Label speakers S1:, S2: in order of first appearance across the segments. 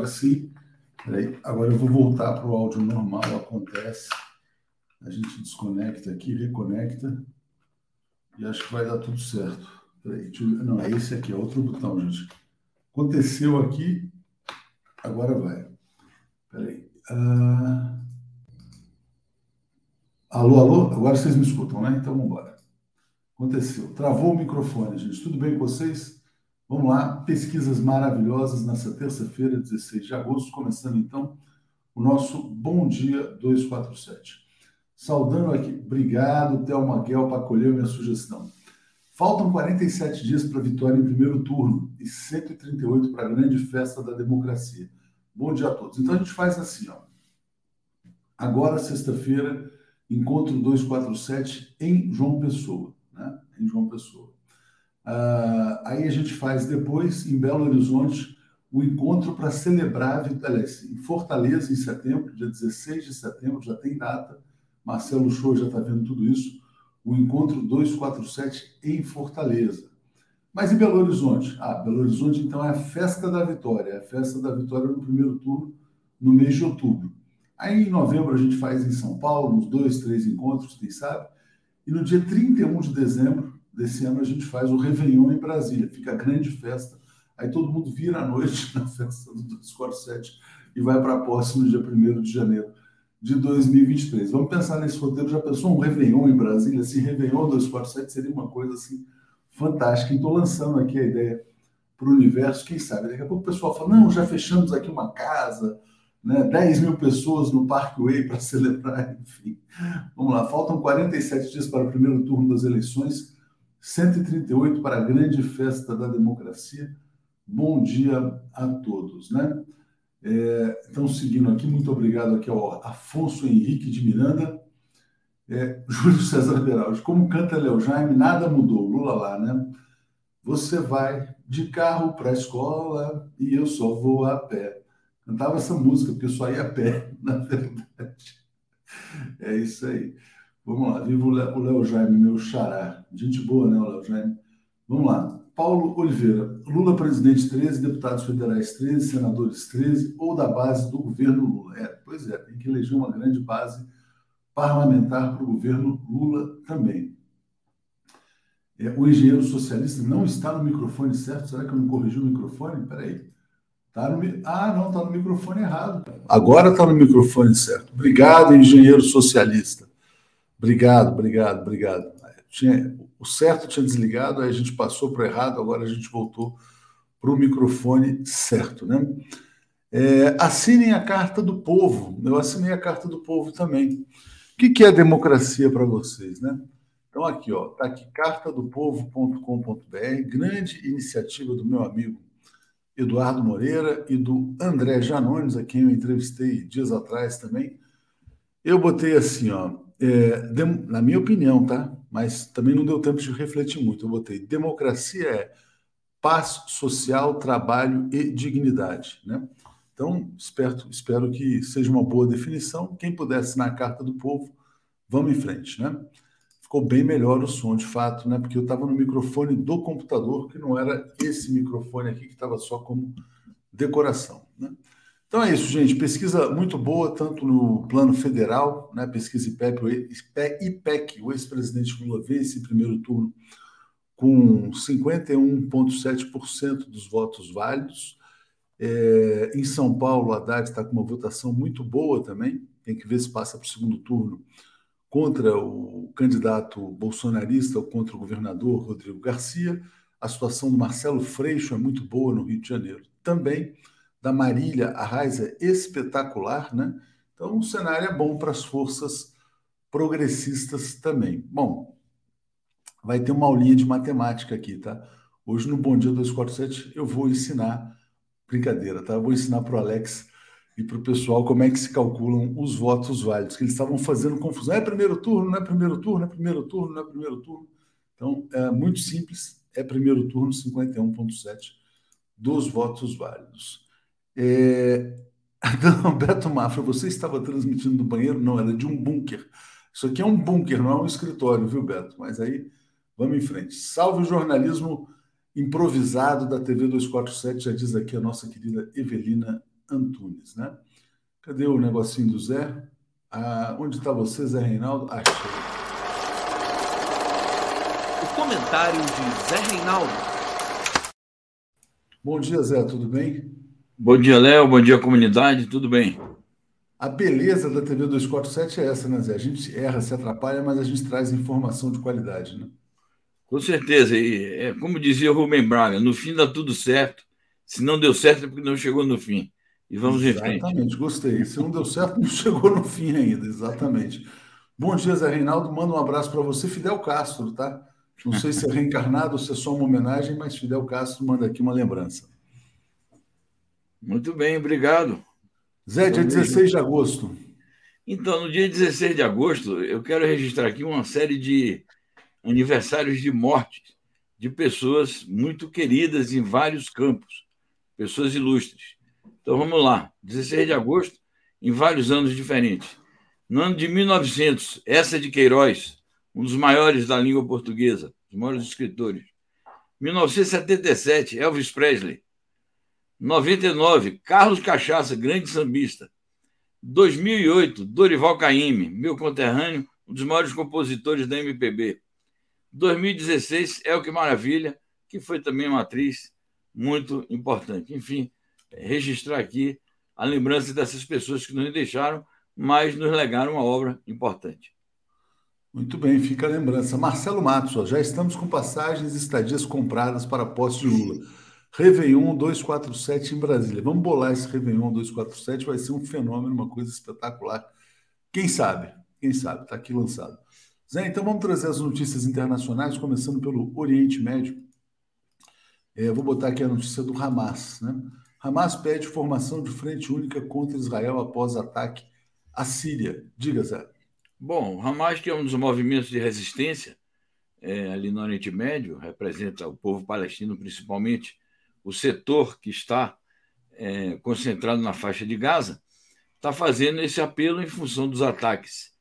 S1: Agora sim. Peraí, agora eu vou voltar para o áudio normal. Acontece. A gente desconecta aqui, reconecta. E acho que vai dar tudo certo. Peraí. Não, é esse aqui, é outro botão, gente. Aconteceu aqui, agora vai. Peraí. Ah... Alô, alô? Agora vocês me escutam, né? Então vamos embora. Aconteceu. Travou o microfone, gente. Tudo bem com vocês? Vamos lá, pesquisas maravilhosas nessa terça-feira, 16 de agosto, começando então o nosso Bom Dia 247. Saudando aqui, obrigado, Thelma Maguel, para acolher minha sugestão. Faltam 47 dias para a vitória em primeiro turno e 138 para a grande festa da democracia. Bom dia a todos. Então a gente faz assim, ó. Agora, sexta-feira, encontro 247 em João Pessoa, né? Em João Pessoa. Uh, aí a gente faz depois, em Belo Horizonte, o encontro para celebrar, aliás, em Fortaleza, em setembro, dia 16 de setembro, já tem data, Marcelo Show já está vendo tudo isso, o encontro 247 em Fortaleza. Mas em Belo Horizonte? Ah, Belo Horizonte, então, é a festa da vitória, é a festa da vitória no primeiro turno, no mês de outubro. Aí em novembro a gente faz em São Paulo, uns dois, três encontros, quem sabe, e no dia 31 de dezembro desse ano a gente faz o Réveillon em Brasília, fica grande festa. Aí todo mundo vira à noite na festa do 247 e vai para a posse no dia 1 de janeiro de 2023. Vamos pensar nesse roteiro. Já pensou um Réveillon em Brasília? Esse Réveillon 247 seria uma coisa assim fantástica. Estou lançando aqui a ideia para o universo, quem sabe? Daqui a pouco o pessoal fala: não, já fechamos aqui uma casa, né? 10 mil pessoas no Parkway para celebrar, enfim. Vamos lá, faltam 47 dias para o primeiro turno das eleições. 138 para a grande festa da democracia. Bom dia a todos, né? É, então, seguindo aqui, muito obrigado aqui ao Afonso Henrique de Miranda. É, Júlio César Beraldi, como canta Léo Jaime, nada mudou, Lula lá, né? Você vai de carro para a escola e eu só vou a pé. Cantava essa música, porque eu só ia a pé, na verdade. É isso aí. Vamos lá, viva o Léo Jaime, meu xará. Gente boa, né, Léo Jaime? Vamos lá. Paulo Oliveira, Lula presidente 13, deputados federais 13, senadores 13, ou da base do governo Lula. É, pois é, tem que eleger uma grande base parlamentar para o governo Lula também. É, o engenheiro socialista não está no microfone certo? Será que eu não corrigi o microfone? Peraí. Tá no, ah, não, está no microfone errado. Agora está no microfone certo. Obrigado, engenheiro socialista. Obrigado, obrigado, obrigado. Tinha, o certo tinha desligado, aí a gente passou para o errado, agora a gente voltou para o microfone certo, né? É, assinem a Carta do Povo. Eu assinei a Carta do Povo também. O que, que é democracia para vocês, né? Então, aqui, ó, tá aqui, cartadopovo.com.br, grande iniciativa do meu amigo Eduardo Moreira e do André Janones, a quem eu entrevistei dias atrás também. Eu botei assim, ó, é, na minha opinião, tá? Mas também não deu tempo de refletir muito. Eu botei: democracia é paz social, trabalho e dignidade, né? Então, espero, espero que seja uma boa definição. Quem pudesse na carta do povo, vamos em frente, né? Ficou bem melhor o som, de fato, né? Porque eu estava no microfone do computador, que não era esse microfone aqui que estava só como decoração, né? Então é isso, gente. Pesquisa muito boa, tanto no plano federal, né? pesquisa IPEC, IPEC o ex-presidente Lula vence em primeiro turno com 51,7% dos votos válidos. É, em São Paulo, Haddad está com uma votação muito boa também, tem que ver se passa para o segundo turno contra o candidato bolsonarista ou contra o governador Rodrigo Garcia. A situação do Marcelo Freixo é muito boa no Rio de Janeiro também da Marília Arraes é espetacular, né? Então o cenário é bom para as forças progressistas também. Bom, vai ter uma aulinha de matemática aqui, tá? Hoje no Bom Dia 247 eu vou ensinar, brincadeira, tá? Eu vou ensinar para o Alex e para o pessoal como é que se calculam os votos válidos, que eles estavam fazendo confusão. É primeiro turno, não é primeiro turno, é primeiro turno, não é primeiro turno. Então, é muito simples, é primeiro turno, 51,7 dos votos válidos. É... Não, Beto Mafra, você estava transmitindo do banheiro? Não, era de um bunker. Isso aqui é um bunker, não é um escritório, viu, Beto? Mas aí, vamos em frente. Salve o jornalismo improvisado da TV 247, já diz aqui a nossa querida Evelina Antunes, né? Cadê o negocinho do Zé? Ah, onde está você, Zé Reinaldo? Achei.
S2: O comentário de Zé Reinaldo.
S1: Bom dia, Zé, tudo bem?
S3: Bom dia, Léo. Bom dia, comunidade. Tudo bem?
S1: A beleza da TV 247 é essa, né, Zé? A gente erra, se atrapalha, mas a gente traz informação de qualidade, né?
S3: Com certeza. E, é, como dizia o Rubem Braga, no fim dá tudo certo. Se não deu certo é porque não chegou no fim. E vamos
S1: exatamente, em frente. Exatamente, gostei. Se não deu certo, não chegou no fim ainda, exatamente. Bom dia, Zé Reinaldo. Manda um abraço para você, Fidel Castro, tá? Não sei se é reencarnado ou se é só uma homenagem, mas Fidel Castro manda aqui uma lembrança.
S3: Muito bem, obrigado.
S1: Zé, dia 16 de agosto.
S3: Então, no dia 16 de agosto, eu quero registrar aqui uma série de aniversários de morte de pessoas muito queridas em vários campos, pessoas ilustres. Então, vamos lá. 16 de agosto, em vários anos diferentes. No ano de 1900, essa de Queiroz, um dos maiores da língua portuguesa, os maiores escritores. 1977, Elvis Presley. 99, Carlos Cachaça, grande sambista. 2008, Dorival Caymmi, meu conterrâneo, um dos maiores compositores da MPB. 2016, Elke Maravilha, que foi também uma atriz muito importante. Enfim, registrar aqui a lembrança dessas pessoas que nos deixaram, mas nos legaram uma obra importante.
S1: Muito bem, fica a lembrança. Marcelo Matos, ó, já estamos com passagens e estadias compradas para a posse de Lula. Réveillon 247 em Brasília. Vamos bolar esse Réveillon 247, vai ser um fenômeno, uma coisa espetacular. Quem sabe? Quem sabe? Está aqui lançado. Zé, então vamos trazer as notícias internacionais, começando pelo Oriente Médio. É, vou botar aqui a notícia do Hamas. Né? Hamas pede formação de frente única contra Israel após ataque à Síria. Diga, Zé.
S3: Bom, o Hamas, que é um dos movimentos de resistência é, ali no Oriente Médio, representa o povo palestino principalmente, o setor que está é, concentrado na faixa de Gaza, está fazendo esse apelo em função dos ataques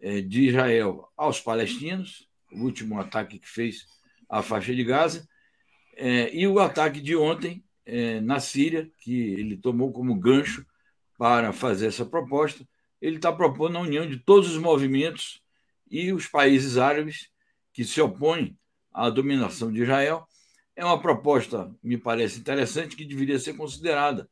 S3: é, de Israel aos palestinos, o último ataque que fez à faixa de Gaza, é, e o ataque de ontem é, na Síria, que ele tomou como gancho para fazer essa proposta. Ele está propondo a união de todos os movimentos e os países árabes que se opõem à dominação de Israel é uma proposta, me parece interessante, que deveria ser considerada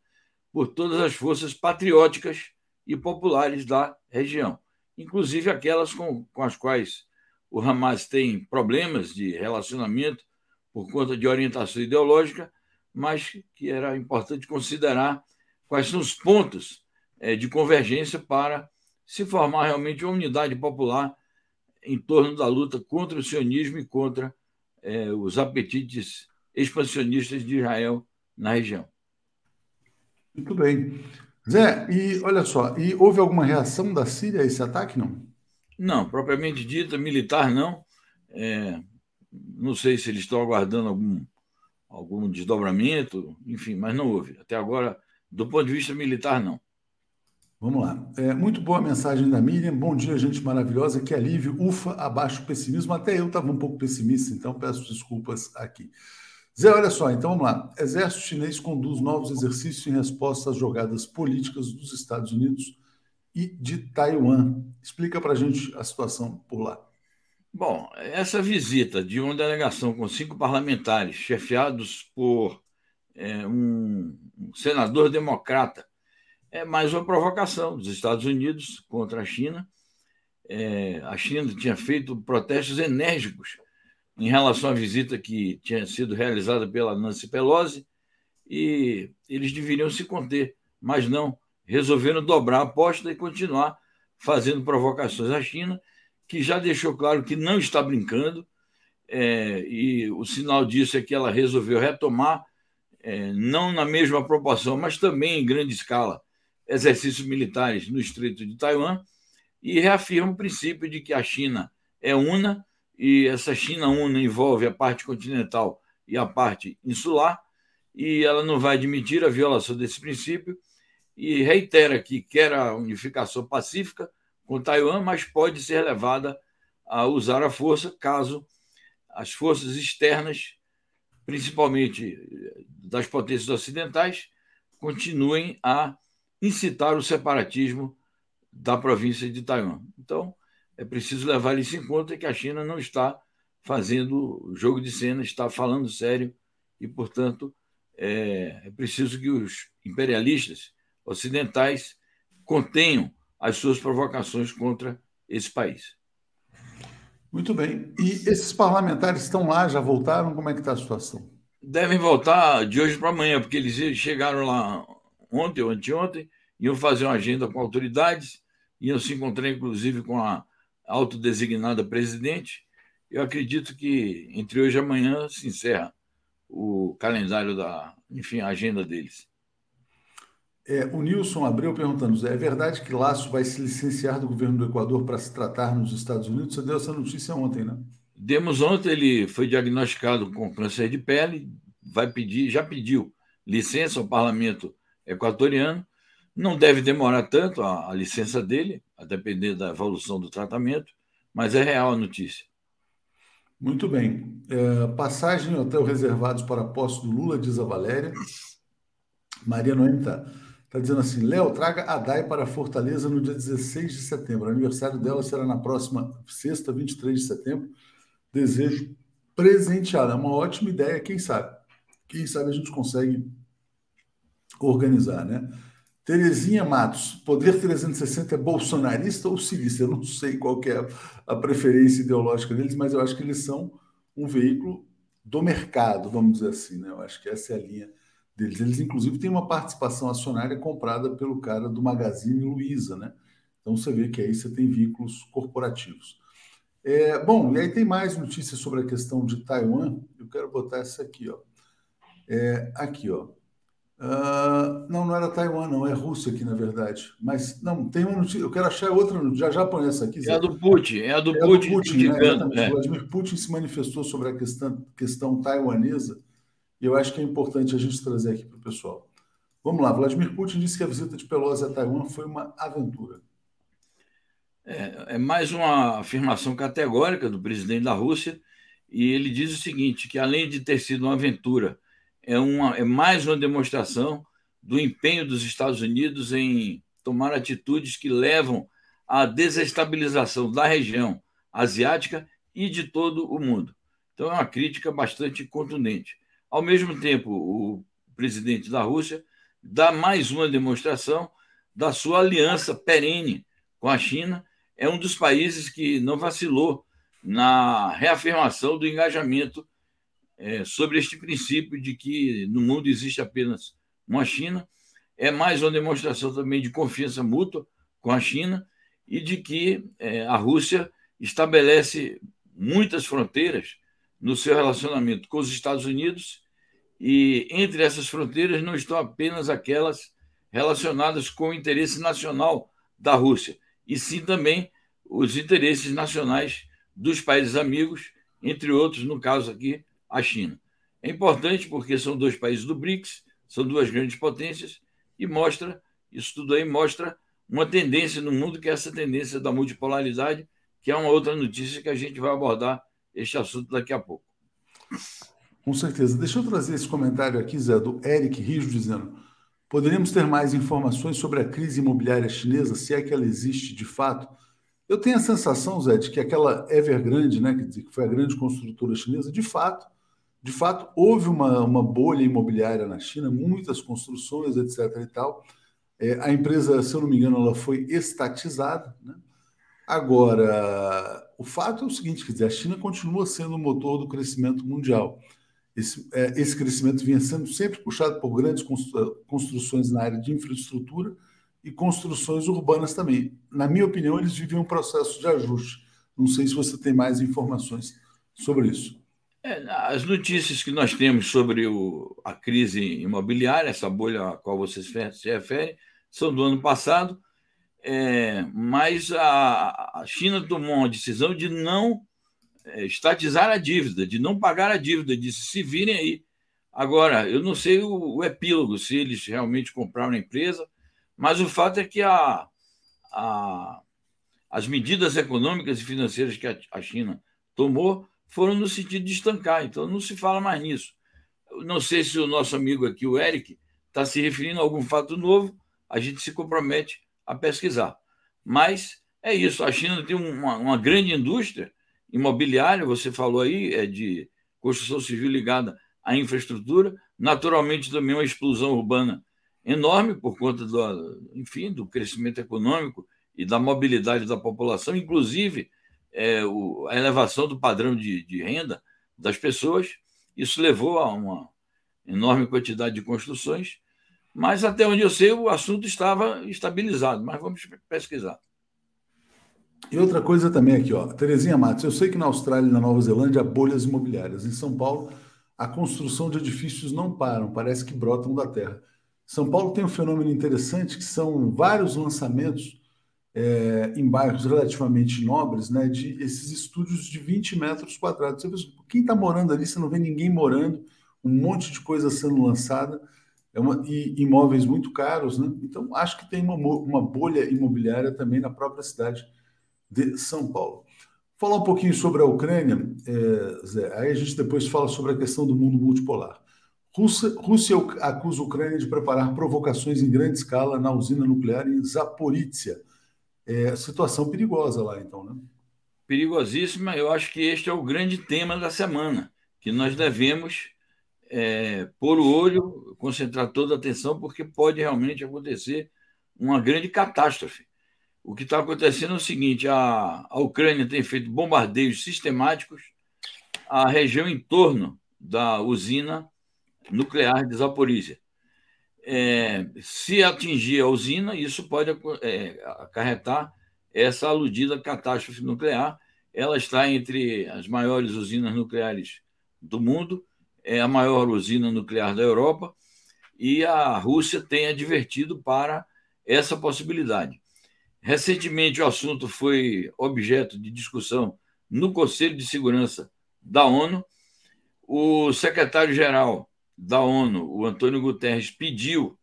S3: por todas as forças patrióticas e populares da região, inclusive aquelas com, com as quais o Hamas tem problemas de relacionamento por conta de orientação ideológica, mas que era importante considerar quais são os pontos é, de convergência para se formar realmente uma unidade popular em torno da luta contra o sionismo e contra é, os apetites expansionistas de Israel na região.
S1: Muito bem. Zé, e olha só, e houve alguma reação da Síria a esse ataque, não?
S3: Não, propriamente dita, militar não. É, não sei se eles estão aguardando algum, algum desdobramento, enfim, mas não houve. Até agora, do ponto de vista militar, não.
S1: Vamos lá. É, muito boa mensagem da Miriam. Bom dia, gente maravilhosa. Que alívio. Ufa, abaixo o pessimismo. Até eu estava um pouco pessimista, então peço desculpas aqui. Zé, olha só, então vamos lá. Exército chinês conduz novos exercícios em resposta às jogadas políticas dos Estados Unidos e de Taiwan. Explica para a gente a situação por lá.
S3: Bom, essa visita de uma delegação com cinco parlamentares, chefiados por é, um, senador democrata, é mais uma provocação dos Estados Unidos contra a China. É, a China tinha feito protestos enérgicos em relação à visita que tinha sido realizada pela Nancy Pelosi, e eles deveriam se conter, mas não, resolveram dobrar a aposta e continuar fazendo provocações à China, que já deixou claro que não está brincando, é, e o sinal disso é que ela resolveu retomar, é, não na mesma proporção, mas também em grande escala, exercícios militares no Estreito de Taiwan, e reafirma o princípio de que a China é una e essa China una envolve a parte continental e a parte insular, e ela não vai admitir a violação desse princípio e reitera que quer a unificação pacífica com Taiwan, mas pode ser levada a usar a força caso as forças externas principalmente das potências ocidentais, continuem a incitar o separatismo da província de Taiwan. Então, é preciso levar isso em conta que a China não está fazendo jogo de cena, está falando sério e, portanto, é, é preciso que os imperialistas ocidentais contenham as suas provocações contra esse país.
S1: Muito bem. E esses parlamentares estão lá, já voltaram? Como é que está a situação?
S3: Devem voltar de hoje para amanhã, porque eles chegaram lá ontem ou anteontem, iam fazer uma agenda com autoridades, iam se encontrar, inclusive, com a autodesignada presidente. Eu acredito que entre hoje e amanhã se encerra o calendário da, enfim, a agenda deles.
S1: É, o Nilson Abreu perguntando, Zé, é verdade que Laço vai se licenciar do governo do Equador para se tratar nos Estados Unidos? Você deu essa notícia ontem, né?
S3: Demos ontem, ele foi diagnosticado com câncer de pele, vai pedir, já pediu licença ao parlamento equatoriano. Não deve demorar tanto a, a licença dele, a depender da evolução do tratamento, mas é real a notícia.
S1: Muito bem. É, passagem e hotel reservados para a posse do Lula, diz a Valéria. Maria Noemi está tá dizendo assim: Léo, traga a DAI para Fortaleza no dia 16 de setembro. O aniversário dela será na próxima sexta, 23 de setembro. Desejo presentear. É uma ótima ideia, quem sabe? Quem sabe a gente consegue organizar, né? Terezinha Matos, Poder 360 é bolsonarista ou cirista? Eu não sei qual é a preferência ideológica deles, mas eu acho que eles são um veículo do mercado, vamos dizer assim, né? Eu acho que essa é a linha deles. Eles, inclusive, têm uma participação acionária comprada pelo cara do Magazine Luiza, né? Então você vê que aí você tem vínculos corporativos. É, bom, e aí tem mais notícias sobre a questão de Taiwan. Eu quero botar essa aqui, ó. É, aqui, ó. Uh, não, não era Taiwan, não, é Rússia aqui, na verdade. Mas não, tem uma notícia. Eu quero achar outra. Já já põe essa aqui.
S3: É a do Putin, é a do é Putin. Do Putin
S1: né? é. Vladimir Putin se manifestou sobre a questão, questão taiwanesa e eu acho que é importante a gente trazer aqui para o pessoal. Vamos lá, Vladimir Putin disse que a visita de Pelosi a Taiwan foi uma aventura.
S3: É, é mais uma afirmação categórica do presidente da Rússia, e ele diz o seguinte: que além de ter sido uma aventura é, uma, é mais uma demonstração do empenho dos Estados Unidos em tomar atitudes que levam à desestabilização da região asiática e de todo o mundo. Então, é uma crítica bastante contundente. Ao mesmo tempo, o presidente da Rússia dá mais uma demonstração da sua aliança perene com a China. É um dos países que não vacilou na reafirmação do engajamento é, sobre este princípio de que no mundo existe apenas uma China. É mais uma demonstração também de confiança mútua com a China e de que é, a Rússia estabelece muitas fronteiras no seu relacionamento com os Estados Unidos e entre essas fronteiras não estão apenas aquelas relacionadas com o interesse nacional da Rússia, e sim também os interesses nacionais dos países amigos, entre outros, no caso aqui, a China. É importante porque são dois países do BRICS, são duas grandes potências, e mostra, isso tudo aí mostra uma tendência no mundo, que é essa tendência da multipolaridade, que é uma outra notícia que a gente vai abordar este assunto daqui a pouco.
S1: Com certeza. Deixa eu trazer esse comentário aqui, Zé, do Eric Rijo, dizendo: poderíamos ter mais informações sobre a crise imobiliária chinesa, se é que ela existe de fato? Eu tenho a sensação, Zé, de que aquela Evergrande, né, que foi a grande construtora chinesa, de fato, de fato, houve uma, uma bolha imobiliária na China, muitas construções, etc. e tal. É, a empresa, se eu não me engano, ela foi estatizada. Né? Agora, o fato é o seguinte: quer dizer, a China continua sendo o motor do crescimento mundial. Esse, é, esse crescimento vinha sendo sempre puxado por grandes construções na área de infraestrutura e construções urbanas também. Na minha opinião, eles viviam um processo de ajuste. Não sei se você tem mais informações sobre isso.
S3: É, as notícias que nós temos sobre o, a crise imobiliária, essa bolha a qual você se refere, são do ano passado, é, mas a, a, China tomou uma decisão de não é, estatizar a dívida, de não pagar a dívida, de se virem aí. Agora, eu não sei o, o epílogo, se eles realmente compraram a empresa, mas o fato é que a, a, as medidas econômicas e financeiras que a, a China tomou foram no sentido de estancar, então não se fala mais nisso. não sei se o nosso amigo aqui, o Eric, está se referindo a algum fato novo, a gente se compromete a pesquisar. Mas é isso, a China tem uma, uma grande indústria imobiliária, você falou aí, é de construção civil ligada à infraestrutura, naturalmente também uma explosão urbana enorme por conta do, enfim, do crescimento econômico e da mobilidade da população, inclusive é, o, a elevação do padrão de, de renda das pessoas. Isso levou a uma enorme quantidade de construções, mas até onde eu sei o assunto estava estabilizado, mas vamos pesquisar.
S1: E outra coisa também aqui, ó, Terezinha Matos, eu sei que na Austrália e na Nova Zelândia há bolhas imobiliárias. Em São Paulo, a construção de edifícios não param, parece que brotam da terra. São Paulo tem um fenômeno interessante que são vários lançamentos é, em bairros relativamente nobres, né, de esses estúdios de 20 metros quadrados. Você quem está morando ali, você não vê ninguém morando, um monte de coisa sendo lançada, é uma, e imóveis muito caros. Né? Então, acho que tem uma, uma bolha imobiliária também na própria cidade de São Paulo. Falar um pouquinho sobre a Ucrânia, é, Zé, aí a gente depois fala sobre a questão do mundo multipolar. Rússia, Rússia acusa a Ucrânia de preparar provocações em grande escala na usina nuclear em Zaporizhia. É, situação perigosa lá, então, né?
S3: Perigosíssima. Eu acho que este é o grande tema da semana, que nós devemos é, pôr o olho, concentrar toda a atenção, porque pode realmente acontecer uma grande catástrofe. O que está acontecendo é o seguinte: a, a Ucrânia tem feito bombardeios sistemáticos à região em torno da usina nuclear de Zaporizhia. É, se atingir a usina, isso pode é, acarretar essa aludida catástrofe nuclear. Ela está entre as maiores usinas nucleares do mundo, é a maior usina nuclear da Europa, e a Rússia tem advertido para essa possibilidade. Recentemente, o assunto foi objeto de discussão no Conselho de Segurança da ONU. O secretário-geral da ONU, o Antônio Guterres, pediu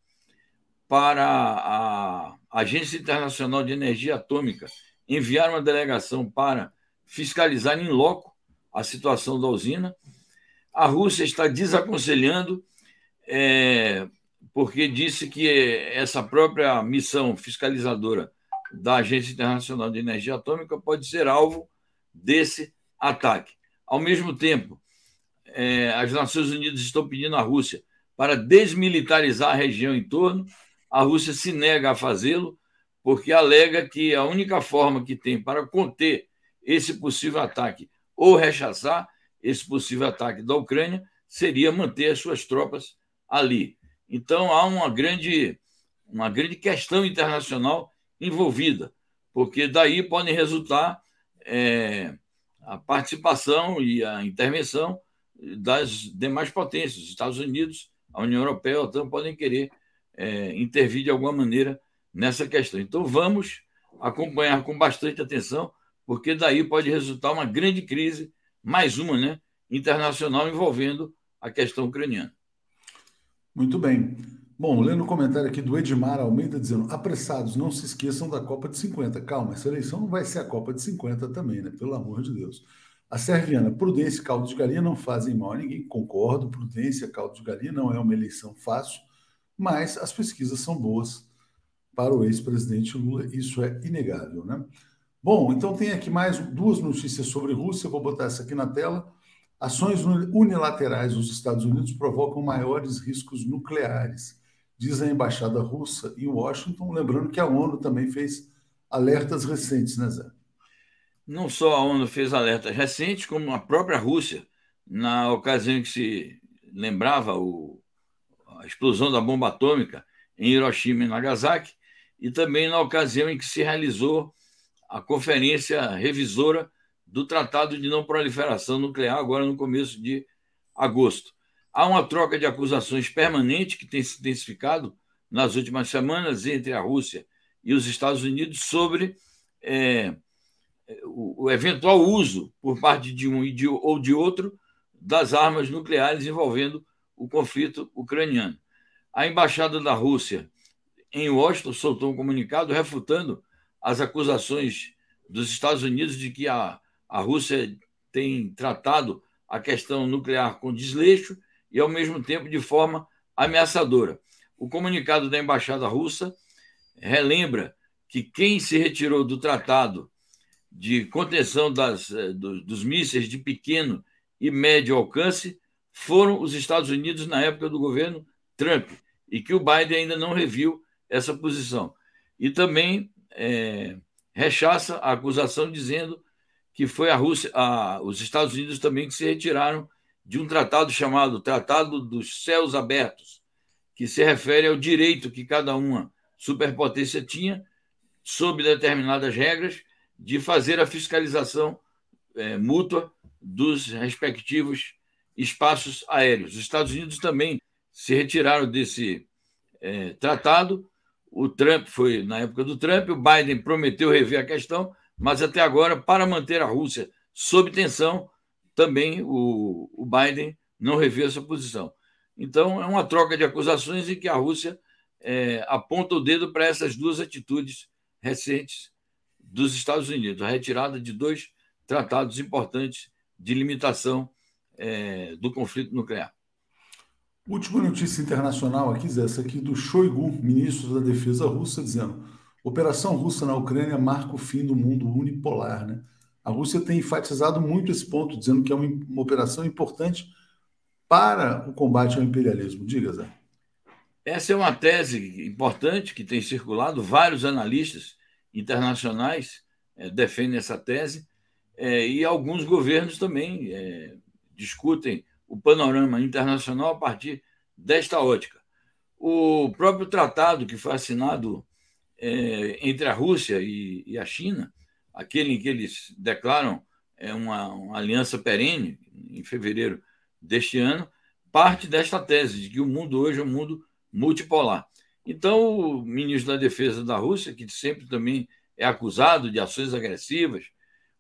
S3: para a Agência Internacional de Energia Atômica enviar uma delegação para fiscalizar em loco a situação da usina. A Rússia está desaconselhando, é, porque disse que essa própria missão fiscalizadora da Agência Internacional de Energia Atômica pode ser alvo desse ataque. Ao mesmo tempo, é, as Nações Unidas estão pedindo à Rússia para desmilitarizar a região em torno. A Rússia se nega a fazê-lo, porque alega que a única forma que tem para conter esse possível ataque ou rechaçar esse possível ataque da Ucrânia seria manter as suas tropas ali. Então há uma grande, uma grande questão internacional envolvida, porque daí podem resultar é, a participação e a intervenção das demais potências. Os Estados Unidos, a União Europeia, a OTAN podem querer é, intervir de alguma maneira nessa questão. Então, vamos acompanhar com bastante atenção, porque daí pode resultar uma grande crise, mais uma, né, internacional envolvendo a questão ucraniana.
S1: Muito bem. Bom, lendo o comentário aqui do Edmar Almeida dizendo: apressados, não se esqueçam da Copa de 50. Calma, essa eleição não vai ser a Copa de 50 também, né? Pelo amor de Deus. A Serviana, prudência e caldo de galinha não fazem mal a ninguém. Concordo, prudência e caldo de galinha não é uma eleição fácil, mas as pesquisas são boas para o ex-presidente Lula, isso é inegável, né? Bom, então tem aqui mais duas notícias sobre Rússia, vou botar essa aqui na tela. Ações unilaterais dos Estados Unidos provocam maiores riscos nucleares, diz a embaixada russa em Washington, lembrando que a ONU também fez alertas recentes, né, Zé?
S3: Não só a ONU fez alertas recentes, como a própria Rússia, na ocasião em que se lembrava o, a explosão da bomba atômica em Hiroshima e Nagasaki, e também na ocasião em que se realizou a conferência revisora do Tratado de Não Proliferação Nuclear, agora no começo de agosto. Há uma troca de acusações permanente que tem se intensificado nas últimas semanas entre a Rússia e os Estados Unidos sobre é, o, o eventual uso por parte de um de, ou de outro das armas nucleares envolvendo o conflito ucraniano. A embaixada da Rússia em Washington soltou um comunicado refutando as acusações dos Estados Unidos de que a, a Rússia tem tratado a questão nuclear com desleixo e, ao mesmo tempo, de forma ameaçadora. O comunicado da embaixada russa relembra que quem se retirou do tratado de contenção das, eh, dos mísseis de pequeno e médio alcance foram os Estados Unidos na época do governo Trump e que o Biden ainda não reviu essa posição. E também é, rechaça a acusação dizendo que foi a Rússia, a, os Estados Unidos também que se retiraram de um tratado chamado Tratado dos Céus Abertos, que se refere ao direito que cada uma superpotência tinha, sob determinadas regras, de fazer a fiscalização é, mútua dos respectivos espaços aéreos. Os Estados Unidos também se retiraram desse é, tratado. O Trump foi na época do Trump, o Biden prometeu rever a questão, mas até agora, para manter a Rússia sob tensão, também o, o Biden não reviu essa posição. Então, é uma troca de acusações em que a Rússia é, aponta o dedo para essas duas atitudes recentes dos Estados Unidos, a retirada de dois tratados importantes de limitação é, do conflito nuclear.
S1: Última notícia internacional aqui, Zé, essa aqui do Shoigu, ministro da Defesa russa, dizendo: operação russa na Ucrânia marca o fim do mundo unipolar. Né? A Rússia tem enfatizado muito esse ponto, dizendo que é uma, uma operação importante para o combate ao imperialismo. Diga, Zé.
S3: Essa é uma tese importante que tem circulado, vários analistas internacionais é, defendem essa tese, é, e alguns governos também é, discutem o panorama internacional a partir desta ótica. O próprio tratado que foi assinado entre a Rússia e, e, a China, aquele em que eles declaram uma, uma aliança perene, em fevereiro deste ano, parte desta tese de que o mundo hoje é um mundo multipolar. Então, o ministro da Defesa da Rússia, que sempre também é acusado de ações agressivas,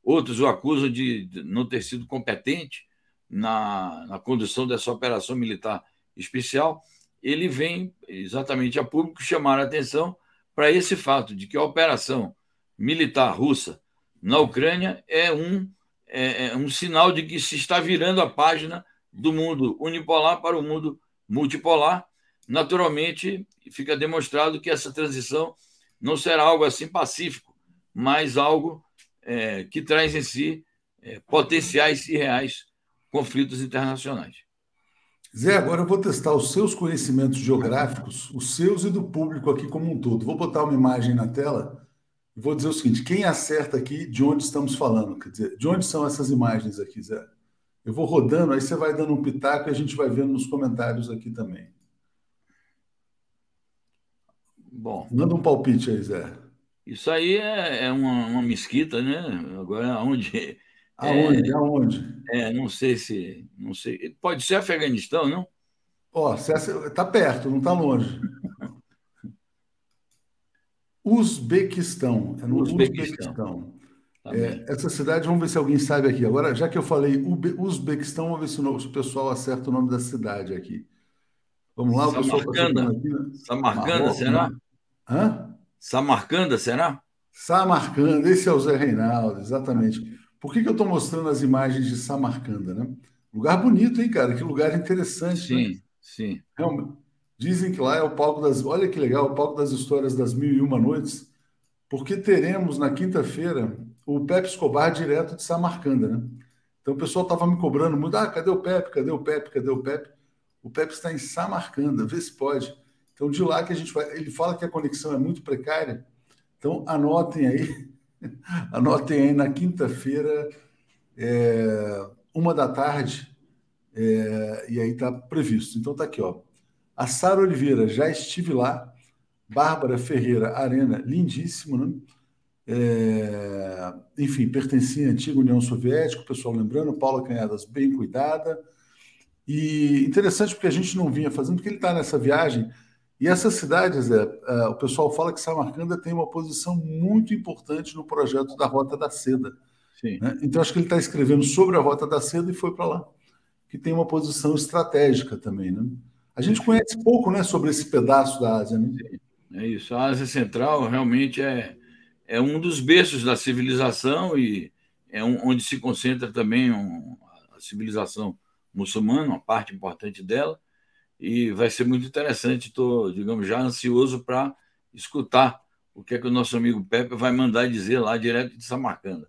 S3: outros o acusam de não ter sido competente, na, na condução dessa operação militar especial, ele vem exatamente a público chamar a atenção para esse fato de que a operação militar russa na Ucrânia é um, é, é um sinal de que se está virando a página do mundo unipolar para o mundo multipolar. Naturalmente, fica demonstrado que essa transição não será algo assim pacífico, mas algo é, que traz em si é, potenciais e reais conflitos internacionais.
S1: Zé, agora eu vou testar os seus conhecimentos geográficos, os seus e do público aqui como um todo. Vou botar uma imagem na tela e vou dizer o seguinte: quem acerta aqui de onde estamos falando? Quer dizer, de onde são essas imagens aqui, Zé? Eu vou rodando, aí você vai dando um pitaco e a gente vai vendo nos comentários aqui também. Bom. Manda um palpite aí, Zé.
S3: Isso aí é, é uma, uma mesquita, né? Agora, onde
S1: Aonde? É, Aonde?
S3: É, não sei se. Não sei. Pode ser Afeganistão, não?
S1: Ó, está perto, não está longe. Uzbequistão. É no Uzbequistão. Uzbequistão. Tá é, essa cidade, vamos ver se alguém sabe aqui. Agora, já que eu falei Uzbequistão, vamos ver se o pessoal acerta o nome da cidade aqui. Vamos lá, o
S3: pessoal está aqui. Né? Samarcanda, será? Né? Hã? Samarcanda, será?
S1: Samarcanda, esse é o Zé Reinaldo, exatamente. Por que, que eu estou mostrando as imagens de Samarcanda, né? Lugar bonito, hein, cara? Que lugar interessante.
S3: Sim, né? sim.
S1: Realmente. Dizem que lá é o palco das. Olha que legal, o palco das histórias das mil e uma noites, porque teremos na quinta-feira o Pepe Escobar direto de Samarcanda, né? Então o pessoal estava me cobrando muito: ah, cadê o Pepe? Cadê o Pepe? Cadê o Pepe? O Pepe está em Samarcanda, vê se pode. Então de lá que a gente vai. Ele fala que a conexão é muito precária, então anotem aí Anotem aí na quinta-feira, é, uma da tarde, é, e aí está previsto. Então está aqui, ó. A Sara Oliveira, já estive lá. Bárbara Ferreira Arena, lindíssimo, né? É, enfim, pertencia à antiga União Soviética, o pessoal lembrando, Paula Canhadas bem cuidada. E interessante porque a gente não vinha fazendo, porque ele está nessa viagem e essas cidades, é, é, o pessoal fala que Samarcanda tem uma posição muito importante no projeto da Rota da Seda. Né? Então, acho que ele está escrevendo sobre a Rota da Seda e foi para lá, que tem uma posição estratégica também. Né? A gente conhece pouco né, sobre esse pedaço da Ásia. Né?
S3: É isso. A Ásia Central realmente é, é um dos berços da civilização e é um, onde se concentra também um, a civilização muçulmana, uma parte importante dela, e vai ser muito interessante. Estou, digamos, já ansioso para escutar o que é que o nosso amigo Pepe vai mandar dizer lá direto de Samarcanda.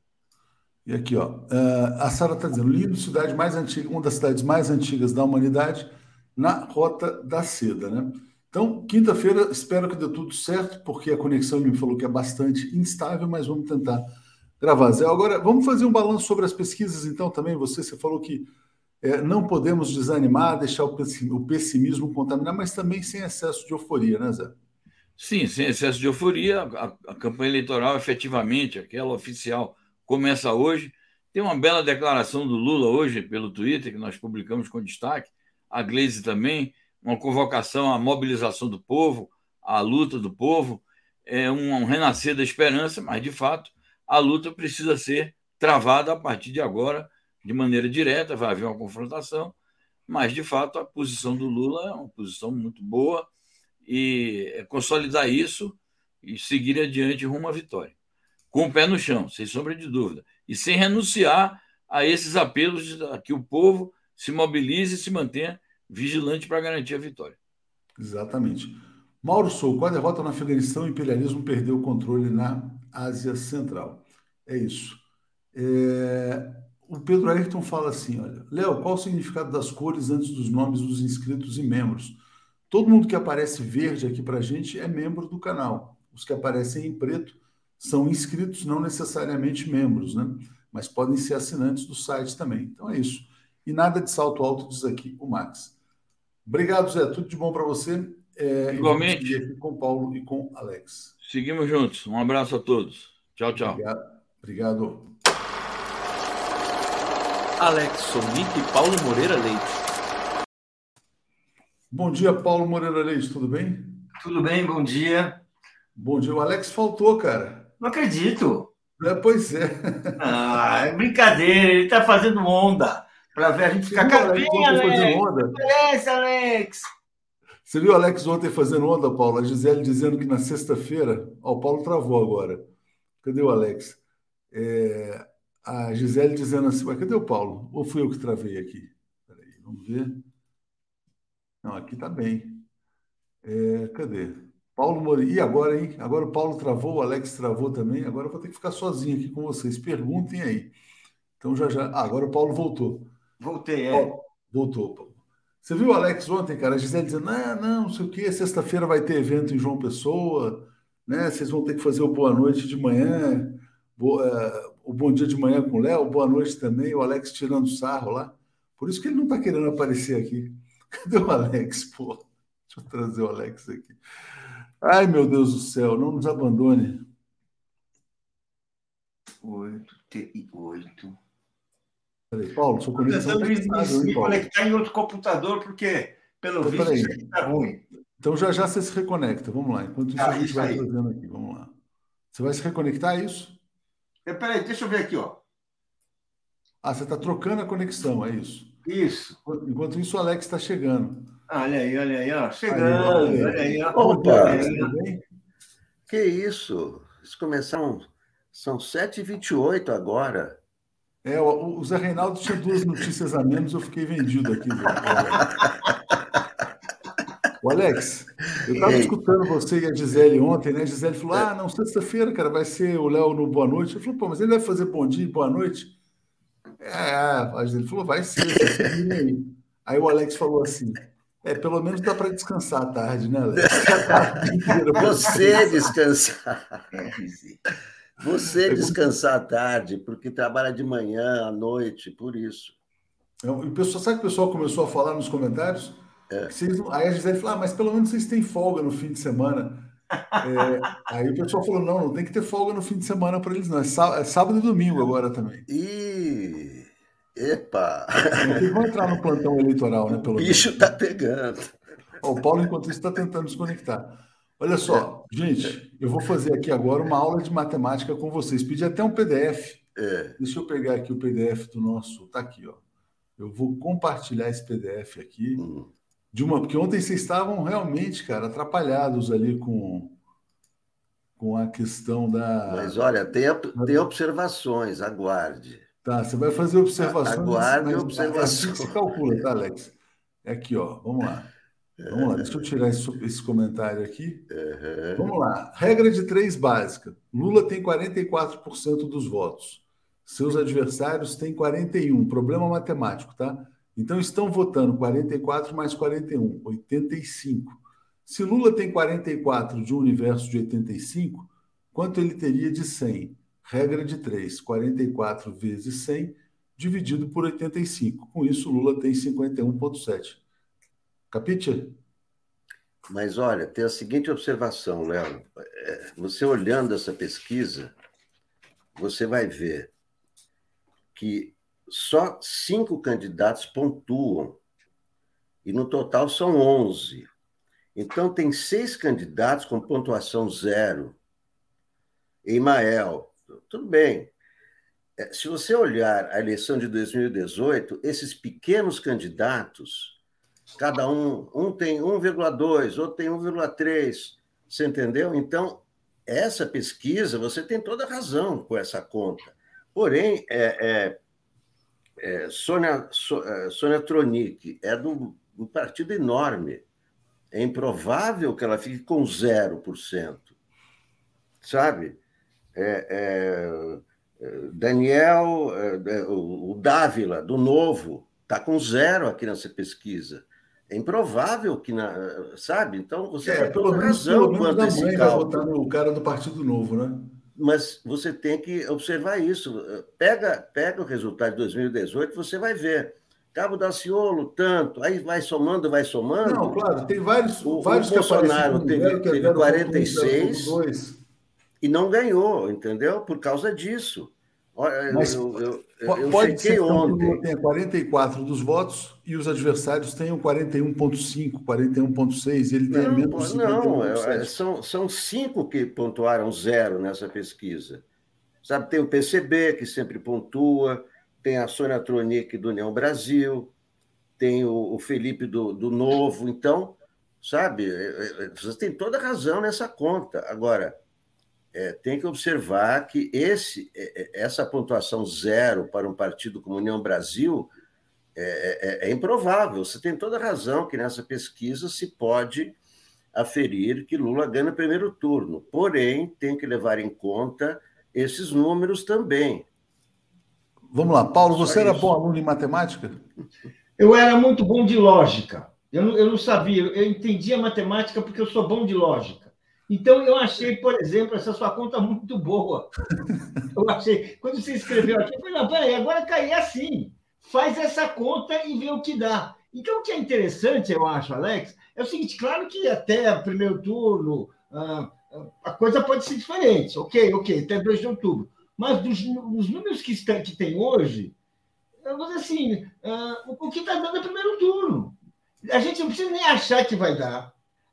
S1: E aqui, ó, eh, a Sara está dizendo: lindo, cidade mais antiga, uma das cidades mais antigas da humanidade, na Rota da Seda, né? Então, quinta-feira, espero que dê tudo certo, porque a conexão me falou que é bastante instável, mas vamos tentar gravar. Zé, agora, vamos fazer um balanço sobre as pesquisas, então, também. Você, você falou que é, não podemos desanimar, deixar o pessimismo contaminar, mas também sem excesso de euforia, né, Zé?
S3: Sim, sem excesso de euforia. A, a campanha eleitoral, efetivamente, aquela oficial, começa hoje. Tem uma bela declaração do Lula hoje pelo Twitter, que nós publicamos com destaque, a Gleisi também, uma convocação à mobilização do povo, à luta do povo, é um, um renascer da esperança, mas, de fato, a luta precisa ser travada a partir de agora, de maneira direta, vai haver uma confrontação, mas, de fato, a posição do Lula é uma posição muito boa e é consolidar isso e seguir adiante rumo à vitória com o pé no chão, sem sombra de dúvida, e sem renunciar a esses apelos de que o povo se mobilize e se mantenha vigilante para garantir a vitória.
S1: Exatamente. Mauro Sou, com a derrota no Afeganistão, o imperialismo perdeu o controle na Ásia Central. É isso. É... O Pedro Ayrton fala assim: olha, Léo, qual o significado das cores antes dos nomes dos inscritos e membros? Todo mundo que aparece verde aqui para a gente é membro do canal. Os que aparecem em preto são inscritos, não necessariamente membros, né? Mas podem ser assinantes do site também. Então é isso. E nada de salto alto, diz aqui o Max. Obrigado, Zé. Tudo de bom para você.
S3: É, Igualmente.
S1: Aqui com o Paulo e com o Alex.
S3: Seguimos juntos. Um abraço a todos. Tchau, tchau.
S1: Obrigado. Obrigado.
S2: Alex Sonic e Paulo Moreira Leite.
S1: Bom dia, Paulo Moreira Leite. Tudo bem?
S4: Tudo bem, bom dia.
S1: Bom dia. O Alex faltou, cara.
S4: Não acredito.
S1: É, pois é.
S4: Ah, é brincadeira, ele está fazendo onda para ver a gente ficar capinha, Alex.
S1: Onda?
S4: Alex, Alex.
S1: Você viu o Alex ontem fazendo onda, Paulo? A Gisele dizendo que na sexta-feira. Ó, o Paulo travou agora. Cadê o Alex? É... A Gisele dizendo assim, mas cadê o Paulo? Ou fui eu que travei aqui? Peraí, vamos ver. Não, aqui tá bem. É... Cadê? Paulo Moreira. E agora, hein? Agora o Paulo travou, o Alex travou também. Agora eu vou ter que ficar sozinho aqui com vocês. Perguntem aí. Então já já. Ah, agora o Paulo voltou.
S4: Voltei, é.
S1: Paulo, voltou, Paulo. Você viu o Alex ontem, cara? A Gisele dizendo: não, não, não sei o quê, sexta-feira vai ter evento em João Pessoa, né? Vocês vão ter que fazer o boa noite de manhã, boa, uh, o bom dia de manhã com o Léo, boa noite também, o Alex tirando sarro lá. Por isso que ele não está querendo aparecer aqui. Cadê o Alex, pô? Deixa eu trazer o Alex aqui. Ai, meu Deus do céu, não nos abandone.
S4: Oito, oito.
S1: Peraí, Paulo, sua conexão
S4: está estável, me conectar em outro computador, porque, pelo então, visto, está ruim.
S1: Então, já já você se reconecta. Vamos lá. Enquanto isso, ah, a gente vai aí. fazendo aqui. Vamos lá. Você vai se reconectar, é isso?
S4: Peraí, deixa eu ver aqui, ó.
S1: Ah, você está trocando a conexão, é isso?
S4: Isso.
S1: Enquanto isso, o Alex está chegando.
S4: Olha aí, olha aí, ó. Chegando, olha aí. Ó.
S5: Opa! Que isso? Eles começaram. São 7h28 agora.
S1: É, o, o Zé Reinaldo tinha duas notícias a menos, eu fiquei vendido aqui. o Alex, eu estava escutando você e a Gisele ontem, né? A Gisele falou: ah, não, sexta-feira, cara, vai ser o Léo no Boa Noite. Eu falei, pô, mas ele vai fazer bom dia e boa noite? É, a Gisele falou, vai ser, aí. Aí o Alex falou assim: é, pelo menos dá para descansar à tarde, né, Alex?
S5: Você descansar. Você descansar à tarde, porque trabalha de manhã, à noite, por isso.
S1: O pessoal, sabe que o pessoal começou a falar nos comentários? É. Vocês, aí a Gisele falou, ah, mas pelo menos vocês têm folga no fim de semana. É, aí o pessoal falou, não, não tem que ter folga no fim de semana para eles, não. É sábado, é sábado e domingo agora também.
S5: E Epa!
S1: Eles vão entrar no plantão eleitoral, né?
S5: Pelo o bicho está pegando.
S1: o Paulo, enquanto isso, está tentando se conectar. Olha só, é. gente, eu vou fazer aqui agora uma aula de matemática com vocês. Pedi até um PDF. É. Deixa eu pegar aqui o PDF do nosso. Tá aqui, ó. Eu vou compartilhar esse PDF aqui. Hum. De uma, porque ontem vocês estavam realmente, cara, atrapalhados ali com, com a questão da.
S5: Mas olha, tem, tem observações, aguarde.
S1: Tá, você vai fazer observações.
S5: Aguarde observações.
S1: Você calcula, tá, Alex? É aqui, ó. Vamos lá. Vamos lá, deixa eu tirar esse, esse comentário aqui. Uhum. Vamos lá. Regra de três básica. Lula tem 44% dos votos. Seus adversários têm 41. Problema matemático, tá? Então estão votando 44 mais 41, 85. Se Lula tem 44 de um universo de 85, quanto ele teria de 100? Regra de 3, 44 vezes 100 dividido por 85. Com isso, Lula tem 51,7. Capite?
S5: Mas olha, tem a seguinte observação, Léo. É, você olhando essa pesquisa, você vai ver que só cinco candidatos pontuam, e no total são 11. Então, tem seis candidatos com pontuação zero. Emael, tudo bem. É, se você olhar a eleição de 2018, esses pequenos candidatos, cada um, um tem 1,2, outro tem 1,3, você entendeu? Então, essa pesquisa, você tem toda razão com essa conta. Porém, é, é, é Sônia, é, Sônia Tronic é do um partido enorme. É improvável que ela fique com 0%. Sabe? É, é, Daniel, é, o Dávila, do Novo, está com zero aqui nessa pesquisa. É improvável que, na, sabe? Então, você
S1: é, tem toda razão quanto a esse cálculo. o cara do Partido Novo, né?
S5: Mas você tem que observar isso. Pega, pega o resultado de 2018, você vai ver. Cabo Daciolo, tanto, aí vai somando, vai somando.
S1: Não, claro, tem vários.
S5: O,
S1: vários
S5: o Bolsonaro teve, teve 46 e não ganhou, entendeu? Por causa disso.
S1: Mas eu, eu, eu pode ser ontem. que tenha 44 dos votos e os adversários tenham 41,5, 41,6 e ele tenha menos
S5: Não, é, são, são cinco que pontuaram zero nessa pesquisa. Sabe, tem o PCB, que sempre pontua, tem a Sônia Tronic do União Brasil, tem o, o Felipe do, do Novo. Então, sabe, é, é, você tem toda razão nessa conta. Agora, é, tem que observar que esse, essa pontuação zero para um partido como União Brasil é, é, é, improvável. Você tem toda razão que nessa pesquisa se pode aferir que Lula ganha no primeiro turno. Porém, tem que levar em conta esses números também.
S1: Vamos lá, Paulo, você era bom aluno em matemática?
S4: Eu era muito bom de lógica. Eu não, eu não sabia, eu entendia matemática porque eu sou bom de lógica. Então, eu achei, por exemplo, essa sua conta muito boa. Eu achei, quando você escreveu aqui, eu falei, não, peraí, agora cair assim. Faz essa conta e vê o que dá. Então, o que é interessante, eu acho, Alex, é o seguinte: claro que até o primeiro turno ah, a coisa pode ser diferente. Ok, ok, até 2 de outubro. Mas dos, dos números que, está, que tem hoje, vou dizer assim, uh, o que está dando é primeiro turno. A gente não precisa nem achar que vai dar.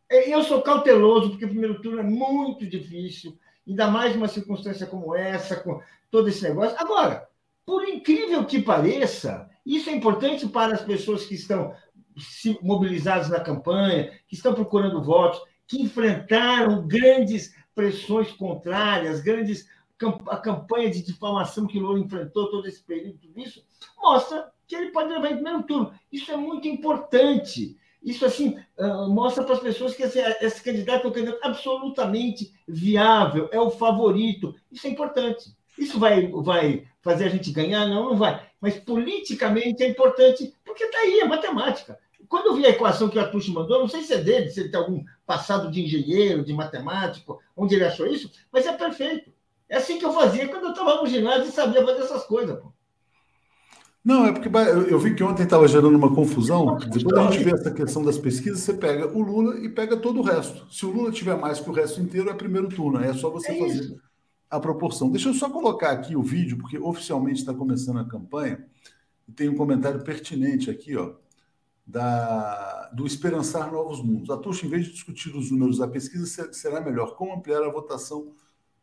S4: É, eu sou cauteloso, porque o primeiro turno é muito difícil, ainda mais uma circunstância como essa, com todo esse negócio. Agora, por incrível que pareça, isso é importante para as pessoas que estão mobilizadas na campanha, que estão procurando votos, que enfrentaram grandes pressões contrárias, grandes a campanha de difamação que Lula enfrentou todo esse período, tudo isso, mostra que ele pode levar em primeiro turno. Isso é muito importante. Isso, assim, mostra para as pessoas que esse, esse candidato é um candidato absolutamente viável, é o favorito. Isso é importante. Isso vai, vai fazer a gente ganhar? Não, não vai. Mas politicamente é importante, porque está aí, é matemática. Quando eu vi a equação que o Atushi mandou, não sei se é dele, se ele tem algum passado de engenheiro, de matemático, onde ele achou isso, mas é perfeito. É assim que eu fazia quando eu estava no ginásio e sabia fazer essas coisas. Pô.
S1: Não, é porque eu vi que ontem estava gerando uma confusão. Depois a gente vê essa questão das pesquisas, você pega o Lula e pega todo o resto. Se o Lula tiver mais que o resto inteiro, é primeiro turno. É só você é fazer isso. a proporção. Deixa eu só colocar aqui o vídeo, porque oficialmente está começando a campanha. E tem um comentário pertinente aqui, ó, da, do Esperançar Novos Mundos. A Tuxa, em vez de discutir os números da pesquisa, será melhor como ampliar a votação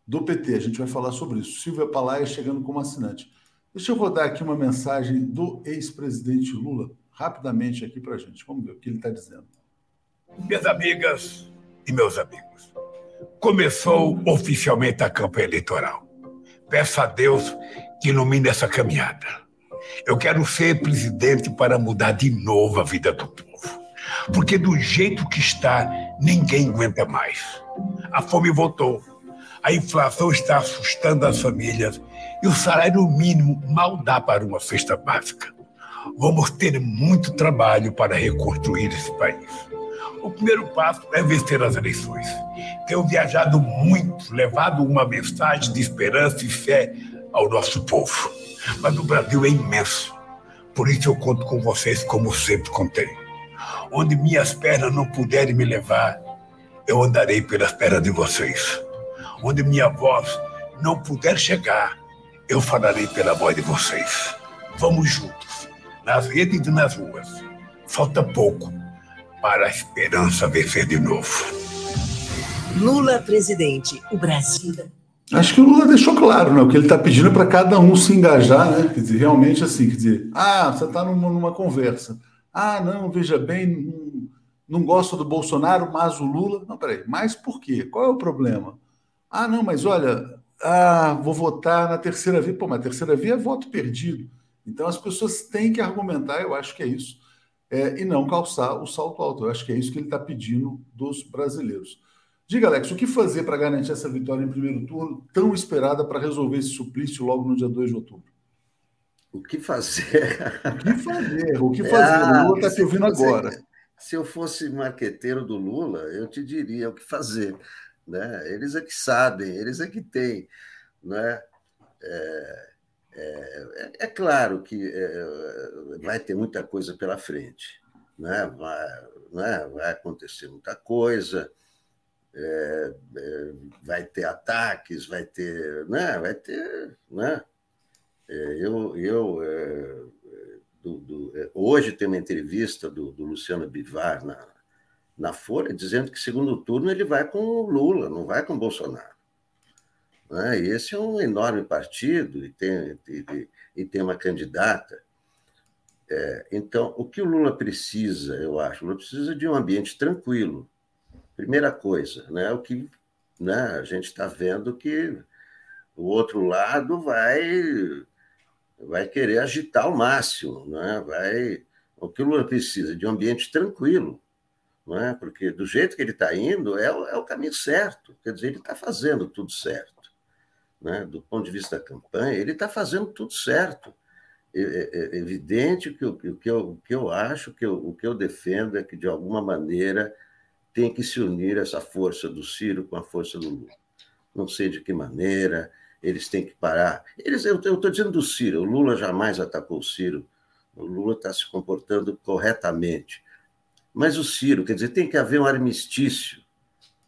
S1: do PT. A gente vai falar sobre isso. Silvia Palaia chegando como assinante. Deixa eu rodar aqui uma mensagem do ex-presidente Lula, rapidamente aqui para a gente. Vamos ver o que ele está dizendo.
S6: Minhas amigas e meus amigos, começou oficialmente a campanha eleitoral. Peço a Deus que ilumine essa caminhada. Eu quero ser presidente para mudar de novo a vida do povo. Porque do jeito que está, ninguém aguenta mais. A fome voltou. A inflação está assustando as famílias e o salário mínimo mal dá para uma cesta básica. Vamos ter muito trabalho para reconstruir esse país. O primeiro passo é vencer as eleições. Tenho viajado muito, levado uma mensagem de esperança e fé ao nosso povo. Mas o Brasil é imenso. Por isso eu conto com vocês como sempre contei. Onde minhas pernas não puderem me levar, eu andarei pelas pernas de vocês. Onde minha voz não puder chegar, eu falarei pela voz de vocês. Vamos juntos, nas redes e nas ruas. Falta pouco para a esperança vencer de novo.
S7: Lula presidente, o Brasil.
S1: Acho que o Lula deixou claro, né? O que ele está pedindo é para cada um se engajar, né? Quer dizer, realmente assim, quer dizer, ah, você está numa, numa, conversa. Ah, não, veja bem, não, não gosto do Bolsonaro, mas o Lula. Não, peraí, mas por quê? Qual é o problema? Ah, não, mas olha, ah, vou votar na terceira via. Pô, mas a terceira via é voto perdido. Então as pessoas têm que argumentar, eu acho que é isso, é, e não calçar o salto alto. Eu acho que é isso que ele está pedindo dos brasileiros. Diga, Alex, o que fazer para garantir essa vitória em primeiro turno, tão esperada para resolver esse suplício logo no dia 2 de outubro?
S5: O que fazer?
S1: O que fazer? O que fazer? Ah, o Lula está te ouvindo agora.
S5: Se eu fosse marqueteiro do Lula, eu te diria o que fazer. Né? Eles é que sabem, eles é que têm. Né? É, é, é claro que é, vai ter muita coisa pela frente. Né? Vai, né? vai acontecer muita coisa. É, é, vai ter ataques, vai ter, né, vai ter, né? É, eu, eu é, do, do, é, hoje tem uma entrevista do, do Luciano Bivar na, na Folha, dizendo que segundo turno ele vai com o Lula, não vai com o Bolsonaro. Né? E esse é um enorme partido e tem, e, e tem uma candidata. É, então, o que o Lula precisa, eu acho, o Lula precisa de um ambiente tranquilo. Primeira coisa, né? o que né, a gente está vendo que o outro lado vai vai querer agitar ao máximo, né? vai o que o Lula precisa de um ambiente tranquilo, não é? porque do jeito que ele está indo é o, é o caminho certo, quer dizer, ele está fazendo tudo certo. Né? Do ponto de vista da campanha, ele está fazendo tudo certo. É, é, é evidente que o, que, eu, o que eu acho, que eu, o que eu defendo é que, de alguma maneira, tem que se unir essa força do Ciro com a força do Lula. Não sei de que maneira, eles têm que parar. Eles, eu estou dizendo do Ciro, o Lula jamais atacou o Ciro, o Lula está se comportando corretamente. Mas o Ciro, quer dizer, tem que haver um armistício,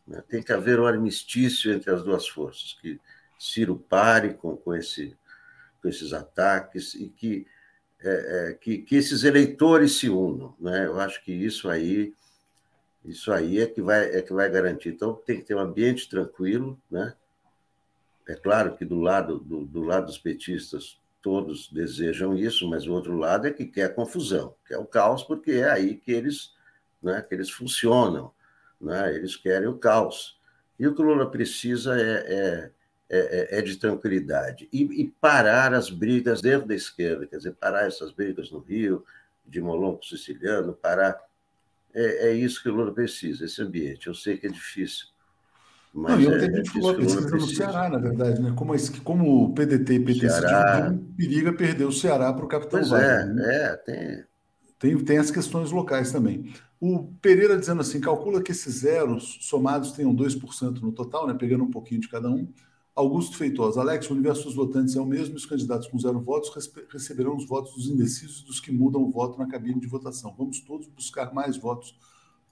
S5: né? tem que haver um armistício entre as duas forças, que Ciro pare com, com, esse, com esses ataques e que, é, é, que, que, esses eleitores se unam. Né? Eu acho que isso aí, isso aí é que vai, é que vai garantir. Então, tem que ter um ambiente tranquilo. Né? É claro que do lado, do, do lado dos petistas, todos desejam isso, mas o outro lado é que quer confusão, quer o caos, porque é aí que eles, né, que eles funcionam. Né? Eles querem o caos. E o que o Lula precisa é, é é, é, é, de tranquilidade. E, e, parar as brigas dentro da esquerda, quer dizer, parar essas brigas no Rio, de Molonco siciliano, parar. É, é isso que o Lula precisa, esse ambiente. Eu sei que é difícil.
S1: Mas Não, e ontem é, a gente falou pesquisa no Ceará, na verdade, né? Como, como o PDT e PT Ceará... periga perder o Ceará para o Capitão
S5: pois
S1: Wagner.
S5: É, né? é, tem...
S1: tem. Tem as questões locais também. O Pereira dizendo assim: calcula que esses zeros somados tenham 2% no total, né? Pegando um pouquinho de cada um Augusto Feitosa, Alex, o universo dos votantes é o mesmo e os candidatos com zero votos receberão os votos dos indecisos dos que mudam o voto na cabine de votação. Vamos todos buscar mais votos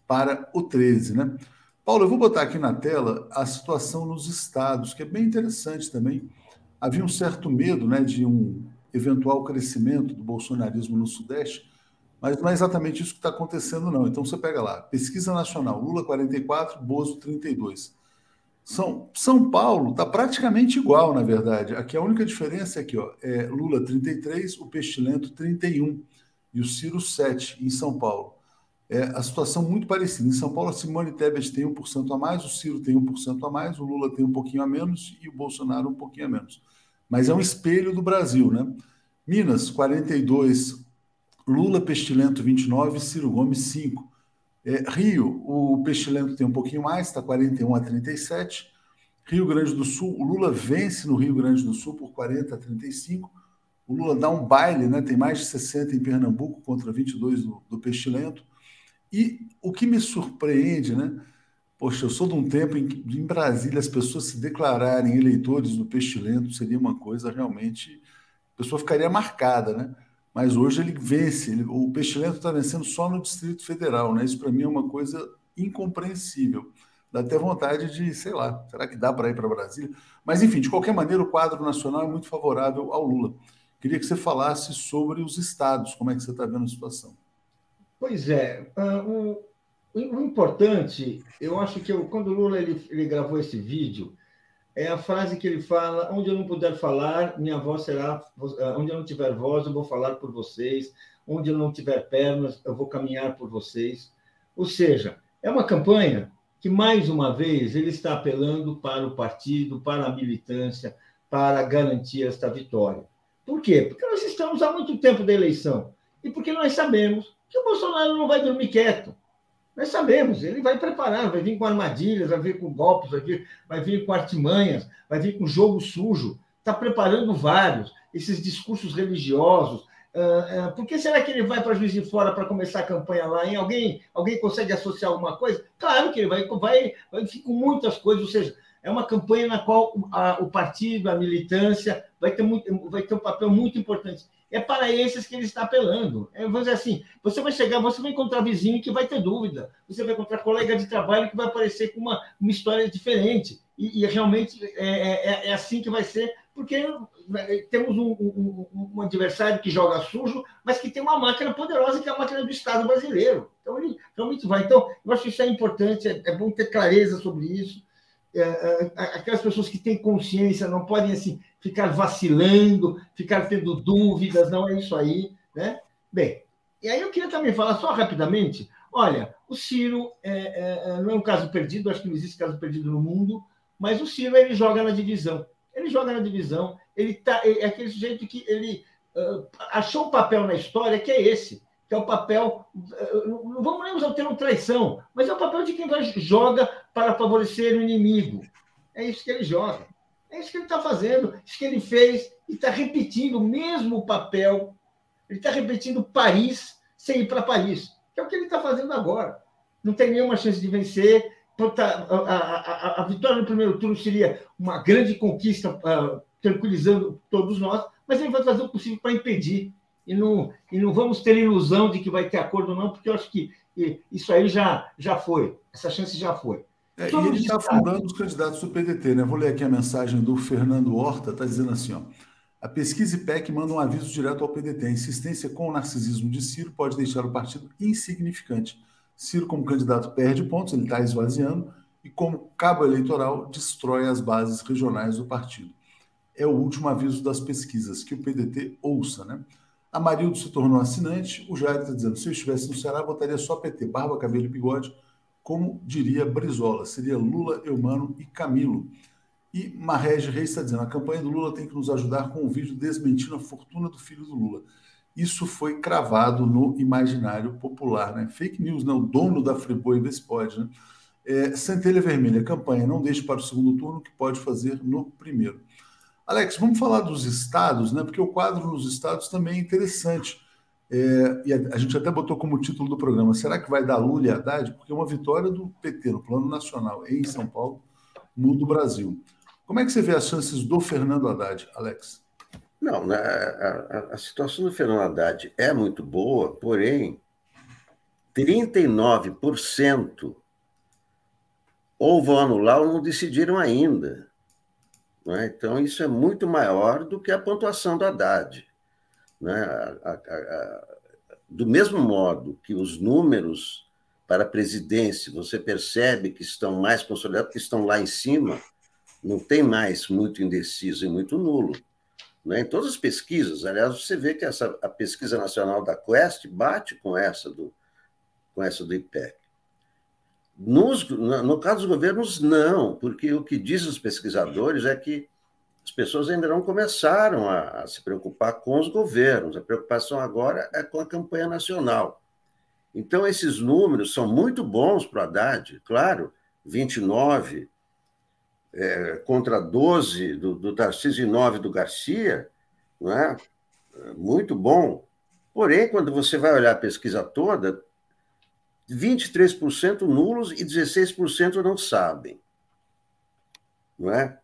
S1: para o 13, né? Paulo, eu vou botar aqui na tela a situação nos estados, que é bem interessante também. Havia um certo medo né, de um eventual crescimento do bolsonarismo no Sudeste, mas não é exatamente isso que está acontecendo, não. Então você pega lá, pesquisa nacional, Lula 44, Bozo 32. São, São Paulo está praticamente igual, na verdade. Aqui a única diferença é aqui, ó, é Lula 33, o Pestilento 31 e o Ciro 7 em São Paulo. É a situação muito parecida. Em São Paulo, a Simone Tebet tem 1% a mais, o Ciro tem 1% a mais, o Lula tem um pouquinho a menos e o Bolsonaro um pouquinho a menos. mas é um espelho do Brasil, né? Minas, 42, Lula Pestilento, 29, Ciro Gomes, 5. É, Rio, o Pestilento tem um pouquinho mais, está 41 a 37. Rio Grande do Sul, o Lula vence no Rio Grande do Sul por 40 a 35. O Lula dá um baile, né? tem mais de 60 em Pernambuco contra 22 do, do Pestilento. E o que me surpreende, né? Poxa, eu sou de um tempo em que em Brasília as pessoas se declararem eleitores do Pestilento seria uma coisa realmente. A pessoa ficaria marcada, né? Mas hoje ele vence. Ele, o Pestilento está vencendo só no Distrito Federal, né? Isso para mim é uma coisa incompreensível. Dá até vontade de, sei lá, será que dá para ir para Brasília? Mas, enfim, de qualquer maneira, o quadro nacional é muito favorável ao Lula. Queria que você falasse sobre os estados, como é que você está vendo a situação.
S4: Pois é, uh, o, o, importante, eu acho que eu, quando o Lula ele, ele gravou esse vídeo, é a frase que ele fala: onde eu não puder falar, minha voz será. Ah, onde eu não tiver voz, eu vou falar por vocês. Onde eu não tiver pernas, eu vou caminhar por vocês. Ou seja, é uma campanha que, mais uma vez, ele está apelando para o partido, para a militância, para garantir esta vitória. Por quê? Porque nós estamos há muito tempo da eleição e porque nós sabemos que o Bolsonaro não vai dormir quieto. Nós sabemos, ele vai preparar, vai vir com armadilhas, vai vir com golpes, vai vir, vai vir com artimanhas, vai vir com jogo sujo, está preparando vários, esses discursos religiosos. Uh, uh, por que será que ele vai para Juiz de Fora para começar a campanha lá? Hein? Alguém, alguém consegue associar alguma coisa? Claro que ele vai, vai, vai vir com muitas coisas, ou seja, é uma campanha na qual a, o partido, a militância, vai ter, muito, vai ter um papel muito importante é para esses que ele está apelando. É, vamos dizer assim, você vai chegar, você vai encontrar vizinho que vai ter dúvida, você vai encontrar colega de trabalho que vai aparecer com uma, uma história diferente. E, e realmente é, é, é, é assim que vai ser, porque né, temos um, um, um, adversário que joga sujo, mas que tem uma máquina poderosa, que é a máquina do Estado brasileiro. Então, ele realmente vai. Então, eu acho que isso é importante, é, é bom ter clareza sobre isso. É, é, aquelas pessoas que têm consciência não podem assim ficar vacilando, ficar tendo dúvidas, não é isso aí, né? Bem, e aí eu queria também falar só rapidamente, olha, o Ciro é, é, é, não é um caso perdido, acho que não existe caso perdido no mundo, mas o Ciro ele joga na divisão, ele joga na divisão, ele tá, é aquele sujeito que ele uh, achou um papel na história que é esse, que é o papel, não vamos nem usar o termo traição, mas é o papel de quem joga para favorecer o inimigo. É isso que ele joga. É isso que ele está fazendo, isso que ele fez, e está repetindo o mesmo papel. Ele está repetindo Paris sem ir para Paris, que é o que ele está fazendo agora. Não tem nenhuma chance de vencer. A, a, a, a vitória no primeiro turno seria uma grande conquista, uh, tranquilizando todos nós, mas ele vai fazer o possível para impedir. E não, e não vamos ter ilusão de que vai ter acordo, não, porque eu acho que isso aí já, já foi, essa chance já foi.
S1: É, e ele está fundando os candidatos do PDT, né? Vou ler aqui a mensagem do Fernando Horta, está dizendo assim: ó, a pesquisa IPEC manda um aviso direto ao PDT. A insistência com o narcisismo de Ciro pode deixar o partido insignificante. Ciro, como candidato, perde pontos, ele está esvaziando, e como cabo eleitoral, destrói as bases regionais do partido. É o último aviso das pesquisas, que o PDT ouça, né? A Marildo se tornou assinante, o Jair está dizendo: se eu estivesse no Ceará, votaria só PT, barba, cabelo e bigode como diria Brizola, seria Lula, Eumano e Camilo. E Marrege Reis está dizendo: a campanha do Lula tem que nos ajudar com um vídeo desmentindo a fortuna do filho do Lula. Isso foi cravado no imaginário popular, né? Fake news, né? o dono da Friboi vê se pode, né? É, Centelha Vermelha, campanha, não deixe para o segundo turno, que pode fazer no primeiro. Alex, vamos falar dos estados, né? Porque o quadro nos estados também é interessante. É, e a, a, gente até botou como título do programa: será que vai dar Lula e Haddad? Porque uma vitória do PT no plano nacional em São Paulo muda o Brasil. Como é que você vê as chances do Fernando Haddad, Alex?
S5: Não, né, a, a, a situação do Fernando Haddad é muito boa, porém, 39% ou vão anular ou não decidiram ainda. Né? Então, isso é muito maior do que a pontuação do Haddad. Né? A, a, a, do mesmo modo que os números para a presidência você percebe que estão mais consolidados, que estão lá em cima, não tem mais muito indeciso e muito nulo. Né? Em todas as pesquisas, aliás, você vê que essa, a pesquisa nacional da Quest bate com essa do, com essa do IPEC. Nos, no caso dos governos, não, porque o que dizem os pesquisadores é que as pessoas ainda não começaram a, se preocupar com os governos. A preocupação agora é com a campanha nacional. Então, esses números são muito bons para o Haddad, claro, 29 é, contra 12 do, do Tarcísio e 9 do Garcia, não é? muito bom. Porém, quando você vai olhar a pesquisa toda, 23% nulos e 16% não sabem. Não é?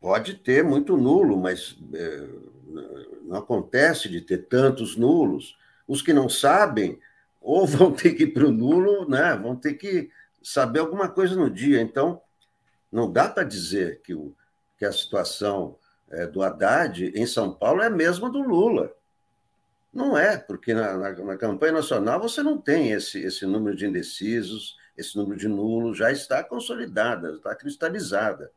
S5: Pode ter muito nulo, mas é, não acontece de ter tantos nulos. Os que não sabem, ou vão ter que ir para o nulo, né? vão ter que saber alguma coisa no dia. Então, não dá para dizer que, o, que a situação é, do Haddad em São Paulo é a mesma do Lula. Não é, porque na, na, na, campanha nacional você não tem esse, esse número de indecisos, esse número de nulos, já está consolidada, está cristalizada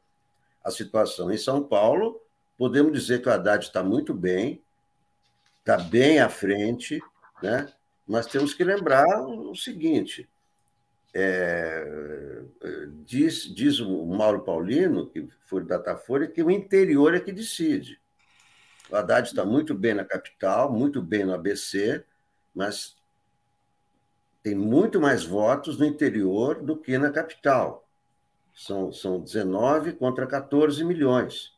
S5: a situação. Em São Paulo, podemos dizer que o Haddad está muito bem, está bem à frente, né? mas temos que lembrar o seguinte: é, diz, diz o Mauro Paulino, que foi da Datafolha, que o interior é que decide. O Haddad está muito bem na capital, muito bem no ABC, mas tem muito mais votos no interior do que na capital. São, são 19 contra 14 milhões.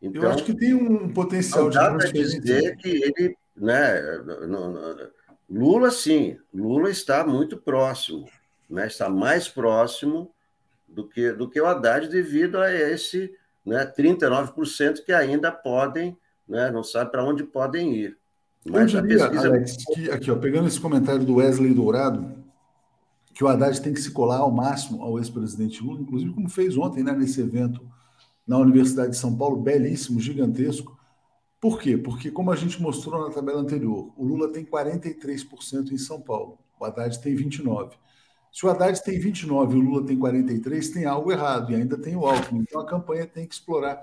S1: Então, Eu acho que tem um potencial
S5: de dá para dizer que ele. Né, Lula, sim, Lula está muito próximo, né, está mais próximo do que, do que o Haddad devido a esse né, 39% que ainda podem né? não sabe para onde podem ir.
S1: Mas Eu diria, pesquisa... Alex, que, aqui, ó, pegando esse comentário do Wesley Dourado, que o Haddad tem que se colar ao máximo ao ex-presidente Lula, inclusive como fez ontem, né, nesse evento na Universidade de São Paulo, belíssimo, gigantesco. Por quê? Porque, como a gente mostrou na tabela anterior, o Lula tem 43% em São Paulo, o Haddad tem 29%. Se o Haddad tem 29% e o Lula tem 43%, tem algo errado, e ainda tem o Alckmin. Então, a campanha tem que explorar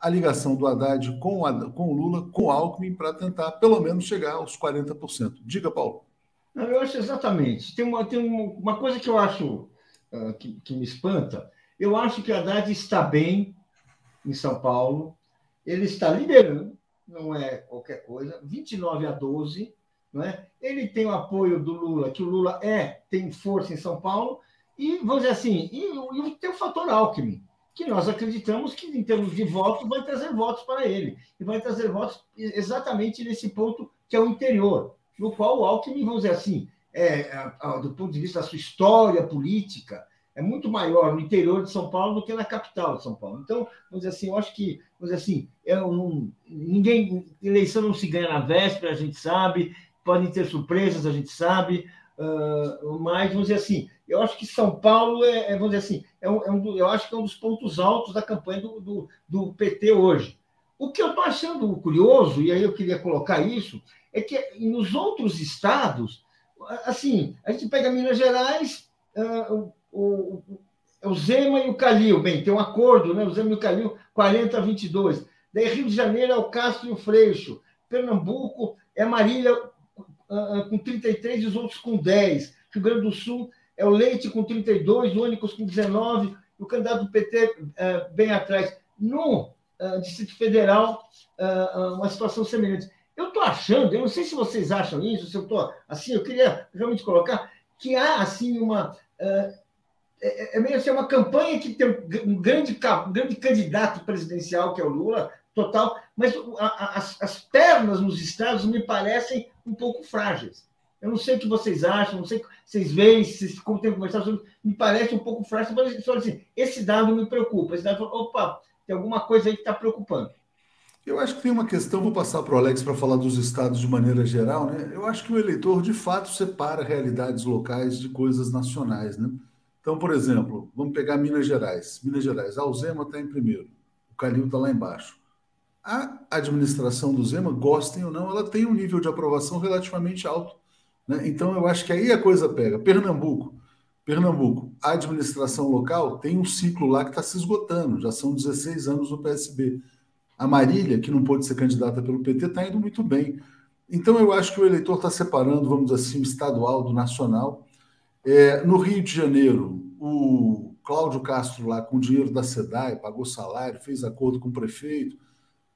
S1: a ligação do Haddad com, a, com o Lula, com o Alckmin, para tentar pelo menos chegar aos 40%. Diga, Paulo.
S4: Não, eu acho exatamente. Tem uma, tem uma coisa que eu acho uh, que, que me espanta. Eu acho que o Haddad está bem em São Paulo. Ele está liderando, não é qualquer coisa, 29 a 12. Não é? Ele tem o apoio do Lula, que o Lula é, tem força em São Paulo, e vamos dizer assim, e, e tem o fator Alckmin que nós acreditamos que, em termos de votos, vai trazer votos para ele. E vai trazer votos exatamente nesse ponto que é o interior, no qual o Alckmin, vamos dizer assim, é, do ponto de vista da sua história política, é muito maior no interior de São Paulo do que na capital de São Paulo. Então, vamos dizer assim, eu acho que, vamos dizer assim, é um, ninguém, eleição não se ganha na véspera, a gente sabe, podem ter surpresas, a gente sabe, uh, mas, vamos dizer assim, eu acho que São Paulo é, é vamos dizer assim, é um, é um, eu acho que é um dos pontos altos da campanha do, do, do PT hoje. O que eu estou achando curioso, e aí eu queria colocar isso, é que nos outros estados, assim, a gente pega Minas Gerais, uh, o, o, o Zema e o Calil, bem, tem um acordo, né? O Zema e o Calil, 40 a 22. Daí Rio de Janeiro é o Castro e o Freixo. Pernambuco é Marília uh, com 33 e os outros com 10. Rio Grande do Sul é o Leite com 32, o Únicos com 19, e o candidato do PT é, bem atrás. No uh, Distrito Federal, uh, uma situação semelhante. Eu estou achando, eu não sei se vocês acham isso, se eu estou assim, eu queria realmente colocar que há assim uma. Uh, é, é, meio assim, uma campanha que tem um grande, um grande candidato presidencial, que é o Lula, total, mas a, a, as, as pernas nos estados me parecem um pouco frágeis. Eu não sei o que vocês acham, não sei se vocês veem, como tem conversado sobre, me parece um pouco frágil, mas só assim, esse dado me preocupa. Esse dado, opa, tem alguma coisa aí que está preocupando.
S1: Eu acho que tem uma questão, vou passar para o Alex para falar dos estados de maneira geral, né? Eu acho que o eleitor, de fato, separa realidades locais de coisas nacionais, né? Então, por exemplo, vamos pegar Minas Gerais. Minas Gerais, a Alzema está em primeiro, o Calil está lá embaixo. A administração do Zema, gostem ou não, ela tem um nível de aprovação relativamente alto né? Então, eu acho que aí a coisa pega. Pernambuco. Pernambuco, a administração local tem um ciclo lá que está se esgotando, já são 16 anos no PSB. A Marília, que não pôde ser candidata pelo PT, está indo muito bem. Então, eu acho que o eleitor está separando, vamos dizer assim, o estadual do nacional. É, no Rio de Janeiro, o Cláudio Castro, lá com o dinheiro da SEDAI, pagou salário, fez acordo com o prefeito,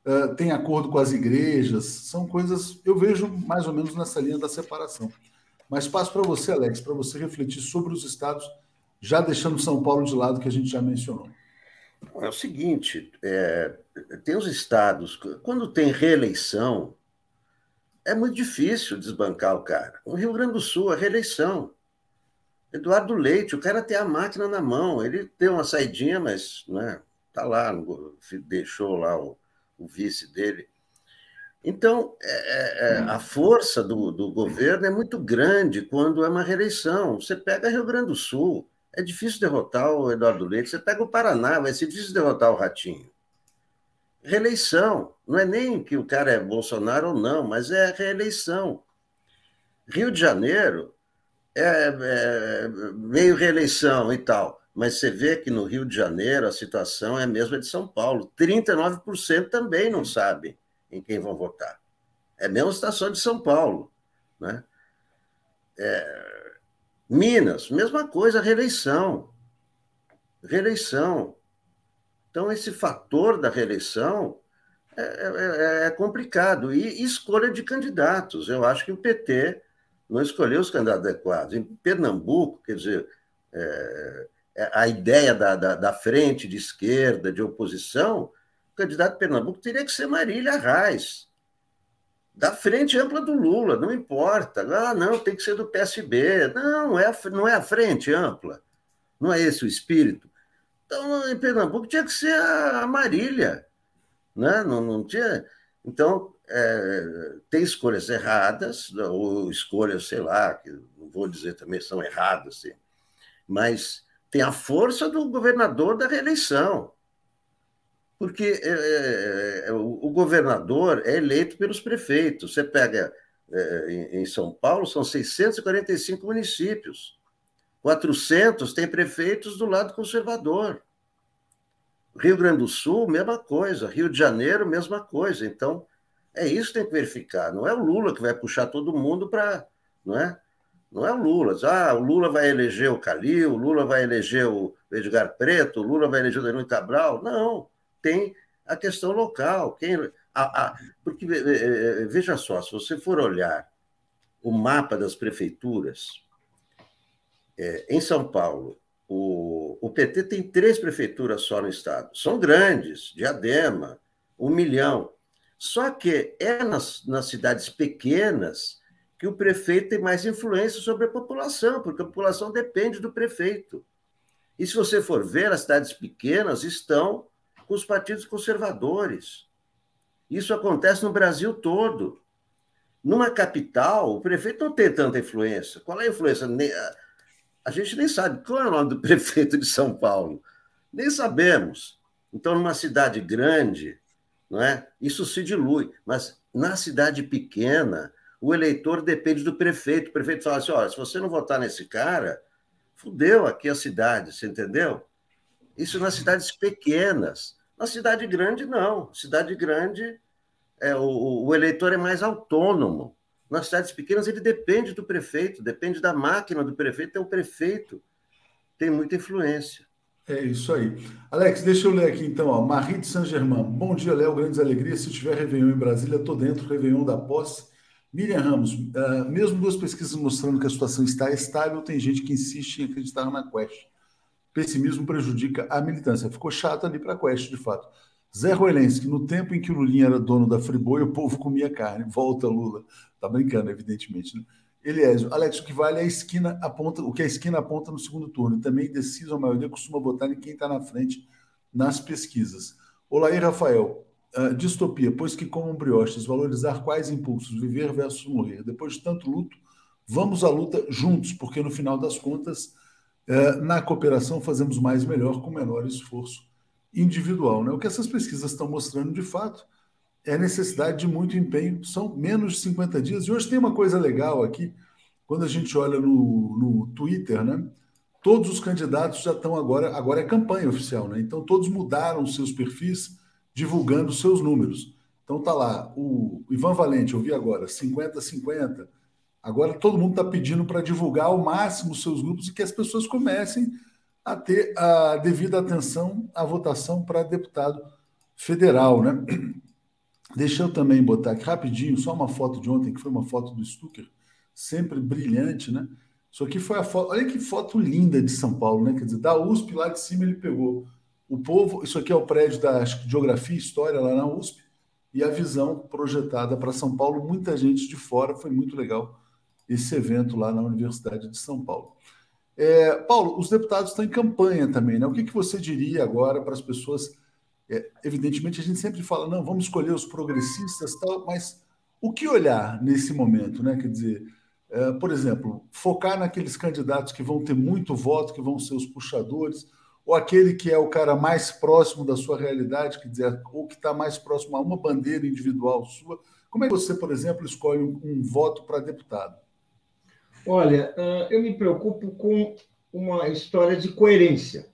S1: uh, tem acordo com as igrejas, são coisas, eu vejo mais ou menos nessa linha da separação. Mas passo para você, Alex, para você refletir sobre os estados, já deixando São Paulo de lado, que a gente já mencionou.
S5: É o seguinte: é, tem os estados, quando tem reeleição, é muito difícil desbancar o cara. O Rio Grande do Sul, a reeleição. Eduardo Leite, o cara tem a máquina na mão, ele deu uma saidinha, mas né, tá lá, deixou lá o, o vice dele. Então, é, é, é, a força do, do governo é muito grande quando é uma reeleição. Você pega Rio Grande do Sul, é difícil derrotar o Eduardo Leite. Você pega o Paraná, vai ser difícil derrotar o Ratinho. Reeleição. Não é nem que o cara é Bolsonaro ou não, mas é reeleição. Rio de Janeiro é, é meio reeleição e tal. Mas você vê que no Rio de Janeiro a situação é a mesma de São Paulo. 39% também não sabem em quem vão votar. É a mesma situação de São Paulo. Né? É... Minas, mesma coisa, reeleição. Reeleição. Então, esse fator da reeleição é, é, é, complicado. E escolha de candidatos. Eu acho que o PT não escolheu os candidatos adequados. Em Pernambuco, quer dizer, é, é, a ideia da, da, da, frente de esquerda, de oposição, o candidato Pernambuco teria que ser Marília Reis. Da frente ampla do Lula, não importa. Ah, não, tem que ser do PSB. Não, é a, não é a frente ampla. Não é esse o espírito. Então, em Pernambuco tinha que ser a, a Marília. Né? Não, não tinha. Então, é, tem escolhas erradas, ou escolhas, sei lá, que não vou dizer também são erradas, assim, mas tem a força do governador da reeleição. Porque é, é, é o, o, governador é eleito pelos prefeitos. Você pega é, em, em São Paulo, são 645 municípios. 400 tem prefeitos do lado conservador. Rio Grande do Sul, mesma coisa. Rio de Janeiro, mesma coisa. Então, é isso que tem que verificar. Não é o Lula que vai puxar todo mundo para. Não é? Não é o Lula. Ah, o Lula vai eleger o Calil, o Lula vai eleger o Edgar Preto, o Lula vai eleger o Danilo Cabral. Não. Tem a questão local. Quem, a, a, porque, veja só, se você for olhar o mapa das prefeituras, é, em São Paulo, o, o PT tem três prefeituras só no estado. São grandes, Diadema, um milhão. Só que é nas, nas cidades pequenas que o prefeito tem mais influência sobre a população, porque a população depende do prefeito. E se você for ver, as cidades pequenas estão com os partidos conservadores. Isso acontece no Brasil todo. Numa capital, o prefeito não tem tanta influência. Qual é a influência? A gente nem sabe qual é o nome do prefeito de São Paulo. Nem sabemos. Então, numa cidade grande, não é? Isso se dilui, mas na cidade pequena, o eleitor depende do prefeito. O prefeito fala assim: olha, se você não votar nesse cara, fudeu aqui a cidade, você entendeu? Isso nas cidades pequenas. Na cidade grande, não. Cidade grande, é, o, o eleitor é mais autônomo. Nas cidades pequenas, ele depende do prefeito, depende da máquina do prefeito, é o prefeito. Tem muita influência.
S1: É isso aí. Alex, deixa eu ler aqui então. Ó. Marie de Saint-Germain. Bom dia, Léo. Grandes alegrias. Se tiver Réveillon em Brasília, estou dentro. Réveillon da posse. Miriam Ramos. Uh, mesmo duas pesquisas mostrando que a situação está estável, tem gente que insiste em acreditar na Quest. Pessimismo prejudica a militância. Ficou chato ali para a Quest, de fato. Zé Roelensky, no tempo em que o Lulinha era dono da Friboi, o povo comia carne. Volta, Lula. Tá brincando, evidentemente. Né? Eliésio, Alex, o que vale é a esquina aponta, o que a esquina aponta no segundo turno. Também indeciso, a maioria costuma votar em quem está na frente nas pesquisas. Olá, Rafael. Uh, distopia, pois que como brioches, valorizar quais impulsos, viver versus morrer. Depois de tanto luto, vamos à luta juntos, porque no final das contas, uh, na cooperação fazemos mais melhor com menor esforço individual. Né? O que essas pesquisas estão mostrando de fato é necessidade de muito empenho. São menos de 50 dias. E hoje tem uma coisa legal aqui, quando a gente olha no, no Twitter, né? Todos os candidatos já estão agora, agora é campanha oficial, né? Então todos mudaram seus perfis, divulgando seus números. Então tá lá, o Ivan Valente, eu vi agora, 50-50. Agora todo mundo está pedindo para divulgar ao máximo seus grupos e que as pessoas comecem a ter a devida atenção à votação para deputado federal, né? Deixa eu também botar aqui rapidinho, só uma foto de ontem, que foi uma foto do Stucker, sempre brilhante, né? Isso aqui foi a foto. Olha que foto linda de São Paulo, né? Quer dizer, da USP lá de cima ele pegou o povo. Isso aqui é o prédio da Geografia e História lá na USP e a visão projetada para São Paulo. Muita gente de fora, foi muito legal esse evento lá na Universidade de São Paulo. É, Paulo, os deputados estão em campanha também, né? O que, que você diria agora para as pessoas? É, evidentemente, a gente sempre fala, não, vamos escolher os progressistas, tal, mas o que olhar nesse momento, né? Quer dizer, é, por exemplo, focar naqueles candidatos que vão ter muito voto, que vão ser os puxadores, ou aquele que é o cara mais próximo da sua realidade, quer dizer, ou que está mais próximo a uma bandeira individual sua. Como é que você, por exemplo, escolhe um, um voto para deputado?
S4: Olha, eu me preocupo com uma história de coerência,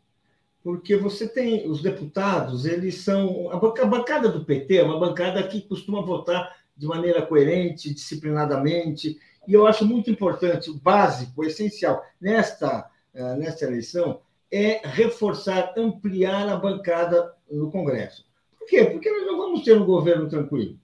S4: porque você tem os deputados, eles são. A bancada do PT é uma bancada que costuma votar de maneira coerente, disciplinadamente, e eu acho muito importante, o básico, o essencial, nesta, nesta eleição, é reforçar, ampliar a bancada no Congresso. Por quê? Porque nós não vamos ter um governo tranquilo.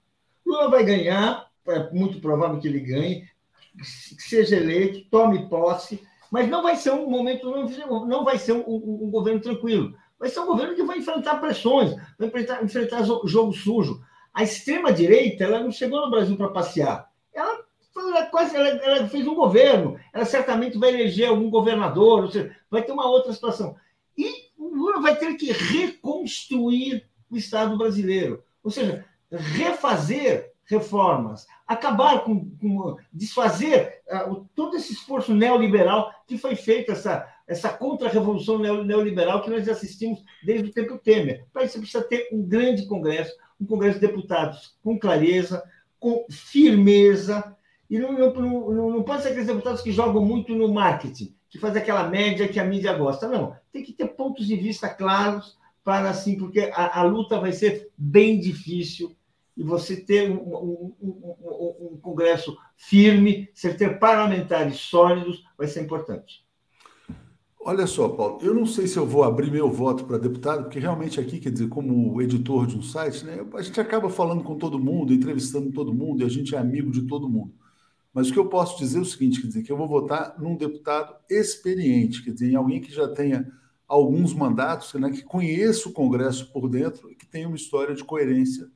S4: Lula vai ganhar, é muito provável que ele ganhe, que seja eleito, tome posse, mas não vai ser um momento, não vai ser um, um, um governo tranquilo. Vai ser um governo que vai enfrentar pressões, vai enfrentar, enfrentar jogo sujo. A extrema-direita ela não chegou no Brasil para passear. Ela, ela quase ela, ela, fez um governo. Ela certamente vai eleger algum governador, seja, vai ter uma outra situação. E o Lula vai ter que reconstruir o Estado brasileiro. Ou seja, refazer reformas, acabar com, com desfazer uh, todo esse esforço neoliberal que foi feito, essa, essa contra-revolução neoliberal que nós assistimos desde o tempo Temer. Para isso, precisa ter um grande Congresso, um Congresso de Deputados com clareza, com firmeza, e não, não, não, pode ser aqueles deputados que jogam muito no marketing, que faz aquela média que a mídia gosta. Não, tem que ter pontos de vista claros para assim, porque a, a luta vai ser bem difícil e você ter um, um, um, um, Congresso firme, você ter parlamentares sólidos, vai ser importante.
S1: Olha só, Paulo, eu não sei se eu vou abrir meu voto para deputado, porque realmente aqui, quer dizer, como editor de um site, né, a gente acaba falando com todo mundo, entrevistando todo mundo, e a gente é amigo de todo mundo. Mas o que eu posso dizer é o seguinte, quer dizer, que eu vou votar num deputado experiente, quer dizer, em alguém que já tenha alguns mandatos, né, que conheça o Congresso por dentro e que tenha uma história de coerência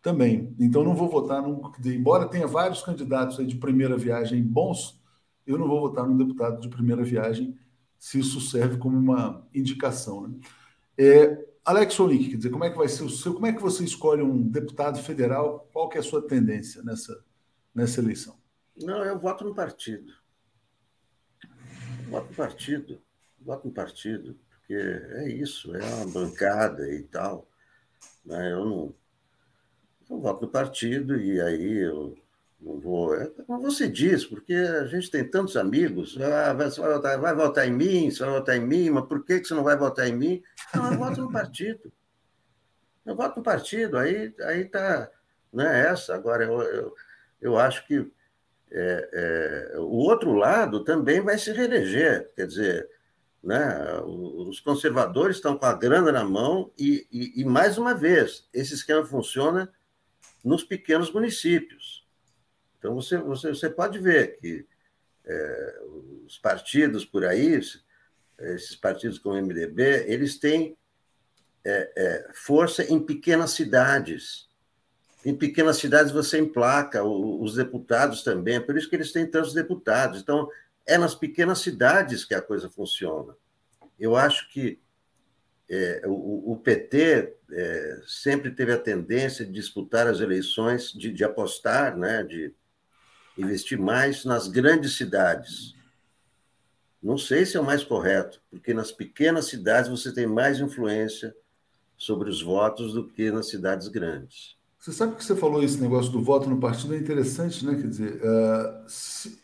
S1: também. Então, não vou votar num. Embora tenha vários candidatos de primeira viagem bons, eu não vou votar num deputado de primeira viagem se isso serve como uma indicação. Né? É, Alex Olick, quer dizer, como é que vai ser o seu. Como é que você escolhe um deputado federal? Qual que é a sua tendência nessa, nessa eleição?
S5: Não, eu voto no partido. Voto no partido. Voto no partido, porque é isso, é uma bancada e tal. Né? Eu não eu voto no partido e aí eu não vou. É como você diz, porque a gente tem tantos amigos. Ah, você vai votar, vai votar em mim, você vai votar em mim, mas por que, você não vai votar em mim? Não, eu voto no partido. Eu voto no partido, aí aí tá, não é essa. Agora, eu, eu, eu acho que é, é, o outro lado também vai se reeleger, quer dizer, né, os conservadores estão com a grana na mão e, e, e mais uma vez, esse esquema funciona nos pequenos municípios. Então, você, você, você pode ver que é, os partidos por aí, esses partidos como o MDB, eles têm é, é, força em pequenas cidades. Em pequenas cidades você emplaca os deputados também, é por isso que eles têm tantos deputados. Então, é nas pequenas cidades que a coisa funciona. Eu acho que é, o, o, PT é, sempre teve a tendência de disputar as eleições, de, de, apostar, né, de investir mais nas grandes cidades. Não sei se é o mais correto, porque nas pequenas cidades você tem mais influência sobre os votos do que nas cidades grandes.
S1: Você sabe que você falou esse negócio do voto no partido é interessante, né? Quer dizer, uh,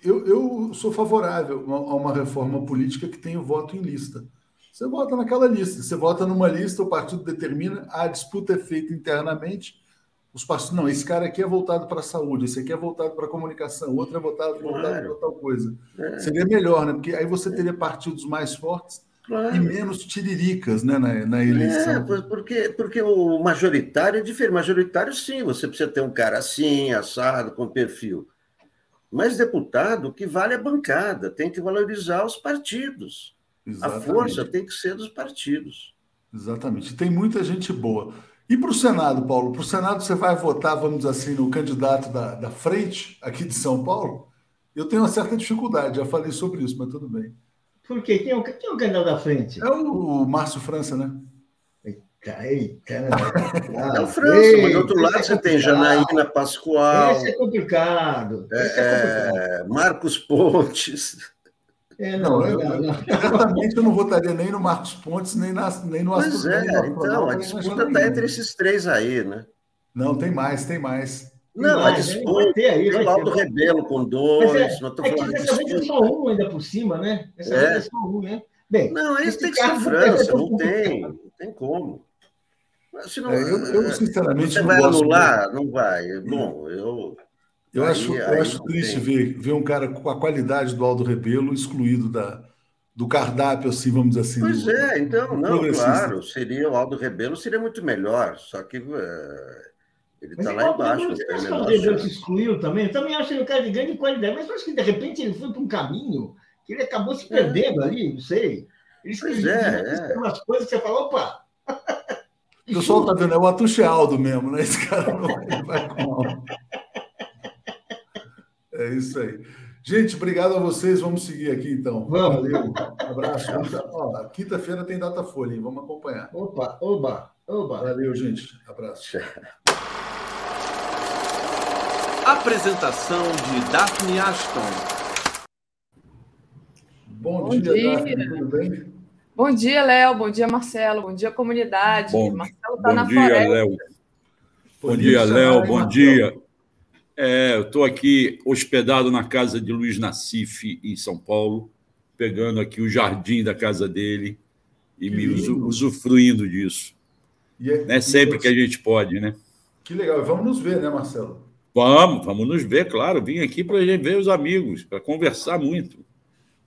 S1: eu, eu sou favorável a uma reforma política que tenha o voto em lista. Você vota naquela lista. Você vota numa lista, o partido determina, a disputa é feita internamente. Os partidos, não, esse cara aqui é voltado para a saúde, esse aqui é voltado para a comunicação, o outro é voltado, voltado para tal coisa. É. Seria melhor, né? Porque aí você teria partidos mais fortes claro. e menos tiriricas né, na, na eleição.
S5: É, porque, porque o majoritário é diferente. Majoritário, sim, você precisa ter um cara assim, assado, com perfil. Mas deputado, o que vale é a bancada, tem que valorizar os partidos. Exatamente. A força tem que ser dos partidos.
S1: Exatamente. Tem muita gente boa. E para o Senado, Paulo? Para o Senado você vai votar, vamos dizer assim, no candidato da, da frente aqui de São Paulo? Eu tenho uma certa dificuldade, já falei sobre isso, mas tudo bem.
S4: Por quê? Quem é o, quem é o candidato da frente?
S1: É o Márcio França, né?
S4: Eita, eita.
S5: é o França, eita, mas do outro lado você tem Janaína Pascoal.
S4: Esse é complicado.
S5: É, Esse é complicado. Marcos Pontes.
S1: É, não, não, eu, eu não votaria nem no Marcos Pontes, nem, na, nem no
S5: Pois é, então, a disputa está entre esses três aí, né?
S1: Não, tem mais, tem mais.
S5: Não,
S1: a
S5: disputa tem aí, tem o Aldo Rebelo com dois.
S4: É, não é falando dessa vez é só um ainda por cima, né? Essa é. vez é só um, né?
S5: Bem, não, esse tem que ser França, não tem, não tem como.
S1: Não, é, eu, eu, sinceramente,
S5: você vai anular? Não vai. Bom, eu
S1: eu aí, acho, eu acho triste ver, ver um cara com a qualidade do Aldo Rebelo excluído da, do cardápio, assim, vamos dizer assim.
S5: Pois
S1: do,
S5: é, então, não, claro, seria o Aldo Rebelo seria muito melhor, só que uh, ele está lá embaixo.
S4: Você acha que o excluiu também? Eu também acho ele um cara de grande qualidade, mas eu acho que de repente ele foi para um caminho que ele acabou se perdendo é. ali, não sei. Ele
S5: pois é,
S4: é. umas coisas que você fala, opa!
S1: O pessoal está vendo, é o Atuche Aldo mesmo, né? Esse cara não vai com é isso aí. Gente, obrigado a vocês. Vamos seguir aqui então.
S4: Vamos.
S1: Valeu. Um abraço. Quinta-feira tem data folha, hein? Vamos acompanhar.
S4: Opa, oba, oba.
S1: Valeu, gente. Abraço.
S2: Apresentação de Daphne Ashton.
S1: Bom, Bom dia, dia, Daphne. Tudo bem?
S8: Bom dia, Léo. Bom dia, Marcelo. Bom dia, comunidade.
S9: Bom,
S8: Marcelo
S9: está na dia, floresta. Léo. Bom dia, Léo. Bom dia. É, eu estou aqui hospedado na casa de Luiz Nassif, em São Paulo, pegando aqui o jardim da casa dele e que me lindo. usufruindo disso. E é, né? Sempre que a gente pode, né?
S1: Que legal. Vamos nos ver, né, Marcelo?
S9: Vamos, vamos nos ver, claro. Vim aqui para ver os amigos, para conversar muito.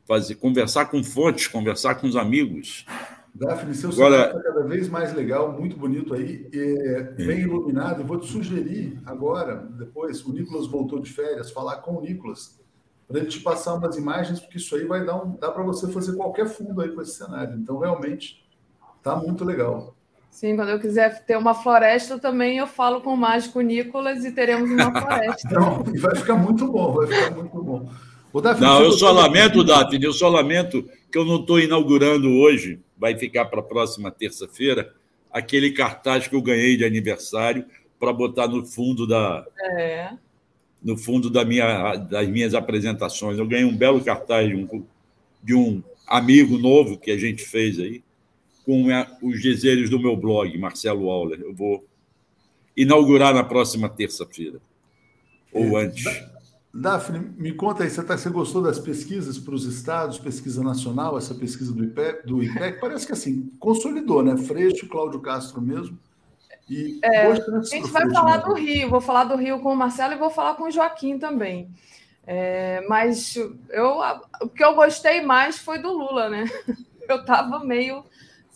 S9: Fazer, conversar com fontes, conversar com os amigos.
S1: Daphne, seu Agora... está cada vez mais legal, muito bonito aí, é, bem iluminado. Eu vou te sugerir agora, depois, o Nicolas voltou de férias, falar com o Nicolas, para ele te passar umas imagens, porque isso aí vai dar um, dá para você fazer qualquer fundo aí com esse cenário. Então, realmente, está muito legal.
S8: Sim, quando eu quiser ter uma floresta também, eu falo com o mágico Nicolas e teremos uma floresta.
S1: Não, vai ficar muito bom, vai ficar muito bom.
S9: Daphne, não, eu só lamento, Daphne, eu só lamento que eu não estou inaugurando hoje vai ficar para a próxima terça-feira, aquele cartaz que eu ganhei de aniversário para botar no fundo da. É. No fundo da minha, das minhas apresentações. Eu ganhei um belo cartaz de um, de um amigo novo que a gente fez aí, com os dizeres do meu blog, Marcelo Auler. Eu vou inaugurar na próxima terça-feira, ou é. antes.
S1: Daphne, me conta aí, você, tá, você gostou das pesquisas para os estados, pesquisa nacional, essa pesquisa do IPEC, do IPEC? Parece que assim, consolidou, né? Freixo, Cláudio Castro mesmo.
S8: E é, a gente vai falar mesmo. do Rio, vou falar do Rio com o Marcelo e vou falar com o Joaquim também. É, mas eu, o que eu gostei mais foi do Lula, né? Eu estava meio.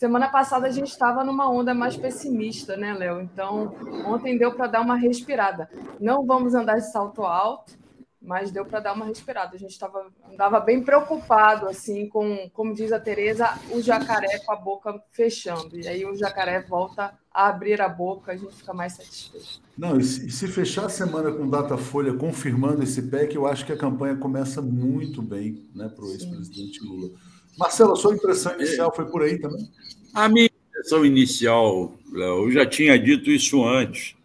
S8: Semana passada a gente estava numa onda mais pessimista, né, Léo? Então, ontem deu para dar uma respirada. Não vamos andar de salto alto, mas deu para dar uma respirada. A gente estava andava bem preocupado assim com, como diz a Tereza, o jacaré com a boca fechando. E aí o jacaré volta a abrir a boca, a gente fica mais satisfeito.
S1: Não, e se, e se fechar a semana com data folha confirmando esse PEC, eu acho que a campanha começa muito bem, né, para o ex-presidente Lula. Marcelo, a sua impressão inicial foi por aí também?
S9: A minha impressão inicial, Léo, eu já tinha dito isso antes.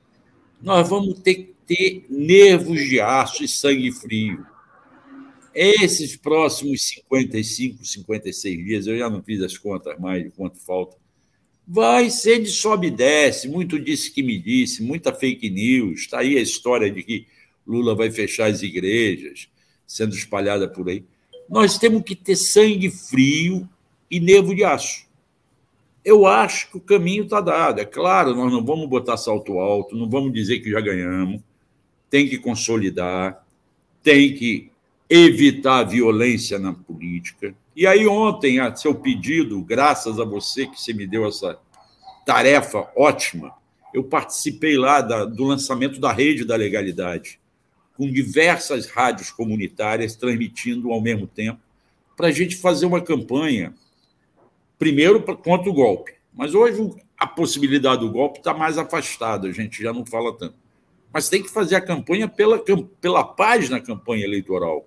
S9: Nós vamos ter ter nervos de aço e sangue frio. Esses próximos 55, 56 dias, eu já não fiz as contas mais de quanto falta, vai ser de sobe e desce, muito disse que me disse, muita fake news. Está aí a história de que Lula vai fechar as igrejas, sendo espalhada por aí. Nós temos que ter sangue frio e nervo de aço eu acho que o caminho está dado. É claro, nós não vamos botar salto alto, não vamos dizer que já ganhamos, tem que consolidar, tem que evitar a violência na política. E aí, ontem, a seu pedido, graças a você que você me deu essa tarefa ótima, eu participei lá da, do lançamento da Rede da Legalidade, com diversas rádios comunitárias transmitindo ao mesmo tempo, para a gente fazer uma campanha, primeiro contra o golpe. Mas hoje a possibilidade do golpe está mais afastada, a gente já não fala tanto. Mas tem que fazer a campanha pela, pela paz na campanha eleitoral.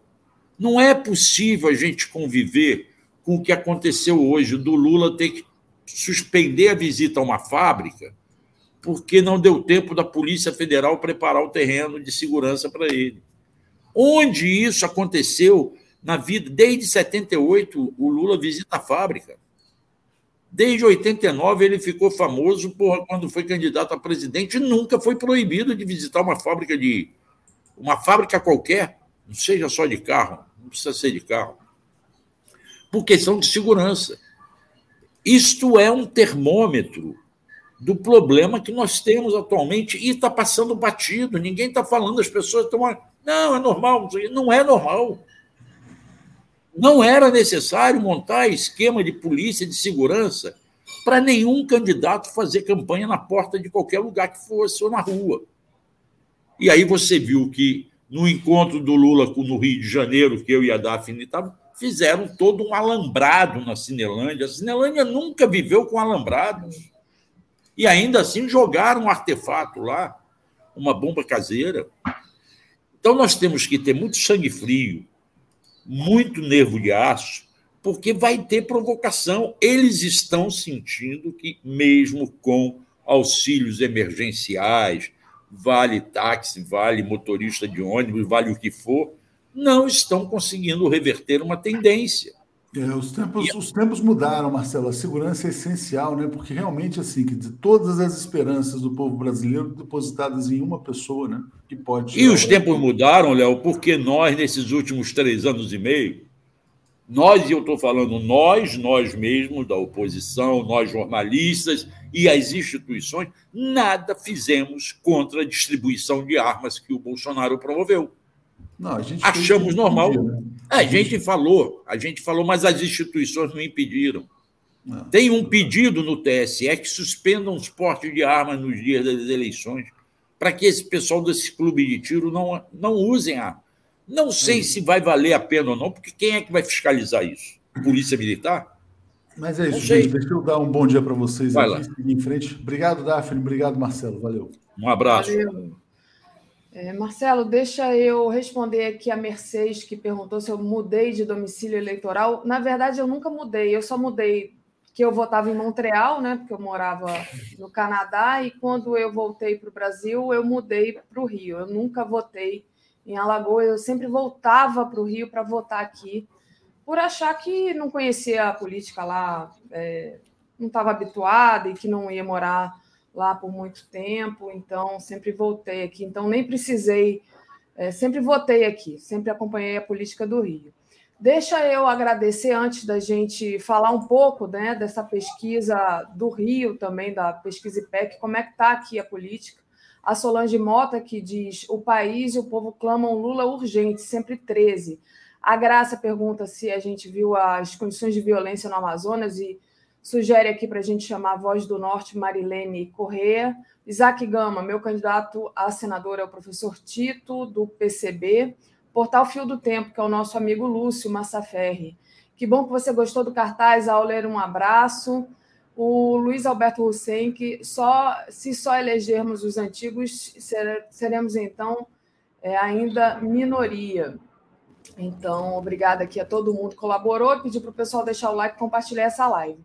S9: Não é possível a gente conviver com o que aconteceu hoje, do Lula ter que suspender a visita a uma fábrica porque não deu tempo da Polícia Federal preparar o terreno de segurança para ele. Onde isso aconteceu na vida? Desde 78, o Lula visita a fábrica. Desde 89, ele ficou famoso por, quando foi candidato a presidente nunca foi proibido de visitar uma fábrica de. uma fábrica qualquer, não seja só de carro, não precisa ser de carro. Por questão de segurança. Isto é um termômetro do problema que nós temos atualmente e está passando batido. Ninguém está falando, as pessoas estão. Não, é normal. Não é normal. Não era necessário montar esquema de polícia de segurança para nenhum candidato fazer campanha na porta de qualquer lugar que fosse ou na rua. E aí você viu que no encontro do Lula no Rio de Janeiro, que eu e a Daphne fizeram todo um alambrado na Cinelândia. A Cinelândia nunca viveu com alambrados. E ainda assim jogaram um artefato lá, uma bomba caseira. Então nós temos que ter muito sangue frio, muito nervo de aço, porque vai ter provocação. Eles estão sentindo que, mesmo com auxílios emergenciais, vale táxi, vale motorista de ônibus, vale o que for, não estão conseguindo reverter uma tendência.
S1: É, os, tempos, e... os tempos mudaram, Marcelo. A segurança é essencial, né? Porque realmente, assim, que de todas as esperanças do povo brasileiro depositadas em uma pessoa, né? Que pode.
S9: E os tempos mudaram, Léo, porque nós, nesses últimos três anos e meio, nós, e eu estou falando nós, nós mesmos, da oposição, nós jornalistas e as instituições, nada fizemos contra a distribuição de armas que o Bolsonaro promoveu. Não, Achamos normal. né? É, a gente falou, a gente falou, mas as instituições não impediram. Não. Tem um pedido no TSE que suspendam os portes de armas nos dias das eleições, para que esse pessoal desse clube de tiro não, não usem arma. Não sei se vai valer a pena ou não, porque quem é que vai fiscalizar isso? Polícia Militar?
S1: Mas é isso, gente. Deixa eu dar um bom dia para vocês vai aqui, seguir em frente. Obrigado, Daphne. Obrigado, Marcelo. Valeu.
S9: Um abraço.
S8: Valeu. É, Marcelo, deixa eu responder aqui a Mercedes, que perguntou se eu mudei de domicílio eleitoral. Na verdade, eu nunca mudei, eu só mudei que eu votava em Montreal, né? Porque eu morava no Canadá, e quando eu voltei para o Brasil, eu mudei para o Rio. Eu nunca votei em Alagoas, eu sempre voltava para o Rio para votar aqui, por achar que não conhecia a política lá, é, não estava habituada e que não ia morar lá por muito tempo, então sempre voltei aqui. Então nem precisei, é, sempre votei aqui, sempre acompanhei a política do Rio. Deixa eu agradecer antes da gente falar um pouco né, dessa pesquisa do Rio também, da pesquisa IPEC, como é que está aqui a política. A Solange Mota, que diz: o país e o povo clamam Lula urgente, sempre 13. A Graça pergunta se a gente viu as condições de violência no Amazonas e sugere aqui para a gente chamar a voz do Norte, Marilene Correa. Isaac Gama, meu candidato a senador é o professor Tito, do PCB. Portal Fio do Tempo, que é o nosso amigo Lúcio Massaferri. Que bom que você gostou do cartaz, Auler, um abraço. O Luiz Alberto Hussein, que só, se só elegermos os antigos, seremos então é, ainda minoria. Então, obrigada aqui a todo mundo que colaborou pedir para o pessoal deixar o like e compartilhar essa live.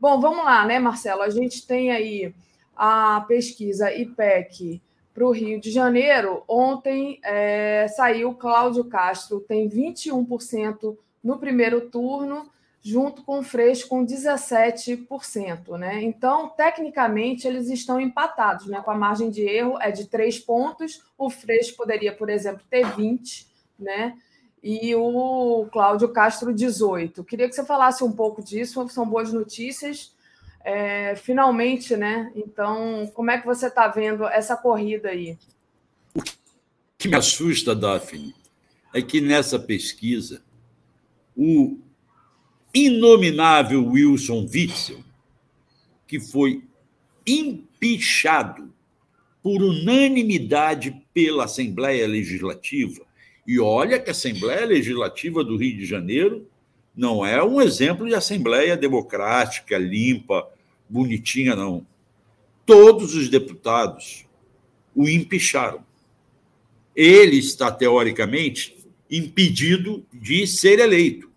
S8: Bom, vamos lá, né, Marcelo? A gente tem aí a pesquisa IPEC para o Rio de Janeiro. Ontem é, saiu Cláudio Castro, tem 21% no primeiro turno, junto com o Freixo com 17%. Né? Então, tecnicamente, eles estão empatados, né? com a margem de erro é de 3 pontos. O Freixo poderia, por exemplo, ter 20, né? E o Cláudio Castro 18. Queria que você falasse um pouco disso, são boas notícias. É, finalmente, né? Então, como é que você está vendo essa corrida aí?
S9: O que me assusta, Daphne, é que nessa pesquisa o inominável Wilson Witzel, que foi empichado por unanimidade pela Assembleia Legislativa. E olha que a Assembleia Legislativa do Rio de Janeiro não é um exemplo de Assembleia democrática, limpa, bonitinha, não. Todos os deputados o empicharam. Ele está, teoricamente, impedido de ser eleito.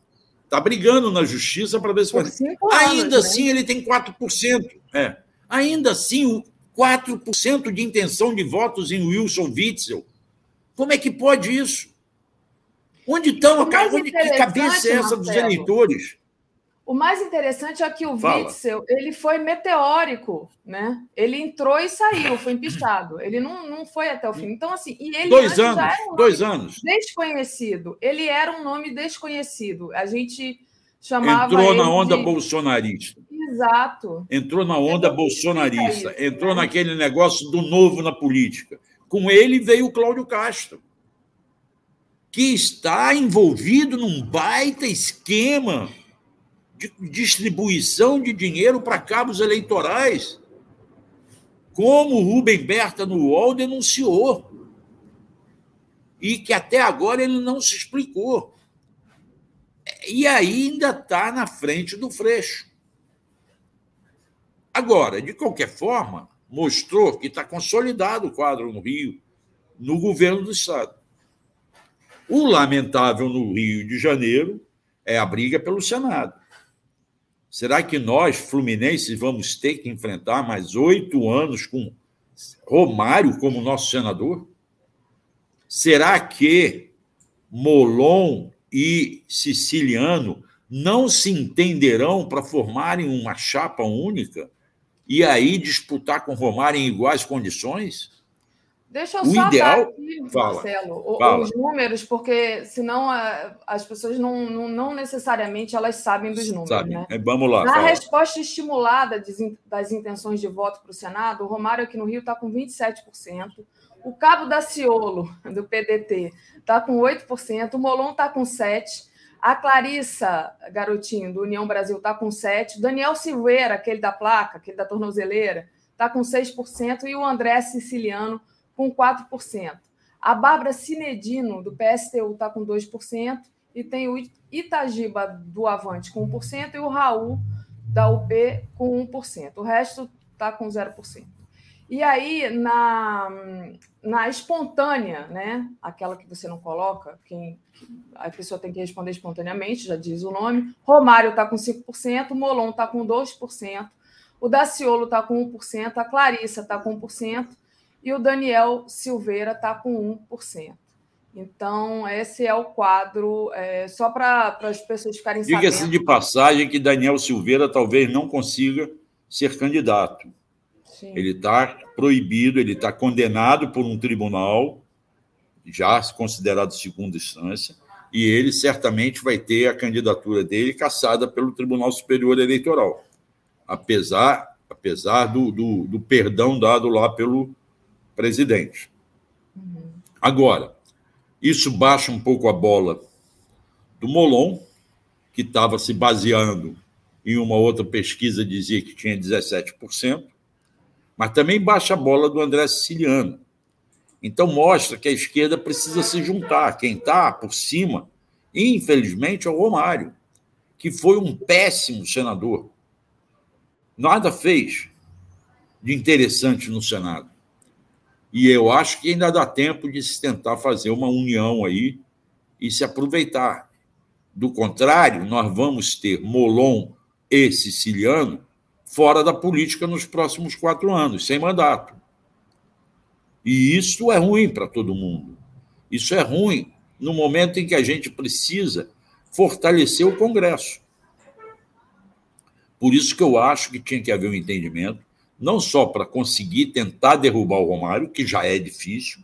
S9: Está brigando na justiça para ver se vai. Ainda anos, assim, né? ele tem 4%. É. Ainda assim, 4% de intenção de votos em Wilson Witzel. Como é que pode isso? Onde estão? Onde, que cabeça é essa Marcelo, dos eleitores?
S8: O mais interessante é que o Fala. Witzel ele foi meteórico, né? Ele entrou e saiu, foi empichado. Ele não, não foi até o fim. Então, assim, e ele
S9: dois anos, um dois anos.
S8: Desconhecido. Ele era um nome desconhecido. A gente chamava.
S9: Entrou na onda de... bolsonarista.
S8: Exato.
S9: Entrou na onda é bolsonarista. Entrou né? naquele negócio do novo na política. Com ele veio o Cláudio Castro, que está envolvido num baita esquema de distribuição de dinheiro para cabos eleitorais, como o Rubem Berta no UOL denunciou. E que até agora ele não se explicou. E ainda está na frente do Freixo. Agora, de qualquer forma, mostrou que está consolidado o quadro no Rio, no governo do Estado. O lamentável no Rio de Janeiro é a briga pelo Senado. Será que nós, Fluminense, vamos ter que enfrentar mais oito anos com Romário como nosso senador? Será que Molon e Siciliano não se entenderão para formarem uma chapa única? e aí disputar com Romário em iguais condições?
S8: Deixa eu o só ideal... aqui, fala, Marcelo, fala. os números, porque senão as pessoas não, não, não, necessariamente elas sabem dos números. Sabe. Né?
S9: Vamos lá.
S8: Na fala. resposta estimulada das intenções de voto para o Senado, o Romário aqui no Rio está com 27%, o Cabo da Ciolo, do PDT, está com 8%, o Molon está com 7%, a Clarissa Garotinho, do União Brasil, está com 7%. Daniel Silveira, aquele da placa, aquele da tornozeleira, está com 6%. E o André Siciliano com 4%. A Bárbara Cinedino, do PSTU, está com 2%. E tem o Itagiba do Avante com 1% e o Raul da UP com 1%. O resto está com 0%. E aí, na, na espontânea, né? Aquela que você não coloca, quem, a pessoa tem que responder espontaneamente, já diz o nome. Romário está com 5%, Molon está com 2%, o Daciolo está com 1%, a Clarissa está com 1% e o Daniel Silveira está com 1%. Então, esse é o quadro, é, só para as pessoas ficarem
S9: sabendo. Diga-se de passagem que Daniel Silveira talvez não consiga ser candidato Sim. Ele está proibido, ele está condenado por um tribunal, já considerado segunda instância, e ele certamente vai ter a candidatura dele cassada pelo Tribunal Superior Eleitoral, apesar, apesar do, do, do perdão dado lá pelo presidente. Uhum. Agora, isso baixa um pouco a bola do Molon, que estava se baseando em uma outra pesquisa, dizia que tinha 17%, mas também baixa a bola do André Siciliano. Então mostra que a esquerda precisa se juntar. Quem está por cima, infelizmente, é o Romário, que foi um péssimo senador. Nada fez de interessante no Senado. E eu acho que ainda dá tempo de se tentar fazer uma união aí e se aproveitar. Do contrário, nós vamos ter Molon e Siciliano fora da política nos próximos quatro anos, sem mandato. E isso é ruim para todo mundo. Isso é ruim no momento em que a gente precisa fortalecer o Congresso. Por isso que eu acho que tinha que haver um entendimento, não só para conseguir tentar derrubar o Romário, que já é difícil,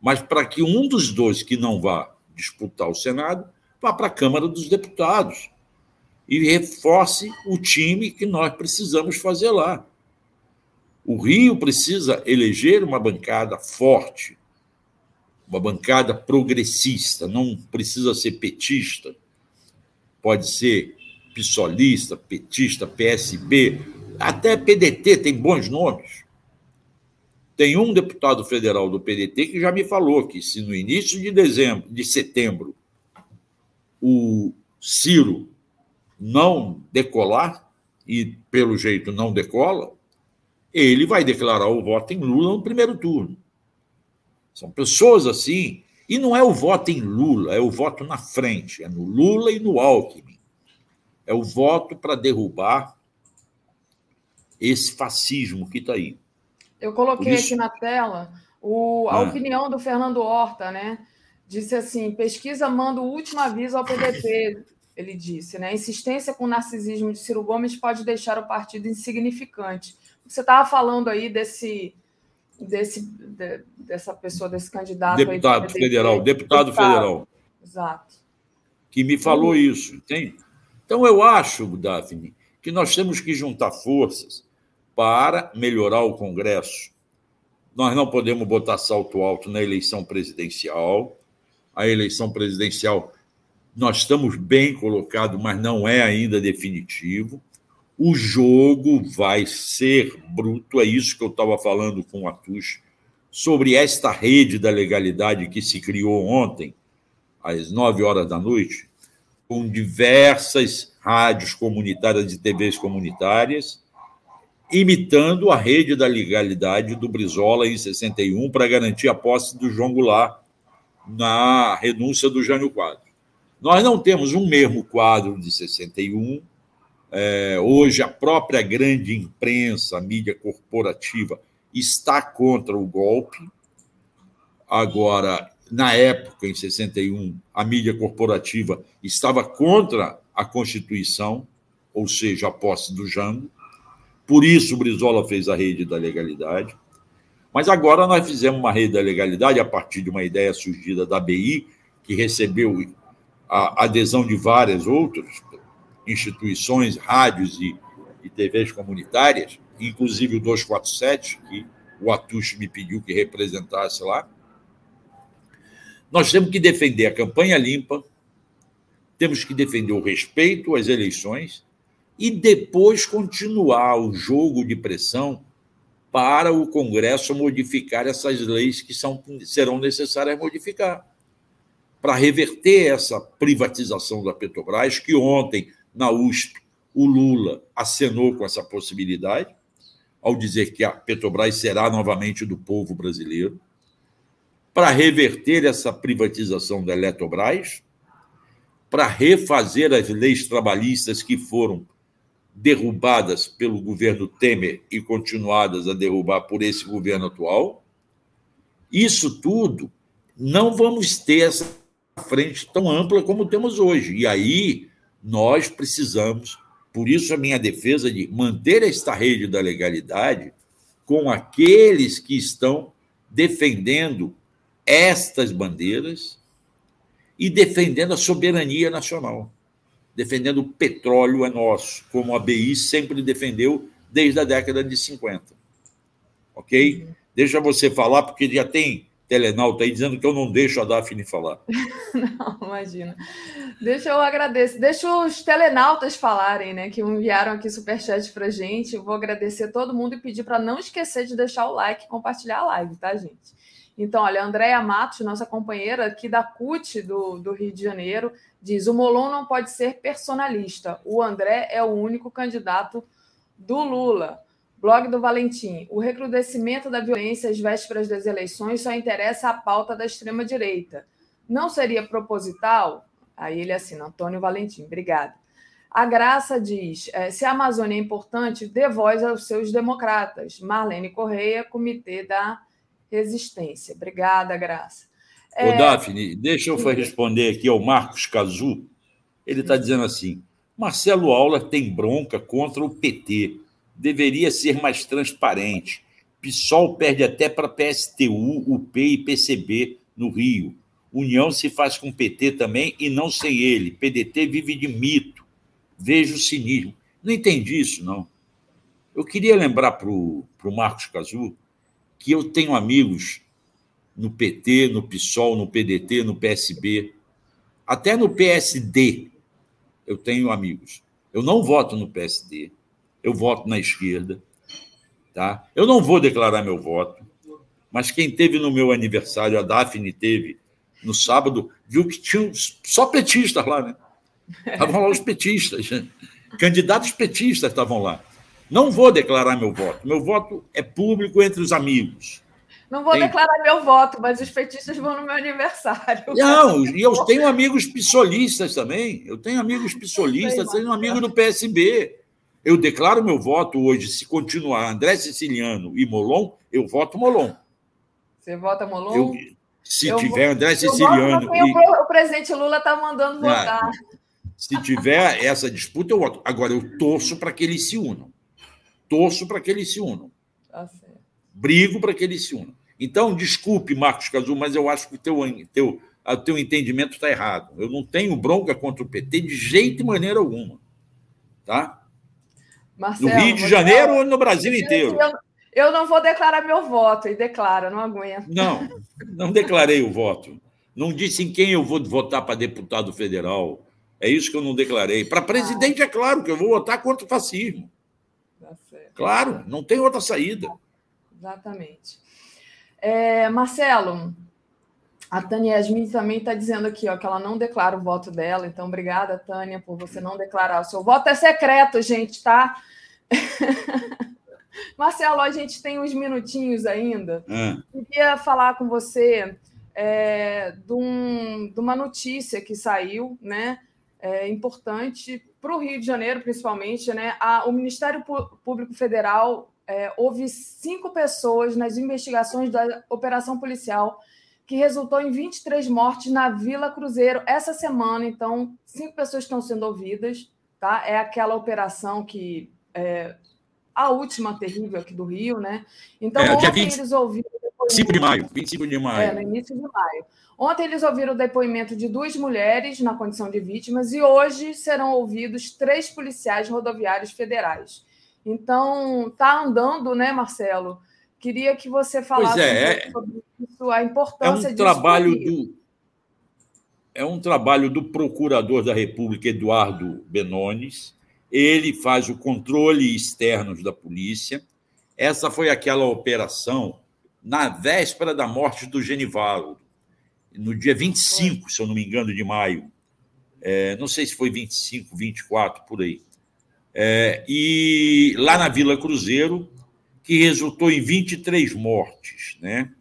S9: mas para que um dos dois que não vá disputar o Senado vá para a Câmara dos Deputados e reforce o time que nós precisamos fazer lá. O Rio precisa eleger uma bancada forte, uma bancada progressista, não precisa ser petista, pode ser pissolista, petista, PSB, até PDT tem bons nomes. Tem um deputado federal do PDT que já me falou que se no início de dezembro, de setembro, o Ciro não decolar, e pelo jeito não decola, ele vai declarar o voto em Lula no primeiro turno. São pessoas assim, e não é o voto em Lula, é o voto na frente, é no Lula e no Alckmin. É o voto para derrubar esse fascismo que está aí.
S8: Eu coloquei isso... aqui na tela o, a ah. opinião do Fernando Horta, né? Disse assim: pesquisa manda o último aviso ao PDT, ele disse, né? Insistência com o narcisismo de Ciro Gomes pode deixar o partido insignificante. Você estava falando aí desse, desse, de, dessa pessoa, desse candidato.
S9: Deputado
S8: aí
S9: federal, deputado, deputado, federal.
S8: Exato.
S9: Que me falou isso, entende? Então, eu acho, Daphne, que nós temos que juntar forças para melhorar o Congresso. Nós não podemos botar salto alto na eleição presidencial. A eleição presidencial, nós estamos bem colocados, mas não é ainda definitivo. O jogo vai ser bruto, é isso que eu estava falando com o Atush, sobre esta rede da legalidade que se criou ontem, às nove horas da noite, com diversas rádios comunitárias e TVs comunitárias, imitando a rede da legalidade do Brizola em 61 para garantir a posse do João Goulart na renúncia do Jânio Quadro. Nós não temos um mesmo quadro de 61. É, hoje, a própria grande imprensa, a mídia corporativa, está contra o golpe. Agora, na época, em 61, a mídia corporativa estava contra a Constituição, ou seja, a posse do Jango. Por isso, Brizola fez a rede da legalidade. Mas agora nós fizemos uma rede da legalidade a partir de uma ideia surgida da BI, que recebeu a adesão de várias outras instituições, rádios e, e TVs comunitárias, inclusive o 247, que o Atush me pediu que representasse lá. Nós temos que defender a campanha limpa, temos que defender o respeito às eleições e depois continuar o jogo de pressão para o Congresso modificar essas leis que são, serão necessárias modificar. Para reverter essa privatização da Petrobras, que ontem, na USP, o Lula acenou com essa possibilidade, ao dizer que a Petrobras será novamente do povo brasileiro, para reverter essa privatização da Eletrobras, para refazer as leis trabalhistas que foram derrubadas pelo governo Temer e continuadas a derrubar por esse governo atual. Isso tudo, não vamos ter essa frente tão ampla como temos hoje. E aí nós precisamos, por isso a minha defesa de manter esta rede da legalidade com aqueles que estão defendendo estas bandeiras e defendendo a soberania nacional defendendo o petróleo é nosso, como a BI sempre defendeu desde a década de 50. Ok? Uhum. Deixa você falar, porque já tem telenauta aí dizendo que eu não deixo a Daphne falar.
S8: não, imagina. Deixa eu agradecer. Deixa os telenautas falarem, né? Que enviaram aqui superchat pra gente. Eu vou agradecer todo mundo e pedir para não esquecer de deixar o like e compartilhar a live, tá, gente? Então, olha, Andréia Matos, nossa companheira aqui da CUT do, do Rio de Janeiro, diz: o Molon não pode ser personalista. O André é o único candidato do Lula. Blog do Valentim. O recrudescimento da violência às vésperas das eleições só interessa a pauta da extrema-direita. Não seria proposital? Aí ele assina, Antônio Valentim. Obrigada. A Graça diz: é, se a Amazônia é importante, dê voz aos seus democratas. Marlene Correia, Comitê da Resistência. Obrigada, Graça.
S9: É... Ô, Daphne, deixa eu responder aqui ao Marcos Cazu. Ele está dizendo assim: Marcelo Aula tem bronca contra o PT. Deveria ser mais transparente. PSOL perde até para PSTU, UP e PCB no Rio. União se faz com PT também e não sem ele. PDT vive de mito. Vejo o cinismo. Não entendi isso, não. Eu queria lembrar para o Marcos Cazu que eu tenho amigos no PT, no PSOL, no PDT, no PSB, até no PSD eu tenho amigos. Eu não voto no PSD, eu voto na esquerda, tá? Eu não vou declarar meu voto, mas quem teve no meu aniversário, a Daphne teve no sábado, viu que tinha só petistas lá, né? Estavam lá os petistas, candidatos petistas estavam lá. Não vou declarar meu voto. Meu voto é público entre os amigos.
S8: Não vou Tem... declarar meu voto, mas os petistas vão no meu aniversário.
S9: Não, e eu tenho amigos pissolistas também. Eu tenho amigos pissolistas, tenho um amigo do PSB. Eu declaro meu voto hoje, se continuar André Siciliano e Molon, eu voto Molon.
S8: Você vota Molon? Eu,
S9: se eu tiver vou, André Siciliano.
S8: Voto, e... O presidente Lula está mandando votar. Ah,
S9: se tiver essa disputa, eu voto. Agora, eu torço para que eles se unam. Torço para que eles se unam. Tá Brigo para que eles se unam. Então, desculpe, Marcos Cazu, mas eu acho que o teu, teu, o teu entendimento está errado. Eu não tenho bronca contra o PT de jeito e maneira alguma. Tá? Marcelo, no Rio de Janeiro ou no Brasil inteiro?
S8: Eu, eu não vou declarar meu voto, e declaro, não aguento.
S9: Não, não declarei o voto. Não disse em quem eu vou votar para deputado federal. É isso que eu não declarei. Para presidente, é claro que eu vou votar contra o fascismo. Claro, não tem outra saída.
S8: Exatamente. É, Marcelo, a Tânia Yasmin também está dizendo aqui ó, que ela não declara o voto dela. Então, obrigada, Tânia, por você não declarar o seu voto. É secreto, gente, tá? Marcelo, a gente tem uns minutinhos ainda. Hum. Queria falar com você é, de, um, de, uma notícia que saiu, né? É, importante para o Rio de Janeiro, principalmente, né? A, o Ministério Público Federal é, houve cinco pessoas nas investigações da operação policial que resultou em 23 mortes na Vila Cruzeiro essa semana. Então, cinco pessoas estão sendo ouvidas. Tá? É aquela operação que é a última terrível aqui do Rio, né? Então, é, ontem 20, eles ouviram.
S9: 25 de maio, 25 de maio.
S8: É, no início de maio. Ontem eles ouviram o depoimento de duas mulheres na condição de vítimas e hoje serão ouvidos três policiais rodoviários federais. Então, está andando, né, Marcelo? Queria que você falasse
S9: é,
S8: um sobre isso, a importância
S9: é um trabalho do É um trabalho do procurador da República, Eduardo Benones. Ele faz o controle externo da polícia. Essa foi aquela operação na véspera da morte do Genivaldo, no dia 25, se eu não me engano, de maio. É, não sei se foi 25, 24, por aí. É, e lá na Vila Cruzeiro, que resultou em 23 mortes, né?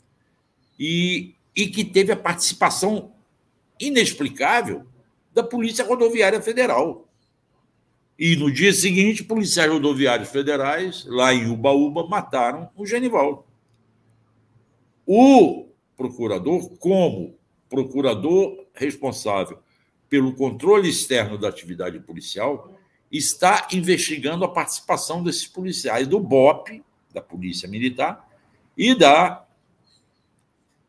S9: E, e que teve a participação inexplicável da Polícia Rodoviária Federal. E no dia seguinte, policiais rodoviários federais, lá em Ubaúba, mataram o Genivaldo. O procurador, como procurador responsável pelo controle externo da atividade policial, está investigando a participação desses policiais do BOP, da Polícia Militar, e da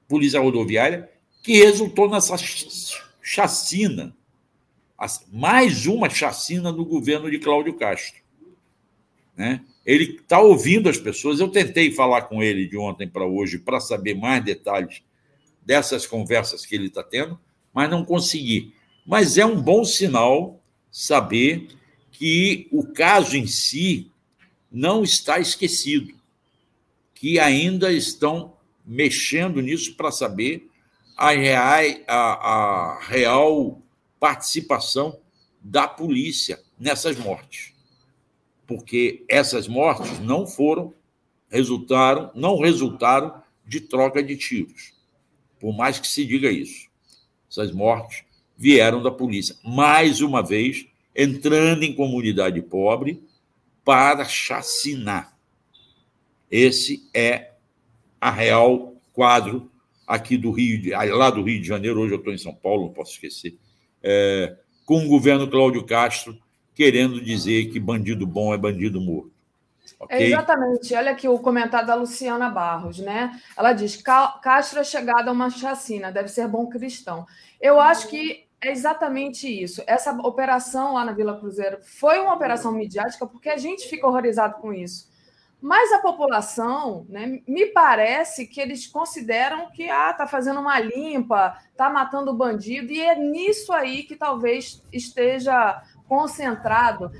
S9: Polícia Rodoviária, que resultou nessa chacina, mais uma chacina no governo de Cláudio Castro. Né? Ele está ouvindo as pessoas. Eu tentei falar com ele de ontem para hoje para saber mais detalhes dessas conversas que ele está tendo, mas não consegui. Mas é um bom sinal saber que o caso em si não está esquecido, que ainda estão mexendo nisso para saber a real, a, a real participação da polícia nessas mortes. Porque essas mortes não foram, resultaram, não resultaram de troca de tiros. Por mais que se diga isso. Essas mortes vieram da polícia. Mais uma vez, entrando em comunidade pobre para chacinar. Esse é a real quadro aqui do Rio, de, lá do Rio de Janeiro. Hoje eu estou em São Paulo, não posso esquecer. É, com o governo Cláudio Castro querendo dizer que bandido bom é bandido morto.
S8: Okay? Exatamente. Olha aqui o comentário da Luciana Barros, né? Ela diz: Castro é chegada a uma chacina, deve ser bom cristão. Eu acho que é exatamente isso. Essa operação lá na Vila Cruzeiro foi uma operação midiática porque a gente fica horrorizado com isso. Mas a população, né, me parece que eles consideram que ah, tá fazendo uma limpa, tá matando bandido, e é nisso aí que talvez esteja concentrado,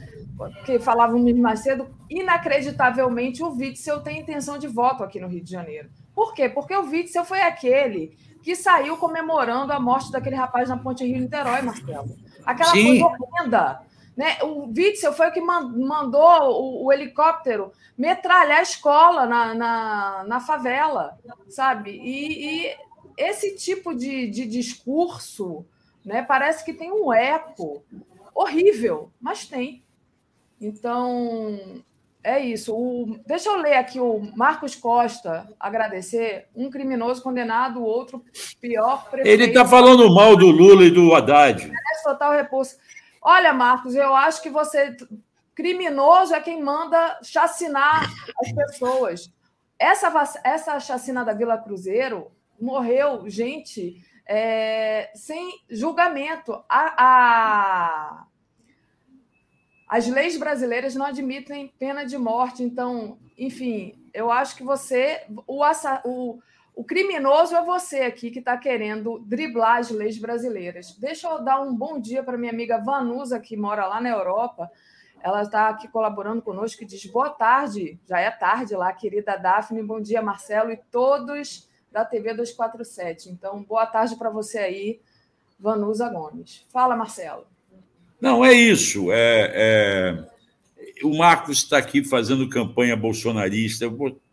S8: que falávamos mais cedo, inacreditavelmente o Witzel tem intenção de voto aqui no Rio de Janeiro. Por quê? Porque o Witzel foi aquele que saiu comemorando a morte daquele rapaz na Ponte Rio-Niterói, Marcelo. Aquela Sim. coisa horrenda né? O Witzel foi o que mandou o, o helicóptero metralhar a escola na, na, na favela, sabe? E, e esse tipo de, de discurso né, parece que tem um eco horrível, mas tem. Então, é isso. O, deixa eu ler aqui o Marcos Costa agradecer. Um criminoso condenado, o outro pior.
S9: Prefeito. Ele está falando mal do Lula e do Haddad.
S8: É total repulso. Olha, Marcos, eu acho que você. Criminoso é quem manda chacinar as pessoas. Essa, essa chacina da Vila Cruzeiro morreu gente é, sem julgamento. A, a, as leis brasileiras não admitem pena de morte. Então, enfim, eu acho que você. O, o, o criminoso é você aqui que está querendo driblar as leis brasileiras. Deixa eu dar um bom dia para minha amiga Vanusa, que mora lá na Europa. Ela está aqui colaborando conosco e diz: boa tarde, já é tarde lá, querida Daphne. Bom dia, Marcelo, e todos da TV 247. Então, boa tarde para você aí, Vanusa Gomes. Fala, Marcelo.
S9: Não, é isso. É, é... O Marcos está aqui fazendo campanha bolsonarista.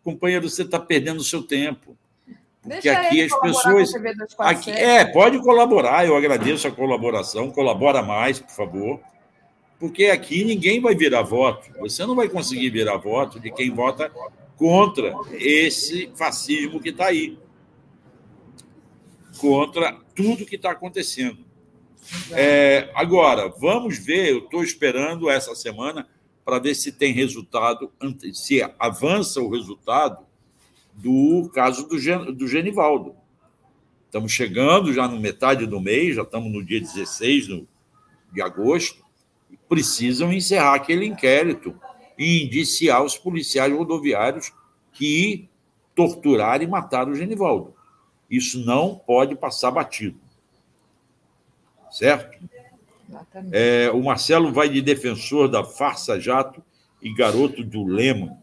S9: Companheiro, você está perdendo o seu tempo. Porque Deixa aqui as pessoas. Aqui, é, pode colaborar, eu agradeço a colaboração, colabora mais, por favor. Porque aqui ninguém vai virar voto. Você não vai conseguir virar voto de quem vota contra esse fascismo que está aí. Contra tudo que está acontecendo. É, agora, vamos ver, eu estou esperando essa semana para ver se tem resultado, se avança o resultado do caso do, do Genivaldo. Estamos chegando já no metade do mês, já estamos no dia 16 de agosto, precisam encerrar aquele inquérito e indiciar os policiais rodoviários que torturaram e mataram o Genivaldo. Isso não pode passar batido. Certo? É, o Marcelo vai de defensor da farsa jato e garoto do Lema.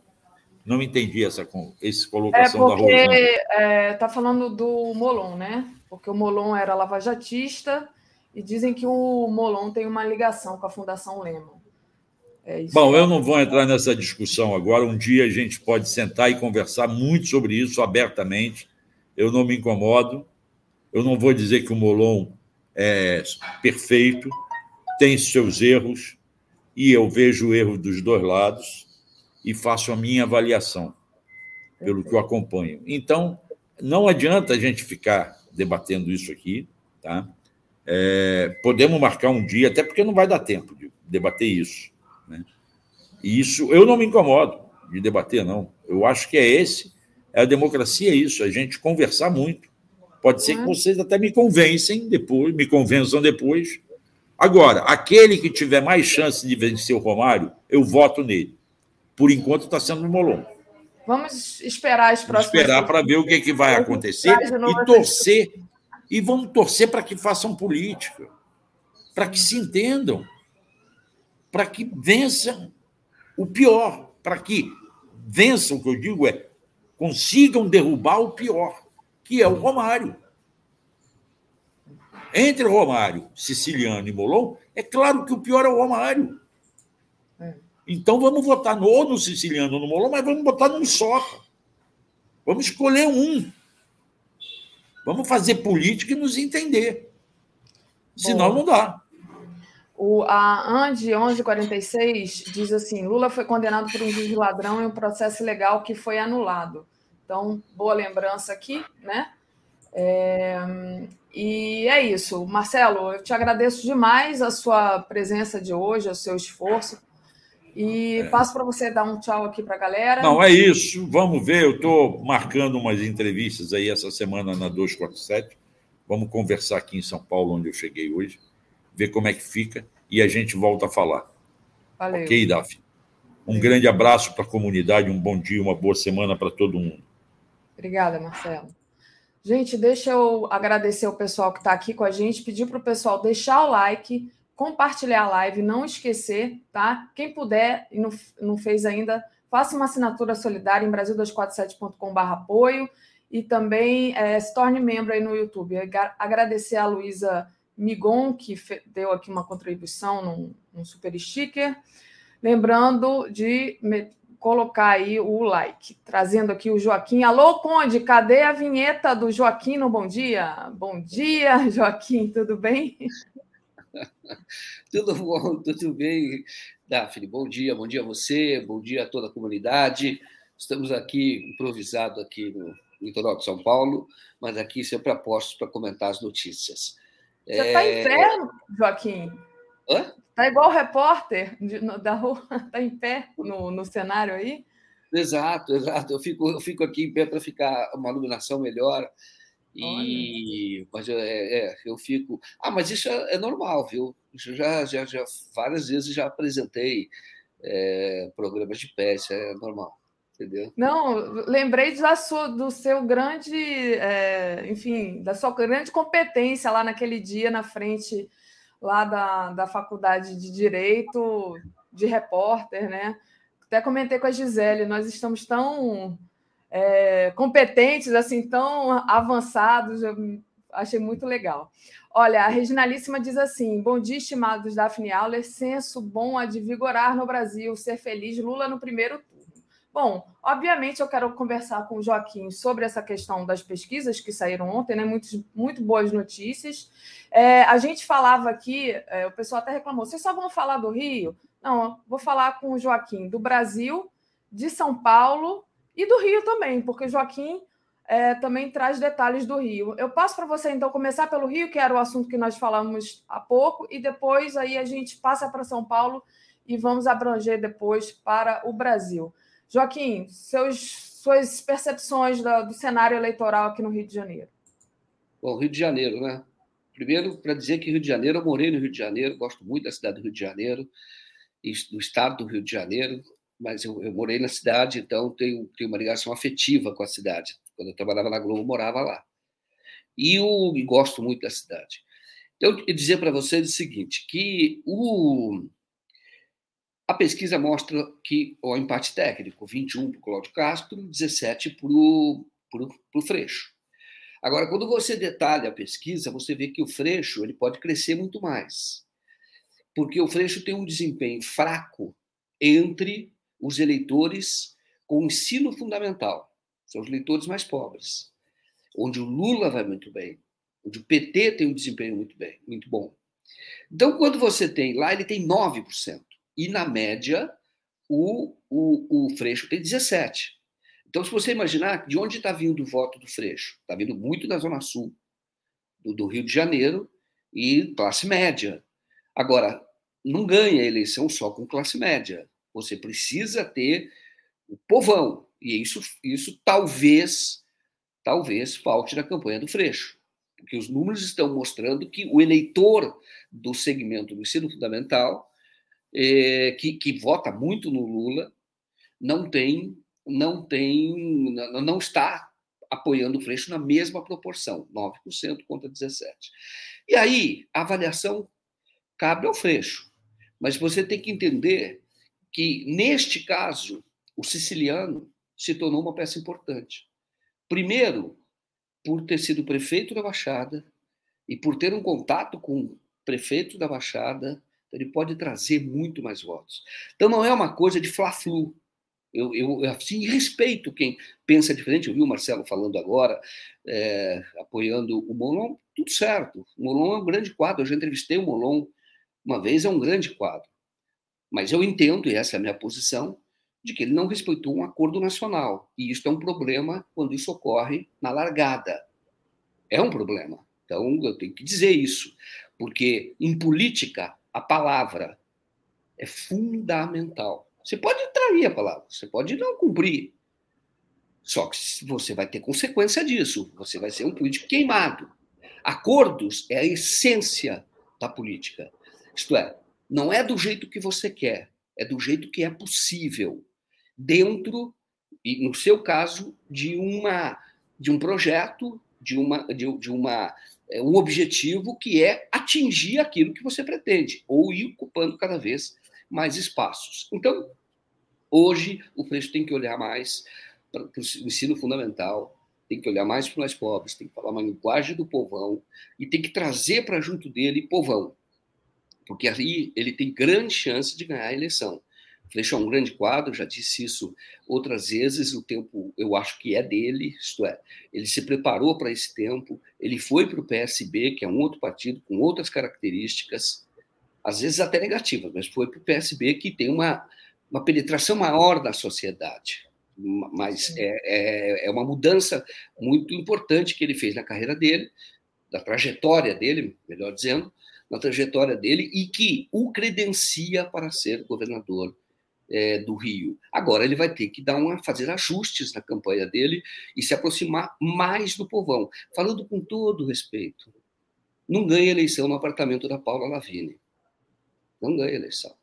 S9: Não entendi essa, essa colocação
S8: é porque, da Rosana. Está é, tá falando do Molon, né? Porque o Molon era lavajatista e dizem que o Molon tem uma ligação com a Fundação Lehman.
S9: É Bom, eu não vou entrar nessa discussão agora. Um dia a gente pode sentar e conversar muito sobre isso abertamente. Eu não me incomodo. Eu não vou dizer que o Molon é perfeito, tem seus erros, e eu vejo o erro dos dois lados e faço a minha avaliação pelo que eu acompanho. Então, não adianta a gente ficar debatendo isso aqui, tá? É, podemos marcar um dia, até porque não vai dar tempo de debater isso. Né? E isso eu não me incomodo de debater, não. Eu acho que é esse, a democracia, é isso, a gente conversar muito. Pode ser que vocês até me convencem depois, me convençam depois. Agora, aquele que tiver mais chance de vencer o Romário, eu voto nele por enquanto está sendo no Molon.
S8: Vamos esperar as próximas.
S9: Esperar para ver o que, é que vai acontecer e torcer. E vamos torcer para que façam política, para que se entendam, para que vençam o pior, para que vençam, o que eu digo é, consigam derrubar o pior, que é o Romário. Entre Romário, Siciliano e Molon, é claro que o pior é o Romário. Então vamos votar no, ou no Siciliano ou no Molon, mas vamos votar num só. Vamos escolher um. Vamos fazer política e nos entender. Senão Bom, não dá.
S8: O, a Andi 1146 diz assim: Lula foi condenado por um juiz ladrão em um processo legal que foi anulado. Então, boa lembrança aqui, né? É, e é isso. Marcelo, eu te agradeço demais a sua presença de hoje, o seu esforço. E é. passo para você dar um tchau aqui para a galera.
S9: Não, é isso. Vamos ver. Eu estou marcando umas entrevistas aí essa semana na 247. Vamos conversar aqui em São Paulo, onde eu cheguei hoje, ver como é que fica e a gente volta a falar.
S8: Valeu.
S9: Ok, Daphne? Um grande abraço para a comunidade, um bom dia, uma boa semana para todo mundo.
S8: Obrigada, Marcelo. Gente, deixa eu agradecer o pessoal que está aqui com a gente, pedir para o pessoal deixar o like, compartilhar a live, não esquecer, tá? Quem puder e não, não fez ainda, faça uma assinatura solidária em brasil247.com.br apoio e também é, se torne membro aí no YouTube. Agradecer a Luísa Migon, que deu aqui uma contribuição num, num super sticker. Lembrando de colocar aí o like. Trazendo aqui o Joaquim. Alô, Conde, cadê a vinheta do Joaquim no Bom Dia? Bom dia, Joaquim, tudo bem?
S10: tudo bom, tudo bem, Daphne. Bom dia, bom dia a você, bom dia a toda a comunidade. Estamos aqui improvisado aqui no litoral de São Paulo, mas aqui sempre apostos para comentar as notícias.
S8: Você está é... em pé, Joaquim? Hã? Tá igual o repórter de, no, da rua, tá em pé no, no cenário aí?
S10: Exato, exato. Eu fico, eu fico aqui em pé para ficar uma iluminação melhor. E, mas eu, é, é, eu fico. Ah, mas isso é, é normal, viu? Isso já, já, já várias vezes já apresentei é, programas de pé, isso é normal. Entendeu?
S8: Não, lembrei da sua, do seu grande, é, enfim, da sua grande competência lá naquele dia na frente lá da, da faculdade de Direito, de repórter, né? Até comentei com a Gisele, nós estamos tão é, competentes, assim, tão avançados, achei muito legal. Olha, a Reginalíssima diz assim: Bom dia, estimados Daphne Auler, senso bom a de vigorar no Brasil, ser feliz, Lula no primeiro turno. Bom, obviamente eu quero conversar com o Joaquim sobre essa questão das pesquisas que saíram ontem, né? Muito, muito boas notícias. É, a gente falava aqui, é, o pessoal até reclamou, vocês só vão falar do Rio? Não, vou falar com o Joaquim do Brasil, de São Paulo e do Rio também, porque o Joaquim é, também traz detalhes do Rio. Eu passo para você, então, começar pelo Rio, que era o assunto que nós falamos há pouco, e depois aí a gente passa para São Paulo e vamos abranger depois para o Brasil. Joaquim, seus, suas percepções da, do cenário eleitoral aqui no Rio de Janeiro.
S10: Bom, Rio de Janeiro, né? Primeiro, para dizer que Rio de Janeiro, eu morei no Rio de Janeiro, gosto muito da cidade do Rio de Janeiro, do estado do Rio de Janeiro, mas eu, eu morei na cidade, então tenho, tenho uma ligação afetiva com a cidade. Quando eu trabalhava na Globo, eu morava lá. E eu gosto muito da cidade. Então, eu dizer para vocês o seguinte, que o, a pesquisa mostra que o empate técnico, 21 para o Cláudio Castro, 17 para o Freixo. Agora, quando você detalha a pesquisa, você vê que o Freixo ele pode crescer muito mais. Porque o Freixo tem um desempenho fraco entre os eleitores com ensino fundamental, são os eleitores mais pobres, onde o Lula vai muito bem, onde o PT tem um desempenho muito bem, muito bom. Então, quando você tem lá, ele tem 9% e, na média, o, o, o Freixo tem 17. Então, se você imaginar de onde está vindo o voto do Freixo, está vindo muito da Zona Sul, do, do, Rio de Janeiro e classe média. Agora, não ganha a eleição só com classe média. Você precisa ter o povão. E isso, isso talvez, talvez falte na campanha do Freixo. Porque os números estão mostrando que o eleitor do segmento do ensino fundamental é, que, que vota muito no Lula não tem não tem não está apoiando o Freixo na mesma proporção, 9% contra 17. E aí, a avaliação cabe ao Freixo. Mas você tem que entender que, neste caso, o siciliano se tornou uma peça importante. Primeiro, por ter sido prefeito da Baixada e por ter um contato com o prefeito da Baixada ele pode trazer muito mais votos. Então não é uma coisa de fla-flu. Eu, eu, assim, respeito quem pensa diferente. Eu vi o Marcelo falando agora, é, apoiando o Molon, tudo certo. O Molon é um grande quadro. Eu já entrevistei o Molon uma vez, é um grande quadro. Mas eu entendo, e essa é a minha posição, de que ele não respeitou um acordo nacional. E isso é um problema quando isso ocorre na largada. É um problema. Então, eu tenho que dizer isso. Porque em política, a palavra é fundamental. Você pode trair a palavra, você pode não cumprir. Só que você vai ter consequência disso. Você vai ser um político queimado. Acordos é a essência da política. Isto é, não é do jeito que você quer, é do jeito que é possível, dentro, e no seu caso, de uma de um projeto, de uma de, de uma um objetivo que é atingir aquilo que você pretende ou ir ocupando cada vez mais espaços. Então, hoje o Freixo tem que olhar mais para o ensino fundamental, tem que olhar mais para os mais pobres, tem que falar uma linguagem do povão e tem que trazer para junto dele povão, porque aí ele tem grande chance de ganhar a eleição. Freixo é um grande quadro, já disse isso outras vezes, o tempo eu acho que é dele, isto é, ele se preparou para esse tempo, ele foi para o PSB, que é um outro partido com outras características, às vezes até negativas, mas foi para o PSB que tem uma, uma penetração maior da sociedade. Mas é, é, é uma mudança muito importante que ele fez na carreira dele, da trajetória dele, melhor dizendo, na trajetória dele, e que o credencia para ser governador é, do Rio. Agora ele vai ter que dar uma, fazer ajustes na campanha dele e se aproximar mais do povão. Falando com todo respeito, não ganha eleição no apartamento da Paula Lavigne. Não ganha eleição.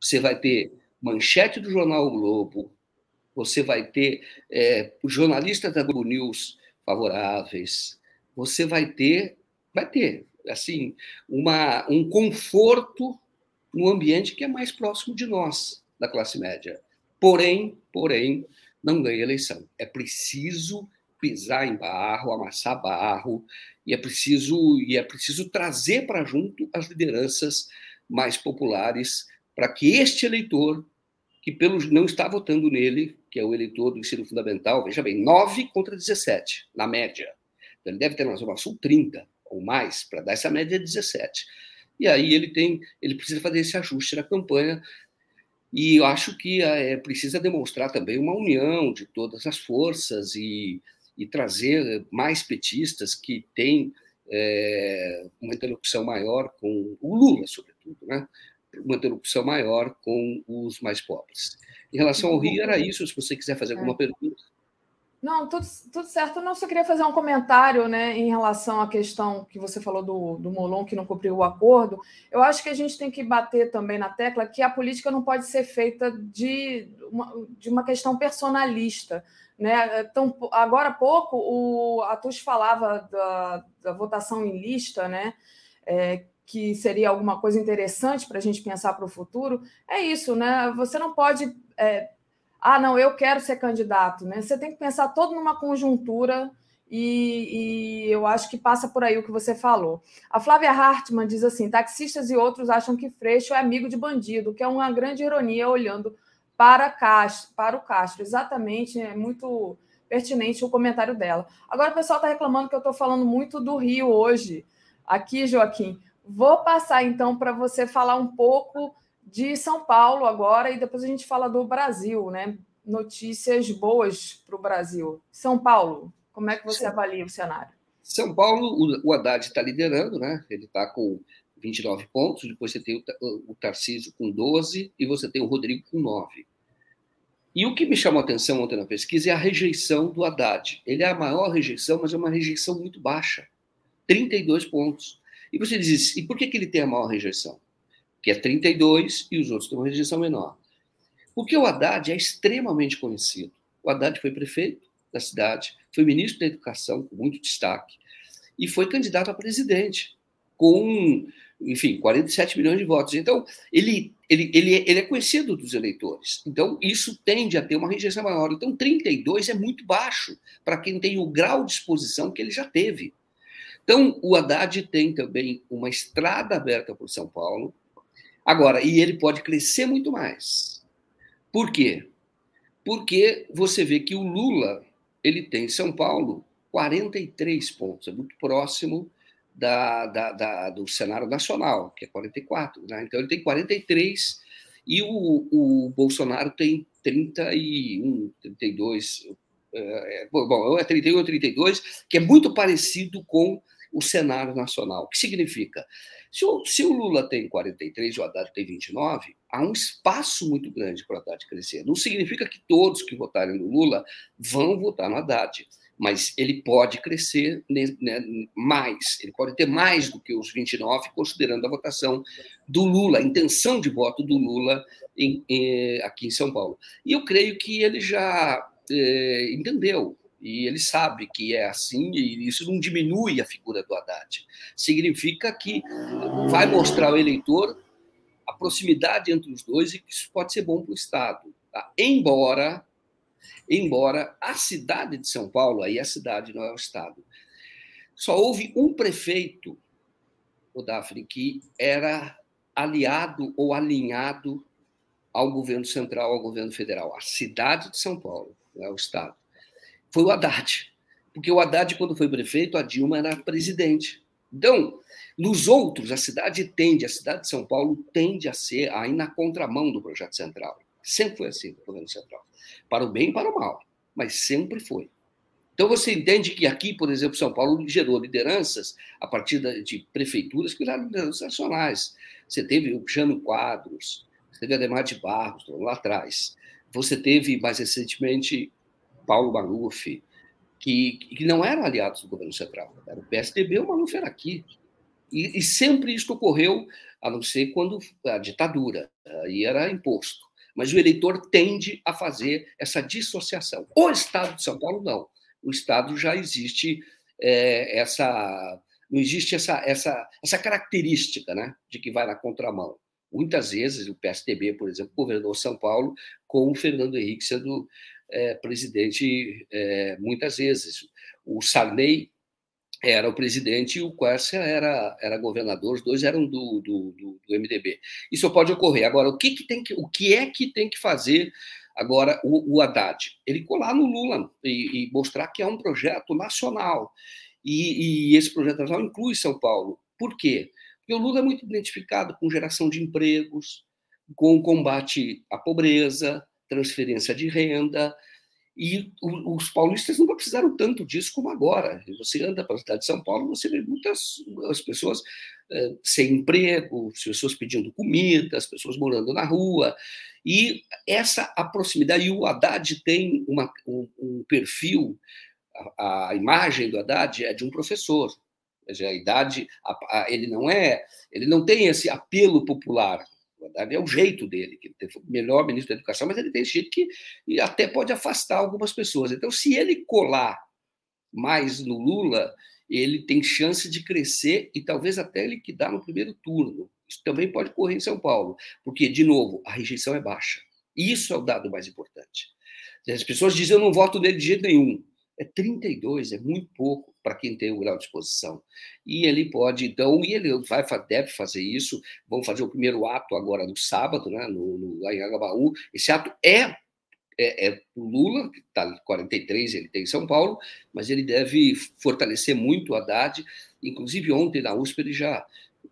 S10: Você vai ter manchete do jornal o Globo, você vai ter é, jornalistas da Globo News favoráveis, você vai ter, vai ter, assim, uma, um conforto no ambiente que é mais próximo de nós da classe média. Porém, porém, não ganha eleição. É preciso pisar em barro, amassar barro, e é preciso e é preciso trazer para junto as lideranças mais populares para que este eleitor que pelo não está votando nele, que é o eleitor do ensino fundamental, veja bem, 9 contra 17 na média. Então, ele deve ter na Zona Sul 30 ou mais para dar essa média de 17. E aí ele tem, ele precisa fazer esse ajuste na campanha e eu acho que é, precisa demonstrar também uma união de todas as forças e, e trazer mais petistas que têm é, uma interlocução maior com o Lula, sobretudo, né? uma interlocução maior com os mais pobres. Em relação ao Rio, era isso. Se você quiser fazer alguma é. pergunta.
S8: Não, tudo, tudo certo. Não, só queria fazer um comentário né, em relação à questão que você falou do, do Molon, que não cumpriu o acordo. Eu acho que a gente tem que bater também na tecla que a política não pode ser feita de uma, de uma questão personalista. Né? Então, agora há pouco, o Atus falava da, da votação em lista, né? É, que seria alguma coisa interessante para a gente pensar para o futuro. É isso, né? Você não pode é, ah, não, eu quero ser candidato, né? Você tem que pensar todo numa conjuntura e, e, eu acho que passa por aí o que você falou. A Flávia Hartmann diz assim: taxistas e outros acham que Freixo é amigo de bandido, que é uma grande ironia olhando para, Castro, para o Castro. Exatamente, é muito pertinente o comentário dela. Agora o pessoal está reclamando que eu estou falando muito do Rio hoje. Aqui, Joaquim, vou passar então para você falar um pouco de São Paulo agora e depois a gente fala do Brasil, né? Notícias boas para o Brasil. São Paulo, como é que você avalia o cenário?
S10: São Paulo, o Haddad está liderando, né? Ele está com 29 pontos, depois você tem o Tarcísio com 12 e você tem o Rodrigo com 9. E o que me chamou a atenção ontem na pesquisa é a rejeição do Haddad. Ele é a maior rejeição, mas é uma rejeição muito baixa 32 pontos. E você diz, e por que, que ele tem a maior rejeição? Que é 32, e os outros têm uma rejeição menor. Porque o Haddad é extremamente conhecido. O Haddad foi prefeito da cidade, foi ministro da Educação, com muito destaque, e foi candidato a presidente, com, enfim, 47 milhões de votos. Então, ele, ele, ele, ele é conhecido dos eleitores. Então, isso tende a ter uma rejeição maior. Então, 32 é muito baixo para quem tem o grau de exposição que ele já teve. Então, o Haddad tem também uma estrada aberta por São Paulo, Agora, e ele pode crescer muito mais. Por quê? Porque você vê que o Lula ele tem em São Paulo 43 pontos, é muito próximo da, da, da, do cenário nacional, que é 44. Né? Então ele tem 43 e o, o Bolsonaro tem 31, 32. É, bom, é 31 ou 32, que é muito parecido com o cenário nacional. O que significa? Se o, se o Lula tem 43 e o Haddad tem 29, há um espaço muito grande para o Haddad crescer. Não significa que todos que votarem no Lula vão votar no Haddad, mas ele pode crescer né, mais, ele pode ter mais do que os 29, considerando a votação do Lula, a intenção de voto do Lula em, em, aqui em São Paulo. E eu creio que ele já é, entendeu e ele sabe que é assim, e isso não diminui a figura do Haddad. Significa que vai mostrar ao eleitor a proximidade entre os dois e que isso pode ser bom para o Estado. Tá? Embora, embora a cidade de São Paulo, aí a cidade não é o Estado, só houve um prefeito, o Daphne, que era aliado ou alinhado ao governo central, ao governo federal, a cidade de São Paulo, não é o Estado foi o Haddad. Porque o Haddad, quando foi prefeito, a Dilma era presidente. Então, nos outros, a cidade tende, a cidade de São Paulo tende a ser aí na contramão do projeto central. Sempre foi assim, do governo central. Para o bem e para o mal, mas sempre foi. Então você entende que aqui, por exemplo, São Paulo gerou lideranças a partir de prefeituras que eram lideranças nacionais. Você teve o Jano Quadros, você teve Ademar de Barros, lá atrás. Você teve, mais recentemente, Paulo Maluf, que, que não eram aliados do governo central. Era o PSDB, o Maluf era aqui. E, e sempre isso ocorreu, a não ser quando a ditadura, aí era imposto. Mas o eleitor tende a fazer essa dissociação. O Estado de São Paulo, não. O Estado já existe é, essa. Não existe essa, essa, essa característica né, de que vai na contramão. Muitas vezes o PSDB, por exemplo, governou São Paulo com o Fernando Henrique sendo é, presidente é, muitas vezes. O Sarney era o presidente e o Quercia era, era governador, os dois eram do, do, do, do MDB. Isso pode ocorrer. Agora, o que, que, tem que, o que é que tem que fazer agora o, o Haddad? Ele colar no Lula e, e mostrar que é um projeto nacional. E, e, esse projeto nacional inclui São Paulo. Por quê? Porque o Lula é muito identificado com geração de empregos, com combate à pobreza, transferência de renda. E os paulistas nunca precisaram tanto disso como agora. Você anda para a cidade de São Paulo, você vê muitas as pessoas eh, sem emprego, as pessoas pedindo comida, as pessoas morando na rua. E essa a proximidade, e o Haddad tem uma, um, um perfil, a, a, imagem do Haddad é de um professor. A idade, a, ele não é, ele não tem esse apelo popular é o jeito dele, que ele foi o melhor ministro da educação, mas ele tem esse jeito que até pode afastar algumas pessoas. Então, se ele colar mais no Lula, ele tem chance de crescer e talvez até liquidar no primeiro turno. Isso também pode ocorrer em São Paulo, porque, de novo, a rejeição é baixa. Isso é o dado mais importante. As pessoas dizem, eu não voto nele de jeito nenhum. É 32, é muito pouco para quem tem o grau de exposição. E ele pode, então, e ele vai, deve fazer isso. Vamos fazer o primeiro ato agora no sábado, né, no, no, lá em Agabaú. Esse ato é é, é o Lula, que está 43, ele tem em São Paulo, mas ele deve fortalecer muito o Haddad. Inclusive, ontem na USP ele já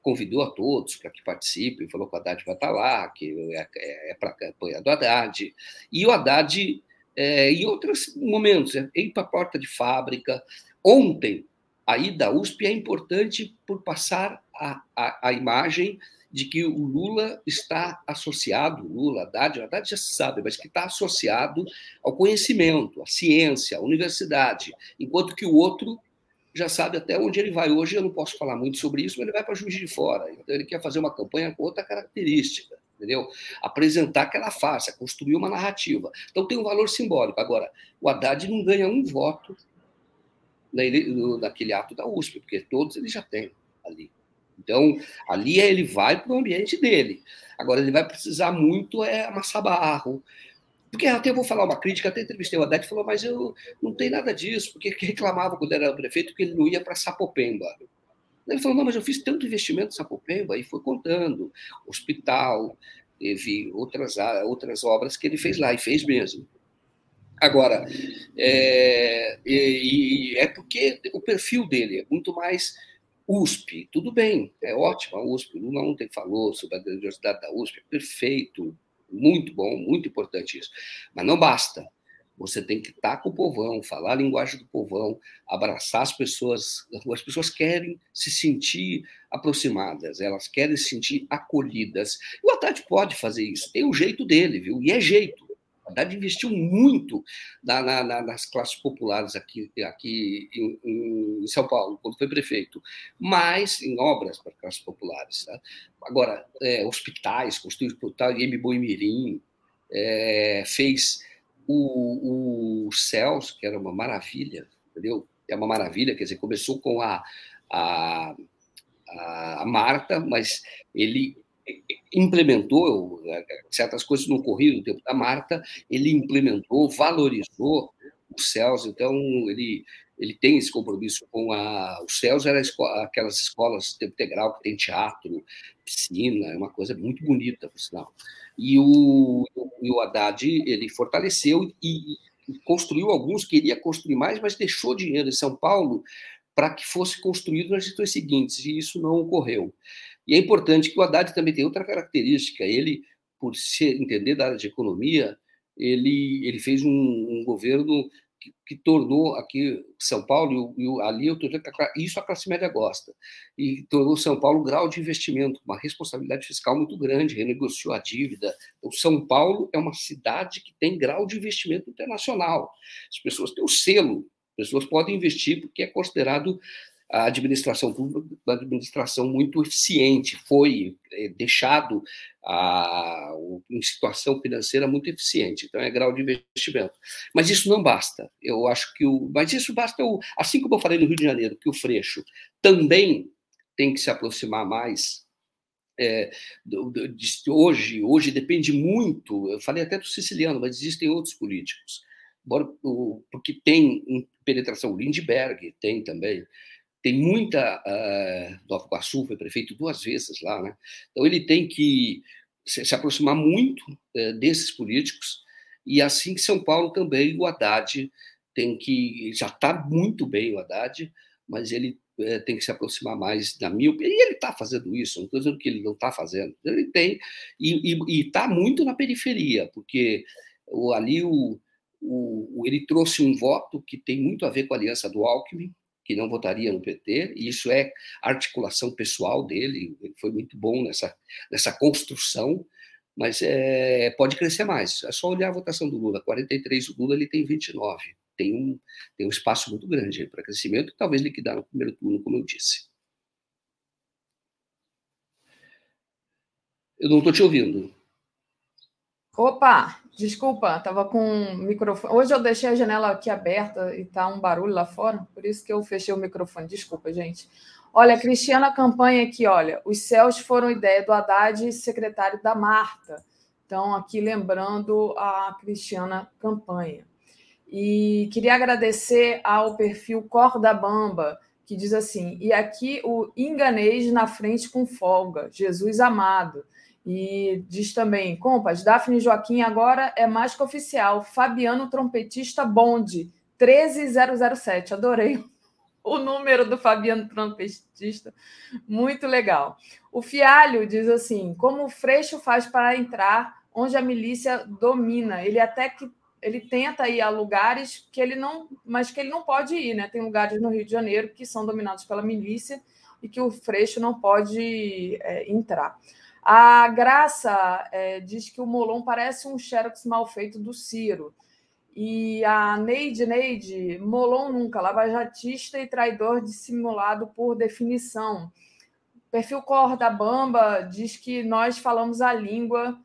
S10: convidou a todos para que participem, falou que o Haddad vai estar lá, que é, é, é para a campanha do Haddad. E o Haddad, é, em outros momentos, é ir para a porta de fábrica, Ontem, a ida à USP é importante por passar a, a, a imagem de que o Lula está associado, Lula, Haddad, Haddad já se sabe, mas que está associado ao conhecimento, à ciência, à universidade, enquanto que o outro já sabe até onde ele vai. Hoje eu não posso falar muito sobre isso, mas ele vai para Juiz de Fora. Então ele quer fazer uma campanha com outra característica, entendeu? Apresentar aquela farsa, construir uma narrativa. Então tem um valor simbólico. Agora, o Haddad não ganha um voto naquele ato da USP, porque todos ele já tem ali. Então, ali ele vai para o ambiente dele. Agora, ele vai precisar muito é amassar barro. Porque até vou falar uma crítica, até entrevistei o Haddad e falou, mas eu não tenho nada disso, porque reclamava quando era prefeito que ele não ia para Sapopemba. Ele falou, não, mas eu fiz tanto investimento em Sapopemba, e foi contando, hospital, teve outras, outras obras que ele fez lá, e fez mesmo. Agora, é, e, e é porque o perfil dele é muito mais USP. Tudo bem, é ótimo a USP. O Lula ontem falou sobre a grandiosidade da USP, perfeito, muito bom, muito importante isso. Mas não basta. Você tem que estar com o povão, falar a linguagem do povão, abraçar as pessoas. As pessoas querem se sentir aproximadas, elas querem se sentir acolhidas. E o Haddad pode fazer isso, tem o jeito dele, viu? E é jeito. Haddad investiu muito na, na, nas classes populares aqui, aqui em, em, São Paulo, quando foi prefeito, mas em obras para classes populares. Tá? Agora, é, hospitais, construiu o hospital em Boimirim, é, fez o, o Céus, que era uma maravilha, entendeu? É uma maravilha, quer dizer, começou com a, a, a Marta, mas ele implementou certas coisas não corriam no tempo da Marta, ele implementou, valorizou os céus, então ele ele tem esse compromisso com a os era aquelas escolas de tempo integral que tem teatro, piscina, é uma coisa muito bonita, por sinal. E o, e o Haddad ele fortaleceu e, e construiu alguns, queria construir mais, mas deixou dinheiro em São Paulo para que fosse construído nas gestões seguintes, e isso não ocorreu. E é importante que o Haddad também tem outra característica. Ele, por ser, entender da área de economia, ele, ele fez um, um governo que, que, tornou aqui São Paulo, e, ali eu tô isso a classe média gosta, e tornou São Paulo um grau de investimento, uma responsabilidade fiscal muito grande, renegociou a dívida. Então, São Paulo é uma cidade que tem grau de investimento internacional. As pessoas têm o selo, as pessoas podem investir porque é considerado a administração pública, uma administração muito eficiente, foi é, deixado a, em situação financeira muito eficiente, então é grau de investimento. Mas isso não basta. Eu acho que o, mas isso basta o, assim como eu falei no Rio de Janeiro, que o Freixo também tem que se aproximar mais é, hoje, hoje depende muito, eu falei até do siciliano, mas existem outros políticos, porque tem penetração, Lindbergh tem também, tem muita. Uh, Nova Iguaçu foi prefeito duas vezes lá, né? Então ele tem que se, aproximar muito uh, desses políticos, e assim que São Paulo também, o Haddad tem que. Já está muito bem o Haddad, mas ele uh, tem que se aproximar mais da opinião. E ele está fazendo isso, não estou dizendo que ele não está fazendo. Ele tem, e está muito na periferia, porque o, ali o, o, ele trouxe um voto que tem muito a ver com a aliança do Alckmin, que não votaria no PT, e isso é articulação pessoal dele, ele foi muito bom nessa, nessa construção, mas é, pode crescer mais. É só olhar a votação do Lula, 43, o Lula ele tem 29, tem um, tem um espaço muito grande para crescimento, talvez liquidar no primeiro turno, como eu disse. Eu não estou te ouvindo.
S8: Opa, desculpa, estava com o microfone. Hoje eu deixei a janela aqui aberta e tá um barulho lá fora, por isso que eu fechei o microfone. Desculpa, gente. Olha, Cristiana Campanha aqui, olha, os céus foram ideia do Haddad, secretário da Marta. Então, aqui lembrando a Cristiana Campanha. E queria agradecer ao perfil Corda Bamba, que diz assim: e aqui o enganês na frente com folga, Jesus amado. E diz também, compas, Daphne Joaquim agora é mais que oficial. Fabiano Trompetista Bonde, 13007. Adorei o número do Fabiano Trompetista. Muito legal. O Fialho diz assim: como o Freixo faz para entrar onde a milícia domina? Ele até que ele tenta ir a lugares que ele não, mas que ele não pode ir, né? Tem lugares no Rio de Janeiro que são dominados pela milícia e que o Freixo não pode é, entrar. A Graça é, diz que o Molon parece um xerox mal feito do Ciro. E a Neide Neide, Molon nunca, lavajatista e traidor dissimulado por definição. Perfil Corda Bamba diz que nós falamos a língua,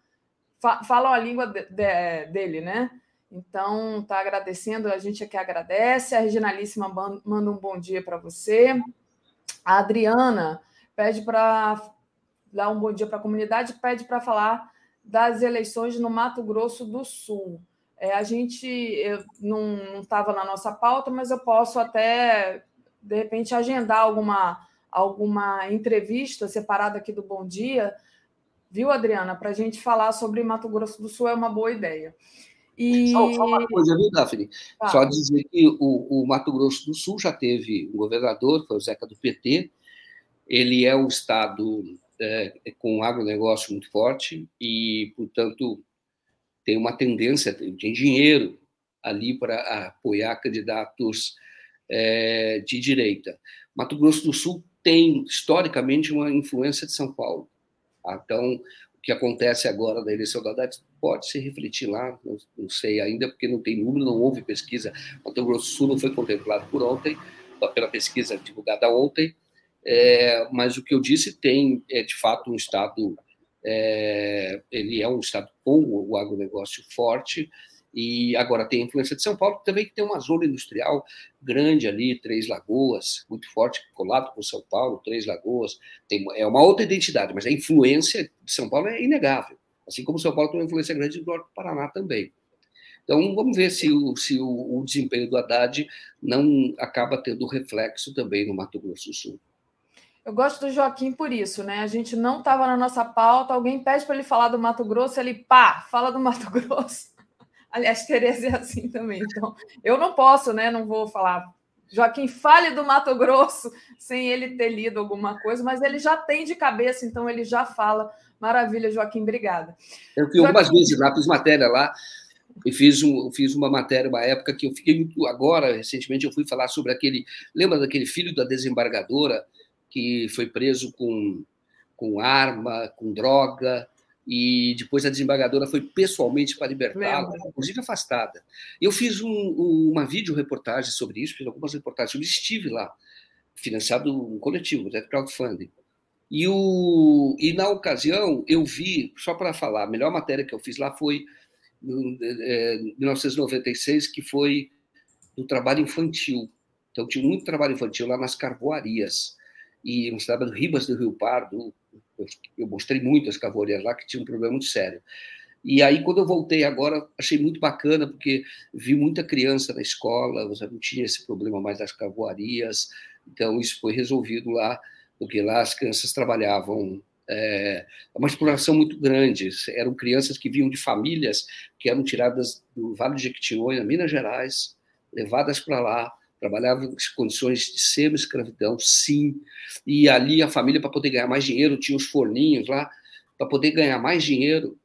S8: fa falam a língua de, de, dele, né? Então, está agradecendo, a gente aqui agradece. A Reginalíssima manda um bom dia para você. A Adriana pede para dar um bom dia para a comunidade, pede para falar das eleições no Mato Grosso do Sul. É, a gente não estava na nossa pauta, mas eu posso até, de repente, agendar alguma, alguma entrevista separada aqui do Bom Dia, viu, Adriana? Para a gente falar sobre Mato Grosso do Sul é uma boa ideia.
S10: E... Só, só uma coisa, viu, Daphne? Tá. Só dizer que o, o, Mato Grosso do Sul já teve um governador, foi o Zeca do PT, ele é um estado é, é, com um agronegócio muito forte e, portanto, tem uma tendência, tem dinheiro ali para apoiar candidatos é, de direita. Mato Grosso do Sul tem, historicamente, uma influência de São Paulo. Tá? Então, o que acontece agora da eleição da Haddad pode se refletir lá, não, não, sei ainda, porque não tem número, não houve pesquisa. Mato Grosso do Sul não foi contemplado por ontem, pela pesquisa divulgada ontem, é, mas o que eu disse tem, é, de fato, um Estado, é, ele é um Estado com o agronegócio forte, e agora tem a influência de São Paulo, também que tem uma zona industrial grande ali, Três Lagoas, muito forte, colado com São Paulo, Três Lagoas. Tem, é uma outra identidade, mas a influência de São Paulo é inegável. Assim como São Paulo tem uma influência grande do Norte do Paraná também. Então, vamos ver se o, se o, o desempenho do Haddad não acaba tendo reflexo também no Mato Grosso do Sul.
S8: Eu gosto do Joaquim por isso, né? A gente não estava na nossa pauta, alguém pede para ele falar do Mato Grosso, ele pá, fala do Mato Grosso. Aliás, Tereza é assim também. Então, eu não posso, né? Não vou falar. Joaquim, fale do Mato Grosso sem ele ter lido alguma coisa, mas ele já tem de cabeça, então ele já fala. Maravilha, Joaquim, obrigada.
S10: Eu fui algumas vezes lá, fiz matéria lá, e fiz, um, fiz uma matéria, uma época que eu fiquei muito. Agora, recentemente, eu fui falar sobre aquele. Lembra daquele filho da desembargadora que foi preso com, com arma, com droga, e depois a desembargadora foi pessoalmente para libertá-la, inclusive afastada. Eu fiz um, um, uma vídeo-reportagem sobre isso, fiz algumas reportagens, eu estive lá, financiado um coletivo, né, crowdfunding. E, o, e na ocasião eu vi, só para falar, a melhor matéria que eu fiz lá foi em é, 1996, que foi do trabalho infantil. Então tinha muito trabalho infantil lá nas carvoarias. E no cidade do Ribas do Rio Pardo, eu, mostrei muito as cavorias lá, que tinha um problema muito sério. E aí, quando eu voltei agora, achei muito bacana, porque vi muita criança na escola, não tinha esse problema mais das cavoarias, então isso foi resolvido lá, porque lá as crianças trabalhavam é, uma exploração muito grande. Eram crianças que vinham de famílias que eram tiradas do Vale de Jequitinhonha, Minas Gerais, levadas para lá, trabalhava em condições de semi-escravidão, sim, e ali a família, para poder ganhar mais dinheiro, tinha os forninhos lá, para poder ganhar mais dinheiro,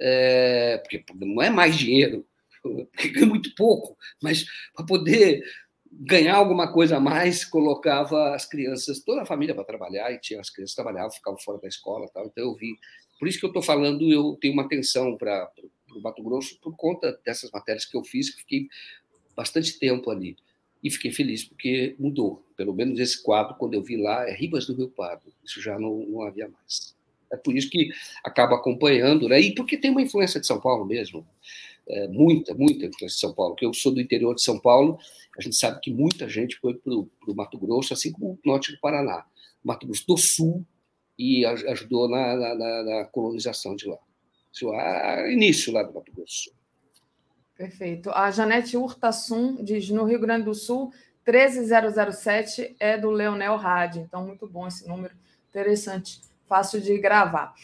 S10: é, porque não é mais dinheiro, porque é muito pouco, mas para poder ganhar alguma coisa a mais, colocava as crianças, toda a família para trabalhar, e tinha as crianças trabalhavam, ficavam fora da escola, tal, então eu vi. Por isso que eu estou falando, eu tenho uma atenção para o Mato Grosso por conta dessas matérias que eu fiz, que fiquei bastante tempo ali e fiquei feliz porque mudou. Pelo menos esse quadro, quando eu vi lá, é Ribas do Rio Pardo. Isso já não, não havia mais. É por isso que acaba acompanhando, né? E porque tem uma influência de São Paulo mesmo. É, muita, muita influência de São Paulo. Porque eu sou do interior de São Paulo, a gente sabe que muita gente foi para o Mato Grosso, assim como o norte do Paraná. Mato Grosso do Sul, e ajudou na, na, na colonização de lá. Isso é início lá do Mato Grosso.
S8: Perfeito. A Janete Urtasun diz: no Rio Grande do Sul, 13007 é do Leonel Hadi. Então, muito bom esse número, interessante, fácil de gravar.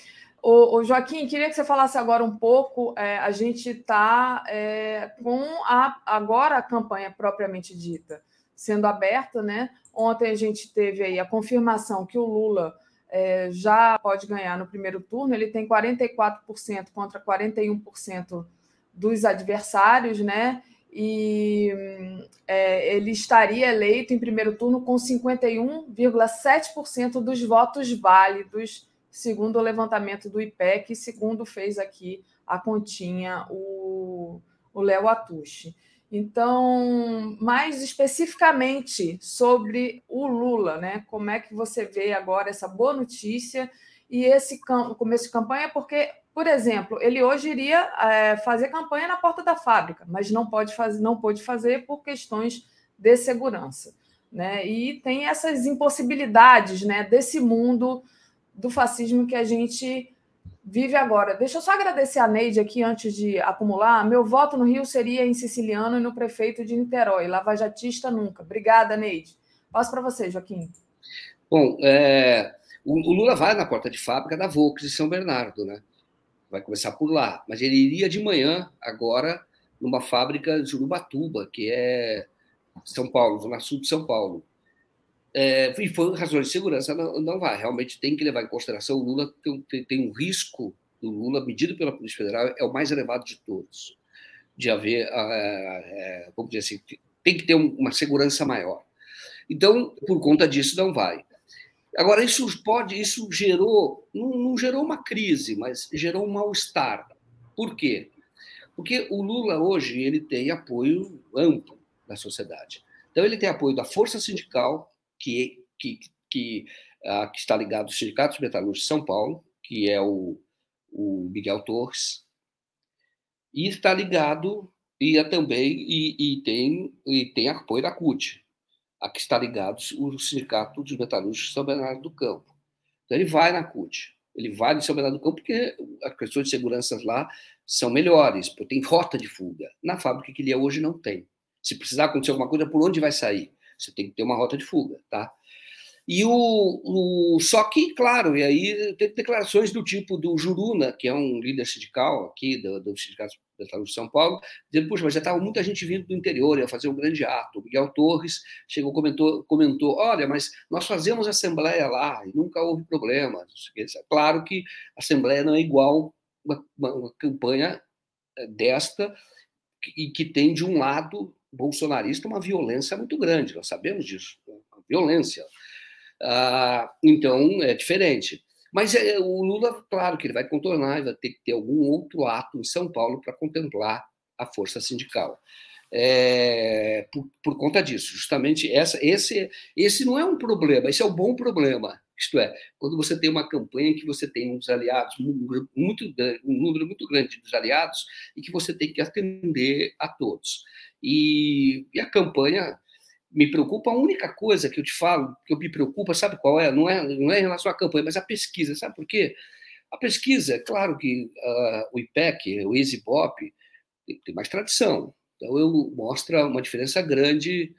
S8: O, Joaquim, queria que você falasse agora um pouco. É, a gente está é, com a, agora a campanha propriamente dita sendo aberta, né? Ontem a gente teve aí a confirmação que o Lula é, já pode ganhar no primeiro turno. Ele tem 44% contra 41% dos adversários, né? E é, ele estaria eleito em primeiro turno com 51,7% dos votos válidos, segundo o levantamento do IPEC, segundo fez aqui a continha o Léo Atushi. Então, mais especificamente sobre o Lula, né? Como é que você vê agora essa boa notícia e esse começo de campanha? Porque por exemplo, ele hoje iria é, fazer campanha na porta da fábrica, mas não pode fazer, não pôde fazer por questões de segurança. Né? E tem essas impossibilidades né, desse mundo do fascismo que a gente vive agora. Deixa eu só agradecer a Neide aqui antes de acumular. Meu voto no Rio seria em siciliano e no prefeito de Niterói, lavajatista nunca. Obrigada, Neide. Passo para você, Joaquim.
S10: Bom, é, o, o, Lula vai na porta de fábrica da Volks de São Bernardo, né? Vai começar por lá. Mas ele iria de manhã, agora, numa fábrica de Urubatuba, que é São Paulo, na sul de São Paulo. É, e por razões de segurança, não, não, vai. Realmente tem que levar em consideração o Lula tem, tem, tem um risco do Lula, medido pela Polícia Federal, é o mais elevado de todos. De haver, é, é, vamos dizer assim, tem que ter uma segurança maior. Então, por conta disso, não vai. Agora, isso pode, isso gerou, não, não gerou uma crise, mas gerou um mal-estar. Por quê? Porque o Lula hoje ele tem apoio amplo da sociedade. Então ele tem apoio da força sindical que que, que, uh, que está ligado aos sindicatos metalúrgicos de São Paulo, que é o, o Miguel Torres, e está ligado e é também e, e, tem e tem apoio da CUT, a que está ligado o sindicato dos metalúrgicos de São Bernardo do Campo. Então ele vai na CUT, ele vai em São Bernardo do Campo porque as questões de segurança lá são melhores, porque tem rota de fuga. Na fábrica que ele é hoje não tem. Se precisar acontecer alguma coisa, por onde vai sair? Você tem que ter uma rota de fuga, tá? E o, o, só que, claro, e aí tem declarações do tipo do Juruna, que é um líder sindical aqui do, do Sindicato de São Paulo, dizendo, puxa, mas já estava muita gente vindo do interior, ia fazer um grande ato. O Miguel Torres chegou, comentou, comentou, olha, mas nós fazemos assembleia lá e nunca houve problema. Claro que assembleia não é igual uma, uma, uma campanha eh, desta e que tem de um lado bolsonarista uma violência muito grande, nós sabemos disso, uma violência. Ah, então é diferente. Mas é, o Lula, claro que ele vai contornar, vai ter que ter algum outro ato em São Paulo para contemplar a força sindical. É, por, por, conta disso, justamente essa, esse, esse não é um problema, esse é o um bom problema. Isto é, quando você tem uma campanha que você tem uns aliados, muito, um número muito grande dos aliados, e que você tem que atender a todos. E, e a campanha me preocupa, a única coisa que eu te falo, que eu me preocupa, sabe qual é? Não é, não é em relação à campanha, mas a pesquisa. Sabe por quê? A pesquisa, é claro que uh, o IPEC, o EasyPop, tem, tem mais tradição. Então, eu mostra uma diferença grande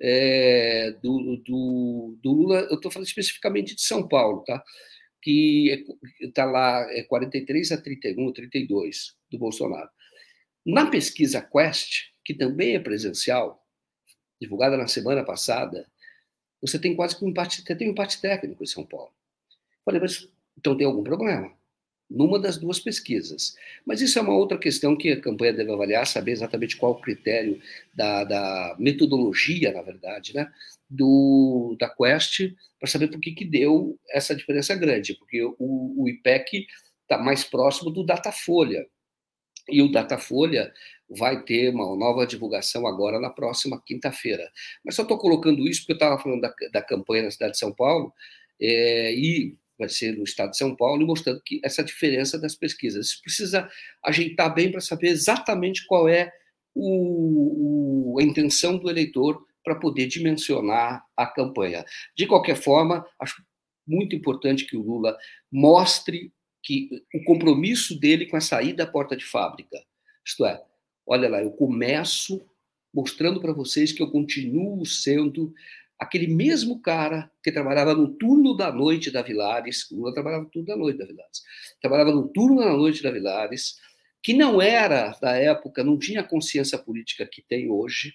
S10: é, do, do, do, Lula, eu estou falando especificamente de São Paulo, tá? que está é, lá é 43 a 31, 32 do Bolsonaro. Na pesquisa Quest, que também é presencial, divulgada na semana passada, você tem quase que um empate, tem um empate técnico em São Paulo. Falei, mas então tem algum problema? numa das duas pesquisas. Mas isso é uma outra questão que a campanha deve avaliar, saber exatamente qual o critério da, da metodologia, na verdade, né, do, da Quest, para saber por que, que deu essa diferença grande, porque o, o IPEC está mais próximo do Datafolha, e o Datafolha vai ter uma nova divulgação agora na próxima quinta-feira. Mas só estou colocando isso porque eu estava falando da, da campanha na cidade de São Paulo, é, e vai ser no estado de São Paulo, e mostrando que essa diferença das pesquisas. Isso precisa ajeitar bem para saber exatamente qual é o, o, a intenção do eleitor para poder dimensionar a campanha. De qualquer forma, acho muito importante que o Lula mostre que o compromisso dele com a saída da porta de fábrica. Isto é, olha lá, eu começo mostrando para vocês que eu continuo sendo aquele mesmo cara que trabalhava no turno da noite da Vilares, Lula trabalhava no turno da noite da Vilares, trabalhava no turno da noite da Vilares, que não era, da época, não tinha a consciência política que tem hoje,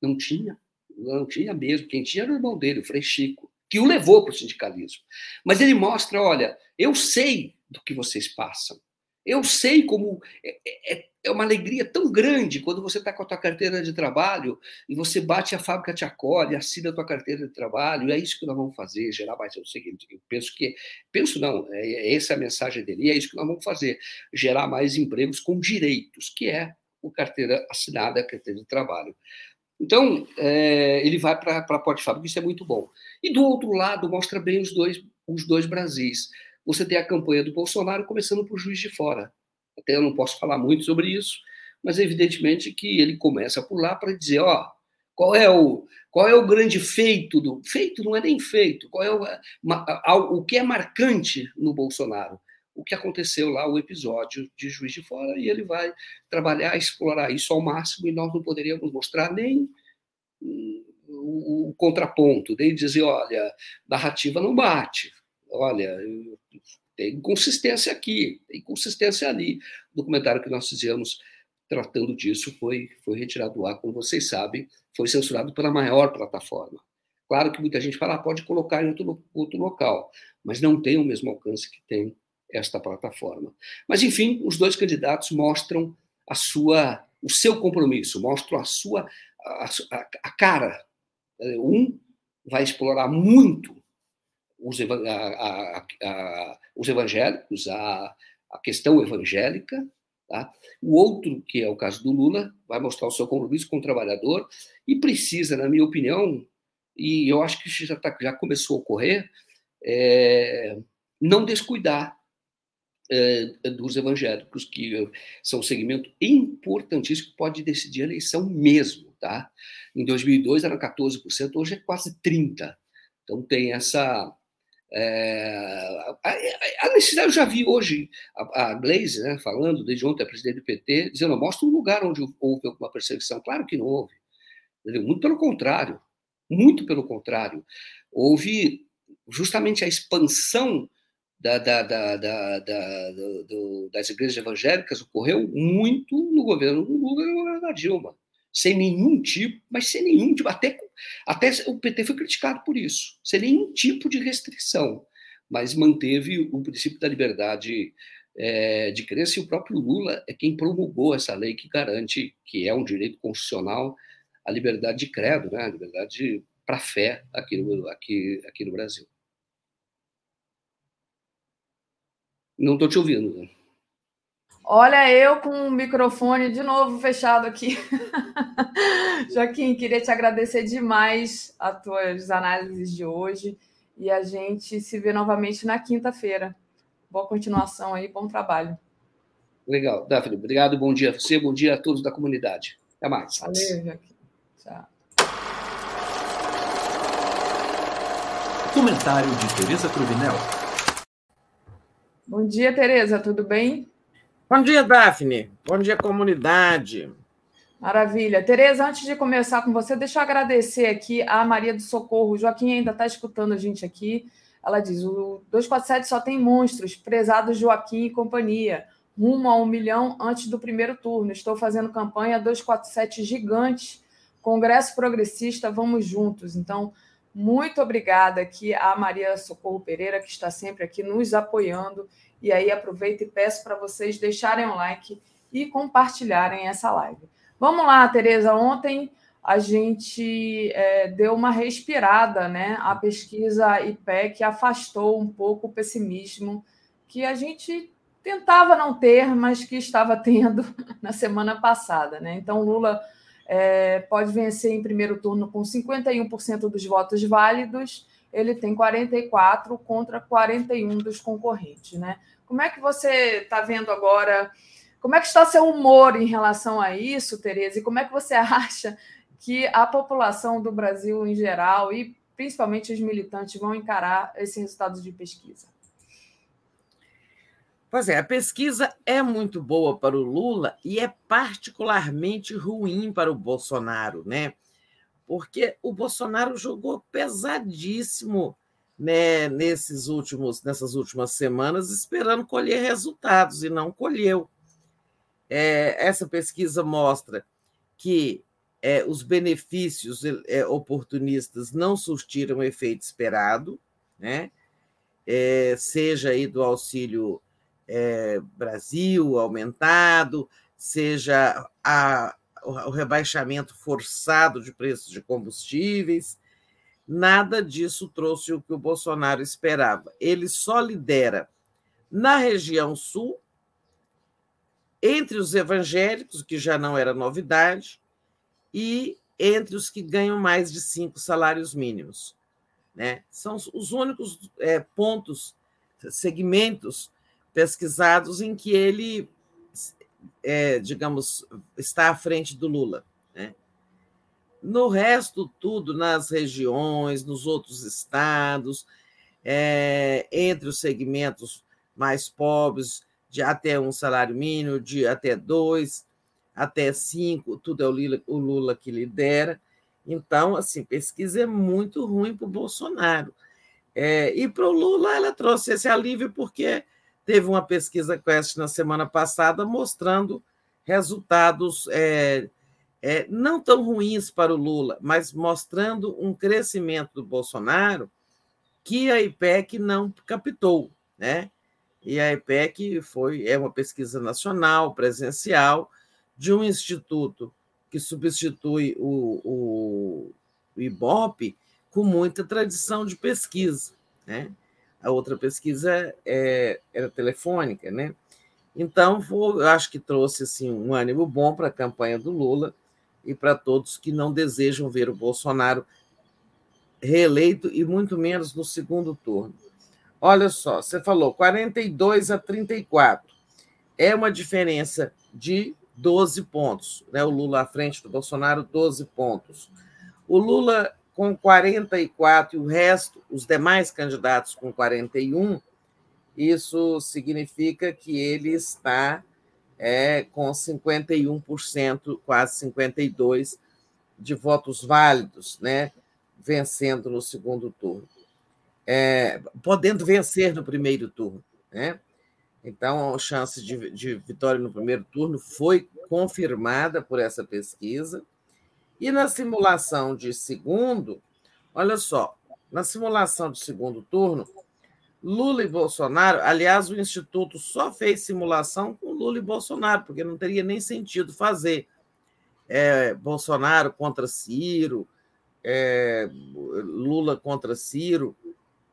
S10: não tinha, não tinha mesmo, quem tinha era o irmão dele, o Frei Chico, que o levou para o sindicalismo. Mas ele mostra, olha, eu sei do que vocês passam, eu sei como é, é, é uma alegria tão grande quando você está com a tua carteira de trabalho e você bate a fábrica te acolhe, assina a tua carteira de trabalho. E é isso que nós vamos fazer, gerar mais. Eu sei que eu penso que penso não, é, é essa a mensagem dele. E é isso que nós vamos fazer, gerar mais empregos com direitos, que é o carteira assinada, a carteira de trabalho. Então, é, ele vai para a porta de fábrica, isso é muito bom. E do outro lado, mostra bem os dois, os dois Brasis você tem a campanha do Bolsonaro começando por Juiz de Fora. Até eu não posso falar muito sobre isso, mas evidentemente que ele começa por lá para dizer, ó, qual é o qual é o grande feito do feito não é nem feito, qual é o, o que é marcante no Bolsonaro? O que aconteceu lá, o episódio de Juiz de Fora, e ele vai trabalhar, explorar isso ao máximo, e nós não poderíamos mostrar nem o, o contraponto, nem dizer, olha, narrativa não bate, olha, tem consistência aqui, tem consistência ali. O documentário que nós fizemos tratando disso foi, foi retirado do ar, como vocês sabem, foi censurado pela maior plataforma. Claro que muita gente fala, ah, pode colocar em outro, outro local, mas não tem o mesmo alcance que tem esta plataforma. Mas, enfim, os dois candidatos mostram a sua, o seu compromisso, mostram a sua a, a, cara. Um vai explorar muito os, a, a, os evangélicos, a, questão evangélica. Tá? O outro, que é o caso do Lula, vai mostrar o seu compromisso com o trabalhador e precisa, na minha opinião, e eu acho que já, tá, já começou a ocorrer, é, não descuidar é, dos evangélicos, que são um segmento importantíssimo que pode decidir a eleição mesmo. Tá? Em 2002 era 14%, hoje é quase 30%. Então tem essa. É, a, necessidade, eu já vi hoje a, a Glaze né, falando, desde ontem, a presidente do PT, dizendo: mostra um lugar onde houve alguma perseguição. Claro que não houve. Muito pelo contrário. Muito pelo contrário. Houve justamente a expansão da, da, da, da do, das igrejas evangélicas ocorreu muito no governo do Lula e no governo da Dilma sem nenhum tipo, mas sem nenhum tipo, até, até o PT foi criticado por isso, sem nenhum tipo de restrição, mas manteve o princípio da liberdade é, de crença, e o próprio Lula é quem promulgou essa lei que garante, que é um direito constitucional, a liberdade de credo, né, a liberdade para fé aqui no, aqui, aqui no Brasil. Não estou te ouvindo. Né?
S8: Olha, eu com o microfone de novo fechado aqui. Joaquim, queria te agradecer demais as tuas análises de hoje e a gente se vê novamente na quinta-feira. Boa continuação aí, bom trabalho.
S10: Legal, Daphne, obrigado, bom dia a você, bom dia a todos da comunidade. Até mais.
S8: Valeu, Joaquim. Tchau.
S2: Comentário de Tereza Cruvinel.
S8: Bom dia, Tereza, tudo bem?
S11: Bom dia, Daphne. Bom dia, comunidade.
S8: Maravilha. Tereza, antes de começar com você, deixa eu agradecer aqui a Maria do Socorro. O Joaquim ainda está escutando a gente aqui. Ela diz: o 247 só tem monstros, prezados Joaquim e companhia. Rumo a um milhão antes do primeiro turno. Estou fazendo campanha 247 gigante. Congresso Progressista, vamos juntos. Então, muito obrigada aqui a Maria Socorro Pereira, que está sempre aqui nos apoiando e aí aproveito e peço para vocês deixarem um like e compartilharem essa live. Vamos lá, Tereza. Ontem a gente é, deu uma respirada, né? A pesquisa IPEC afastou um pouco o pessimismo que a gente tentava não ter, mas que estava tendo na semana passada, né? Então, Lula é, pode vencer em primeiro turno com 51% dos votos válidos ele tem 44 contra 41 dos concorrentes, né? Como é que você está vendo agora? Como é que está seu humor em relação a isso, Tereza? E como é que você acha que a população do Brasil em geral e principalmente os militantes vão encarar esses resultados de pesquisa?
S11: Pois é, a pesquisa é muito boa para o Lula e é particularmente ruim para o Bolsonaro, né? Porque o Bolsonaro jogou pesadíssimo né, nesses últimos, nessas últimas semanas, esperando colher resultados e não colheu. É, essa pesquisa mostra que é, os benefícios é, oportunistas não surtiram o efeito esperado, né? É, seja aí do auxílio é, Brasil aumentado, seja a, o rebaixamento forçado de preços de combustíveis. Nada disso trouxe o que o Bolsonaro esperava. Ele só lidera na região sul, entre os evangélicos, que já não era novidade, e entre os que ganham mais de cinco salários mínimos. Né? São os únicos é, pontos, segmentos pesquisados em que ele é, digamos, está à frente do Lula. Né? No resto, tudo, nas regiões, nos outros estados, é, entre os segmentos mais pobres, de até um salário mínimo, de até dois, até cinco, tudo é o Lula, o Lula que lidera. Então, assim, pesquisa é muito ruim para o Bolsonaro. É, e para o Lula, ela trouxe esse alívio porque Teve uma pesquisa Quest na semana passada mostrando resultados é, é, não tão ruins para o Lula, mas mostrando um crescimento do Bolsonaro que a IPEC não captou, né? E a IPEC foi é uma pesquisa nacional, presencial, de um instituto que substitui o, o, o IBOP com muita tradição de pesquisa. né? A outra pesquisa é, era telefônica, né? Então, vou, acho que trouxe assim, um ânimo bom para a campanha do Lula e para todos que não desejam ver o Bolsonaro reeleito e muito menos no segundo turno. Olha só, você falou 42 a 34. É uma diferença de 12 pontos. Né? O Lula à frente do Bolsonaro, 12 pontos. O Lula com 44 e o resto, os demais candidatos com 41, isso significa que ele está é, com 51%, quase 52% de votos válidos, né? vencendo no segundo turno. É, podendo vencer no primeiro turno. Né? Então, a chance de, de vitória no primeiro turno foi confirmada por essa pesquisa. E na simulação de segundo, olha só, na simulação de segundo turno, Lula e Bolsonaro, aliás, o Instituto só fez simulação com Lula e Bolsonaro, porque não teria nem sentido fazer. É, Bolsonaro contra Ciro, é, Lula contra Ciro,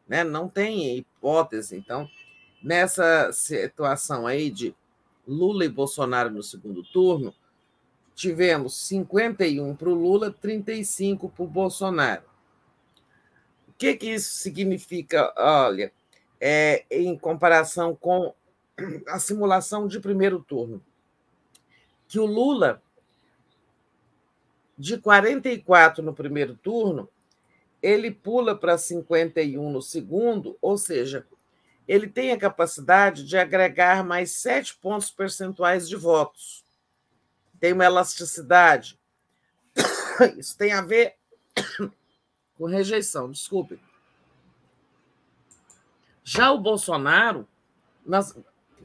S11: né? não tem hipótese. Então, nessa situação aí de Lula e Bolsonaro no segundo turno, tivemos 51 para o Lula, 35 para o Bolsonaro. O que, que isso significa? Olha, é, em comparação com a simulação de primeiro turno, que o Lula, de 44 no primeiro turno, ele pula para 51 no segundo, ou seja, ele tem a capacidade de agregar mais sete pontos percentuais de votos. Tem uma elasticidade. Isso tem a ver com rejeição, desculpe. Já o Bolsonaro,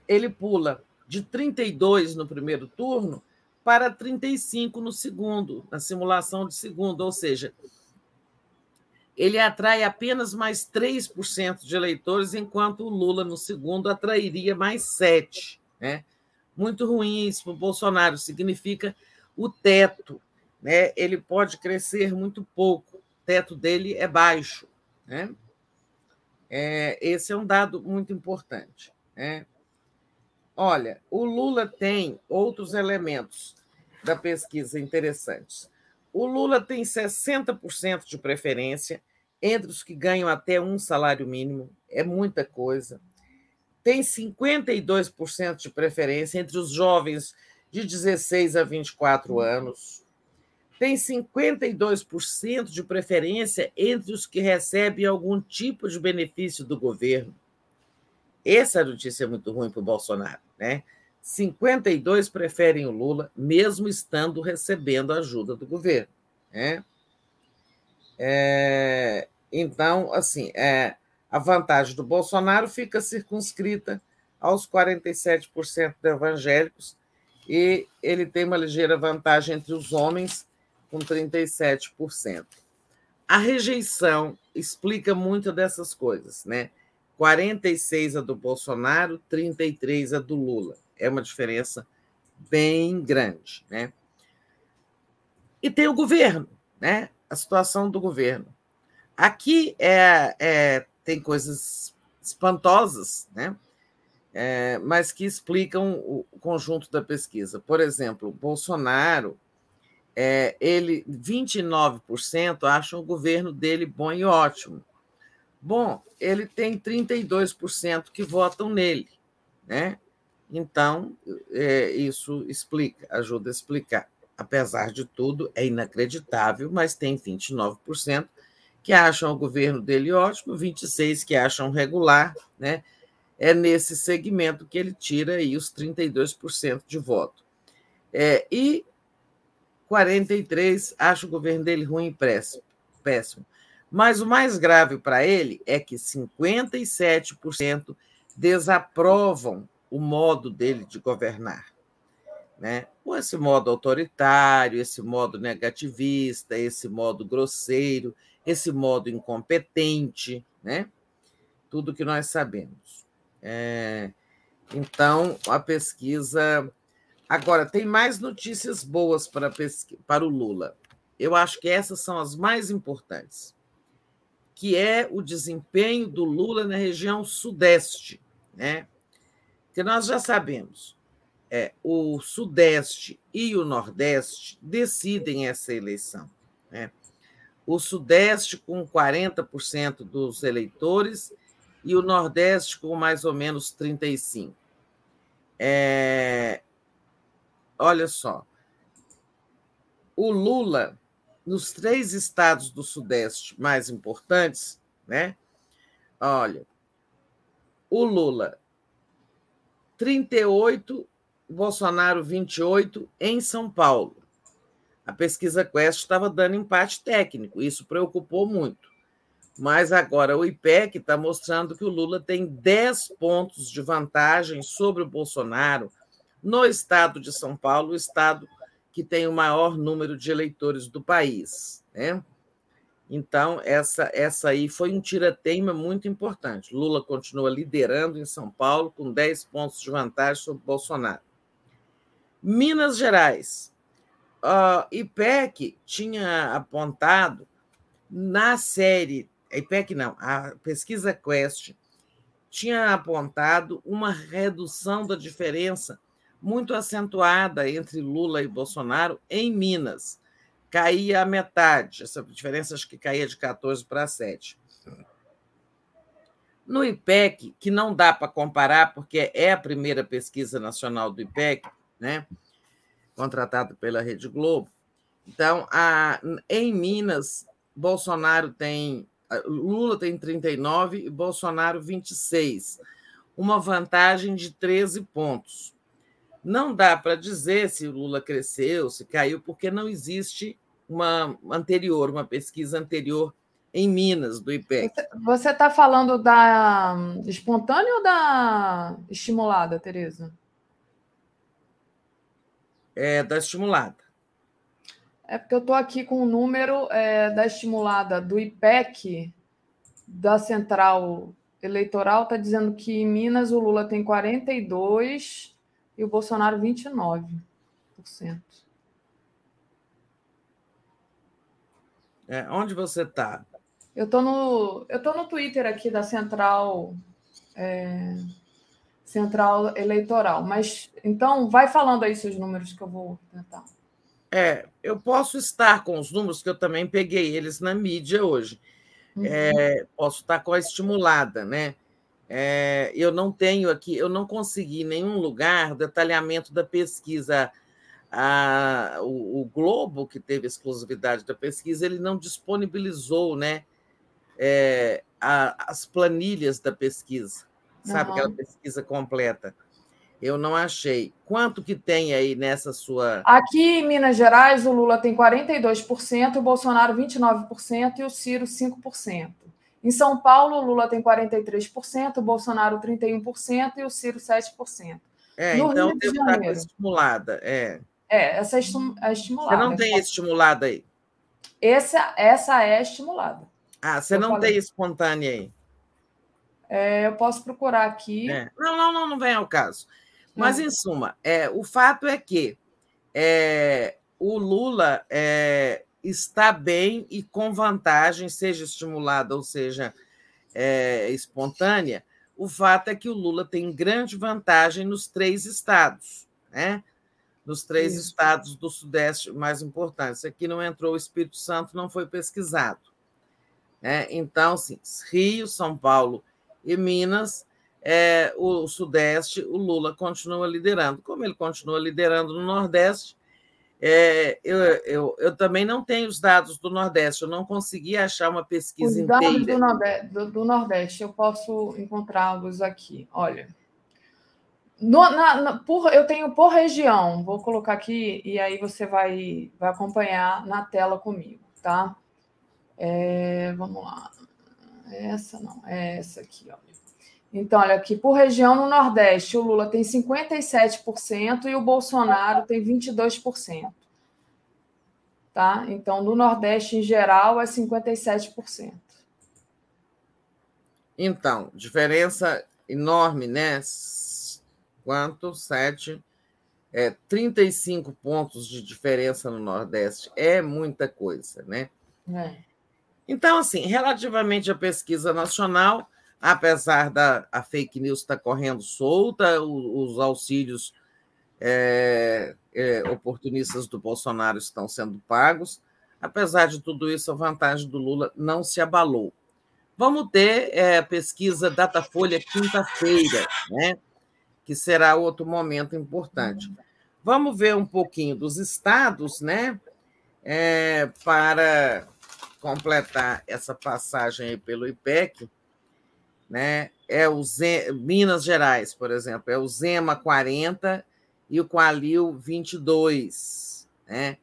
S11: ele pula de 32 no primeiro turno para 35 no segundo, na simulação de segundo, ou seja, ele atrai apenas mais 3% de eleitores, enquanto o Lula, no segundo, atrairia mais 7%. Né? Muito ruim isso para o Bolsonaro, significa o teto. Né? Ele pode crescer muito pouco, o teto dele é baixo. Né? É, esse é um dado muito importante. Né? Olha, o Lula tem outros elementos da pesquisa interessantes. O Lula tem 60% de preferência entre os que ganham até um salário mínimo, é muita coisa. Tem 52% de preferência entre os jovens de 16 a 24 anos. Tem 52% de preferência entre os que recebem algum tipo de benefício do governo. Essa notícia é muito ruim para o Bolsonaro, né? 52 preferem o Lula, mesmo estando recebendo ajuda do governo. Né? É, então, assim, é, a vantagem do Bolsonaro fica circunscrita aos 47% de evangélicos e ele tem uma ligeira vantagem entre os homens, com 37%. A rejeição explica muito dessas coisas, né? 46 a do Bolsonaro, 33 a do Lula. É uma diferença bem grande, né? E tem o governo, né? A situação do governo. Aqui é, é tem coisas espantosas, né? É, mas que explicam o conjunto da pesquisa. Por exemplo, Bolsonaro, é, ele 29% acham o governo dele bom e ótimo. Bom, ele tem 32% que votam nele, né? Então, é, isso explica, ajuda a explicar. Apesar de tudo, é inacreditável, mas tem 29% que acham o governo dele ótimo, 26% que acham regular, né? É nesse segmento que ele tira aí os 32% de voto. É, e 43% acham o governo dele ruim e péssimo. Mas o mais grave para ele é que 57% desaprovam o modo dele de governar. Né? Ou esse modo autoritário, esse modo negativista, esse modo grosseiro, esse modo incompetente, né? tudo que nós sabemos. É... Então, a pesquisa. Agora, tem mais notícias boas para, pesqu... para o Lula. Eu acho que essas são as mais importantes que é o desempenho do Lula na região sudeste, né? Que nós já sabemos, é, o sudeste e o nordeste decidem essa eleição, né? O sudeste com 40% dos eleitores e o nordeste com mais ou menos 35. É, olha só, o Lula nos três estados do Sudeste mais importantes, né? Olha, o Lula 38, Bolsonaro 28 em São Paulo. A pesquisa Quest estava dando empate técnico, isso preocupou muito. Mas agora o IPEC está mostrando que o Lula tem 10 pontos de vantagem sobre o Bolsonaro no estado de São Paulo, o estado que tem o maior número de eleitores do país. Né? Então, essa, essa aí foi um tirateima muito importante. Lula continua liderando em São Paulo, com 10 pontos de vantagem sobre Bolsonaro. Minas Gerais. Uh, IPEC tinha apontado na série, IPEC não, a pesquisa Quest tinha apontado uma redução da diferença muito acentuada entre Lula e Bolsonaro em Minas. Caía a metade, essa diferença acho que caía de 14 para 7. No IPEC, que não dá para comparar, porque é a primeira pesquisa nacional do IPEC, né, contratada pela Rede Globo. Então, a, em Minas, Bolsonaro tem. Lula tem 39 e Bolsonaro 26, uma vantagem de 13 pontos. Não dá para dizer se Lula cresceu, se caiu, porque não existe uma anterior, uma pesquisa anterior em Minas, do IPEC.
S8: Você está falando da espontânea ou da estimulada, Tereza?
S11: É da estimulada.
S8: É porque eu estou aqui com o número é, da estimulada do IPEC, da Central Eleitoral, está dizendo que em Minas o Lula tem 42 e o Bolsonaro 29%.
S11: É, onde você está?
S8: Eu estou no, eu tô no Twitter aqui da Central é, Central Eleitoral, mas então vai falando aí seus números que eu vou tentar.
S11: É, eu posso estar com os números que eu também peguei eles na mídia hoje. Uhum. É, posso estar com a estimulada, né? É, eu não tenho aqui, eu não consegui em nenhum lugar detalhamento da pesquisa. A, o, o, Globo, que teve exclusividade da pesquisa, ele não disponibilizou né, é, a, as planilhas da pesquisa, sabe, uhum. aquela pesquisa completa. Eu não achei. Quanto que tem aí nessa sua.
S8: Aqui em Minas Gerais, o Lula tem 42%, o Bolsonaro 29% e o Ciro 5%. Em São Paulo, o Lula tem 43%, o Bolsonaro 31% e o Ciro 7%.
S11: É, no então Rio de Janeiro, estimulada. É.
S8: é, essa é a estimulada.
S11: Você não tem estimulada aí?
S8: Essa, essa é estimulada.
S11: Ah, você eu não falei. tem espontânea aí?
S8: É, eu posso procurar aqui.
S11: É. Não, não, não, não vem ao caso. Mas, em suma, é, o fato é que é, o Lula é, está bem e com vantagem, seja estimulada ou seja é, espontânea, o fato é que o Lula tem grande vantagem nos três estados, né? nos três Isso. estados do Sudeste mais importantes. Aqui não entrou o Espírito Santo, não foi pesquisado. Né? Então, sim, Rio, São Paulo e Minas, é, o Sudeste, o Lula continua liderando. Como ele continua liderando no Nordeste, é, eu, eu, eu, também não tenho os dados do Nordeste, eu não consegui achar uma pesquisa
S8: os dados inteira. Do Nordeste, do, do Nordeste eu posso encontrá-los aqui. Olha, no, na, na, por, eu tenho por região, vou colocar aqui e aí você vai, vai acompanhar na tela comigo, tá? É, vamos lá. Essa não, é essa aqui, olha. Então, olha aqui, por região no Nordeste, o Lula tem 57% e o Bolsonaro tem 22%. Tá? Então, no Nordeste, em geral, é 57%.
S11: Então, diferença enorme, né? Quanto? 7. É, 35 pontos de diferença no Nordeste. É muita coisa, né? É. Então, assim, relativamente à pesquisa nacional, apesar da a fake news estar tá correndo solta, os, os auxílios é, é, oportunistas do Bolsonaro estão sendo pagos, apesar de tudo isso, a vantagem do Lula não se abalou. Vamos ter é, pesquisa Datafolha quinta-feira, né? que será outro momento importante. Vamos ver um pouquinho dos estados, né? É, para completar essa passagem pelo IPEC, né, é o Zema, Minas Gerais, por exemplo, é o Zema 40 e o Qualil 22, né?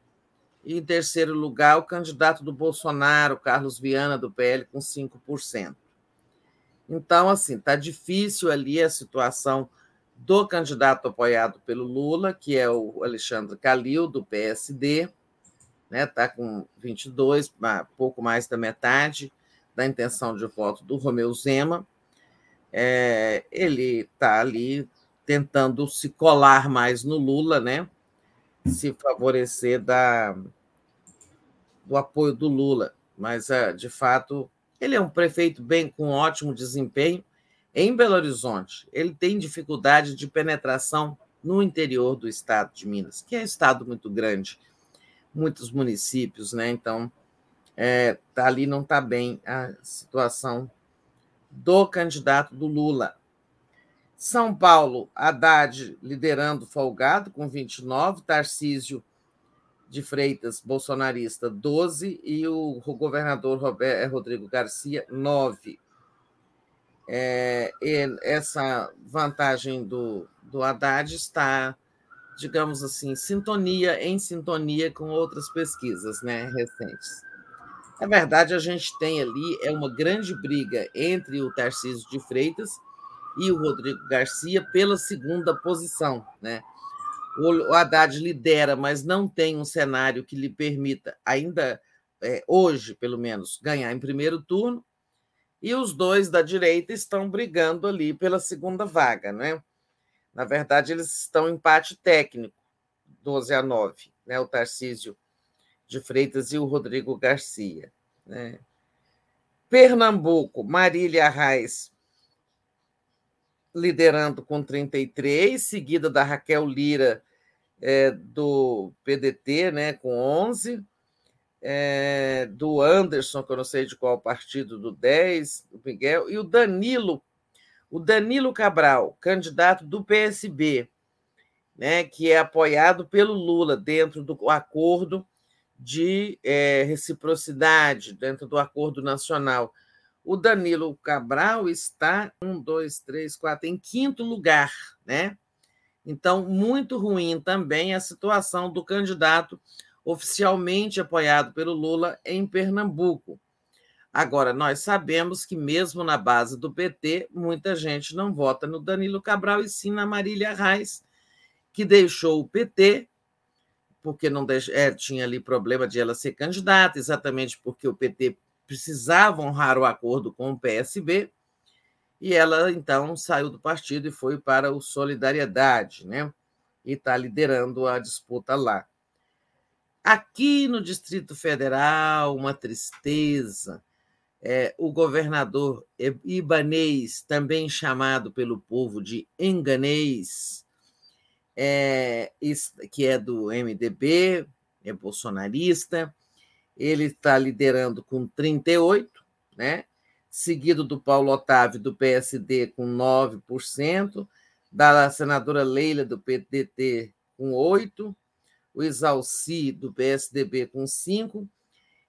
S11: E em terceiro lugar, o candidato do Bolsonaro, Carlos Viana, do PL, com 5%. Então, assim, está difícil ali a situação do candidato apoiado pelo Lula, que é o Alexandre Calil, do PSD, né? Está com 22, pouco mais da metade da intenção de voto do Romeu Zema. É, ele está ali tentando se colar mais no Lula, né? Se favorecer da, do apoio do Lula. Mas, é, de fato, ele é um prefeito bem com ótimo desempenho em Belo Horizonte. Ele tem dificuldade de penetração no interior do estado de Minas, que é um estado muito grande muitos municípios, né? Então, é, tá ali não está bem a situação do candidato do Lula. São Paulo, Haddad liderando folgado com 29, Tarcísio de Freitas, bolsonarista, 12, e o governador Roberto, Rodrigo Garcia, 9. É, essa vantagem do, do Haddad está digamos assim, sintonia em sintonia com outras pesquisas né, recentes. Na verdade, a gente tem ali é uma grande briga entre o Tarcísio de Freitas e o Rodrigo Garcia pela segunda posição. Né? O Haddad lidera, mas não tem um cenário que lhe permita, ainda é, hoje, pelo menos, ganhar em primeiro turno, e os dois da direita estão brigando ali pela segunda vaga. Né? Na verdade, eles estão em empate técnico, 12 a 9, né? o Tarcísio de Freitas e o Rodrigo Garcia. Né? Pernambuco, Marília Reis liderando com 33, seguida da Raquel Lira é, do PDT, né, com 11, é, do Anderson, que eu não sei de qual partido, do 10, do Miguel, e o Danilo o Danilo Cabral, candidato do PSB, né, que é apoiado pelo Lula dentro do acordo de é, reciprocidade, dentro do acordo nacional. O Danilo Cabral está um, dois, três, quatro, em quinto lugar, né? Então, muito ruim também a situação do candidato oficialmente apoiado pelo Lula em Pernambuco. Agora, nós sabemos que, mesmo na base do PT, muita gente não vota no Danilo Cabral e sim na Marília Reis, que deixou o PT, porque não deix... é, tinha ali problema de ela ser candidata, exatamente porque o PT precisava honrar o acordo com o PSB, e ela então saiu do partido e foi para o Solidariedade, né? E está liderando a disputa lá. Aqui no Distrito Federal, uma tristeza é, o governador Ibanês, também chamado pelo povo de Enganês, é, que é do MDB, é bolsonarista, ele está liderando com 38, né? seguido do Paulo Otávio, do PSD, com 9%, da senadora Leila, do PDT, com 8%, o Isalci, do PSDB, com 5%,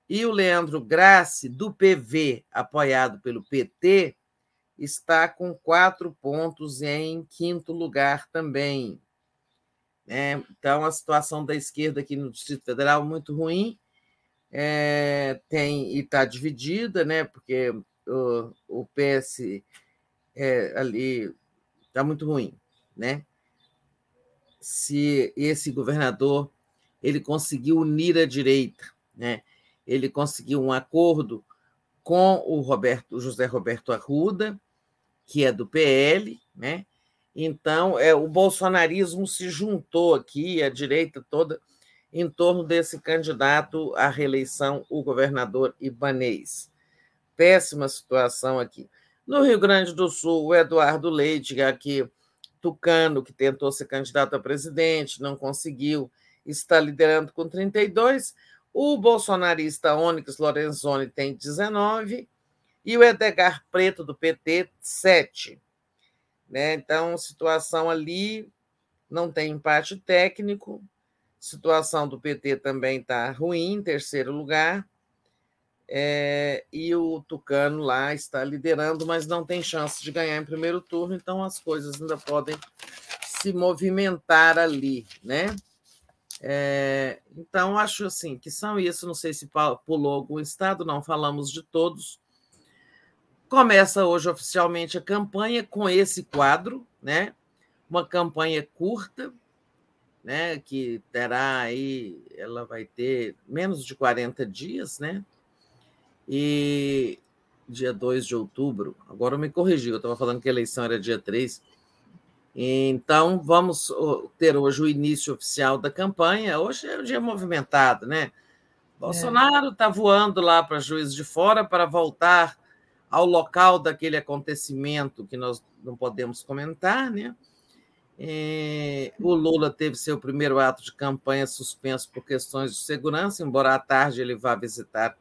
S11: e o Leandro Grassi, do PV, apoiado pelo PT, está com quatro pontos em quinto lugar também. É, então, a situação da esquerda aqui no Distrito Federal é muito ruim, é, tem e está dividida, né? Porque o, o PS é, ali está muito ruim, né? Se esse governador ele conseguiu unir a direita, né? Ele conseguiu um acordo com o Roberto, José Roberto Arruda, que é do PL, né? Então, é, o bolsonarismo se juntou aqui, a direita toda, em torno desse candidato à reeleição, o governador Ibanês. Péssima situação aqui. No Rio Grande do Sul, o Eduardo Leite, aqui tucano, que tentou ser candidato a presidente, não conseguiu, está liderando com 32. O bolsonarista Onyx Lorenzoni tem 19 e o Edgar Preto, do PT, 7. Né? Então, situação ali não tem empate técnico, situação do PT também está ruim, em terceiro lugar, é, e o Tucano lá está liderando, mas não tem chance de ganhar em primeiro turno, então as coisas ainda podem se movimentar ali, né? É, então, acho assim que são isso. Não sei se pulou algum estado, não falamos de todos. Começa hoje oficialmente a campanha com esse quadro, né? Uma campanha curta, né? Que terá aí, ela vai ter menos de 40 dias, né? E dia 2 de outubro, agora me corrigi, eu estava falando que a eleição era dia 3. Então, vamos ter hoje o início oficial da campanha. Hoje é um dia movimentado, né? É. Bolsonaro está é. voando lá para Juiz de Fora para voltar ao local daquele acontecimento que nós não podemos comentar, né? E o Lula teve seu primeiro ato de campanha suspenso por questões de segurança, embora à tarde ele vá visitar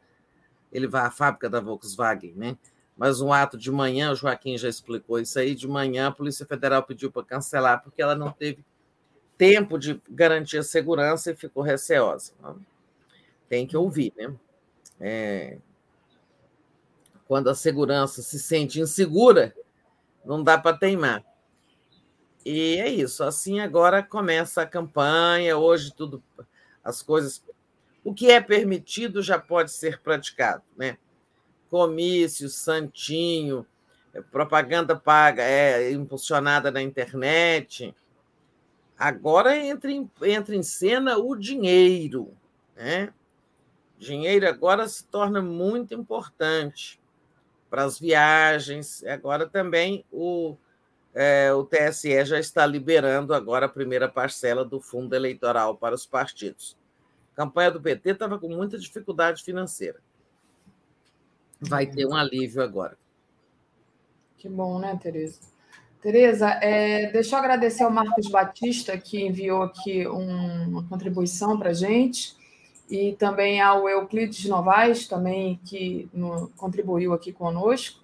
S11: ele vai à fábrica da Volkswagen, né? Mas um ato de manhã, o Joaquim já explicou isso aí, de manhã a Polícia Federal pediu para cancelar, porque ela não teve tempo de garantir a segurança e ficou receosa. Né? Tem que ouvir, né? É... Quando a segurança se sente insegura, não dá para teimar. E é isso. Assim agora começa a campanha. Hoje tudo, as coisas o que é permitido já pode ser praticado, né? Comício, santinho, é, propaganda paga, é impulsionada na internet. Agora entra em, entra em cena o dinheiro, né? Dinheiro agora se torna muito importante para as viagens. Agora também o, é, o TSE já está liberando agora a primeira parcela do fundo eleitoral para os partidos. A campanha do PT estava com muita dificuldade financeira. Vai ter um alívio agora.
S8: Que bom, né, Tereza? Tereza, é, deixa eu agradecer ao Marcos Batista, que enviou aqui um, uma contribuição para a gente, e também ao Euclides Novaes, também, que no, contribuiu aqui conosco.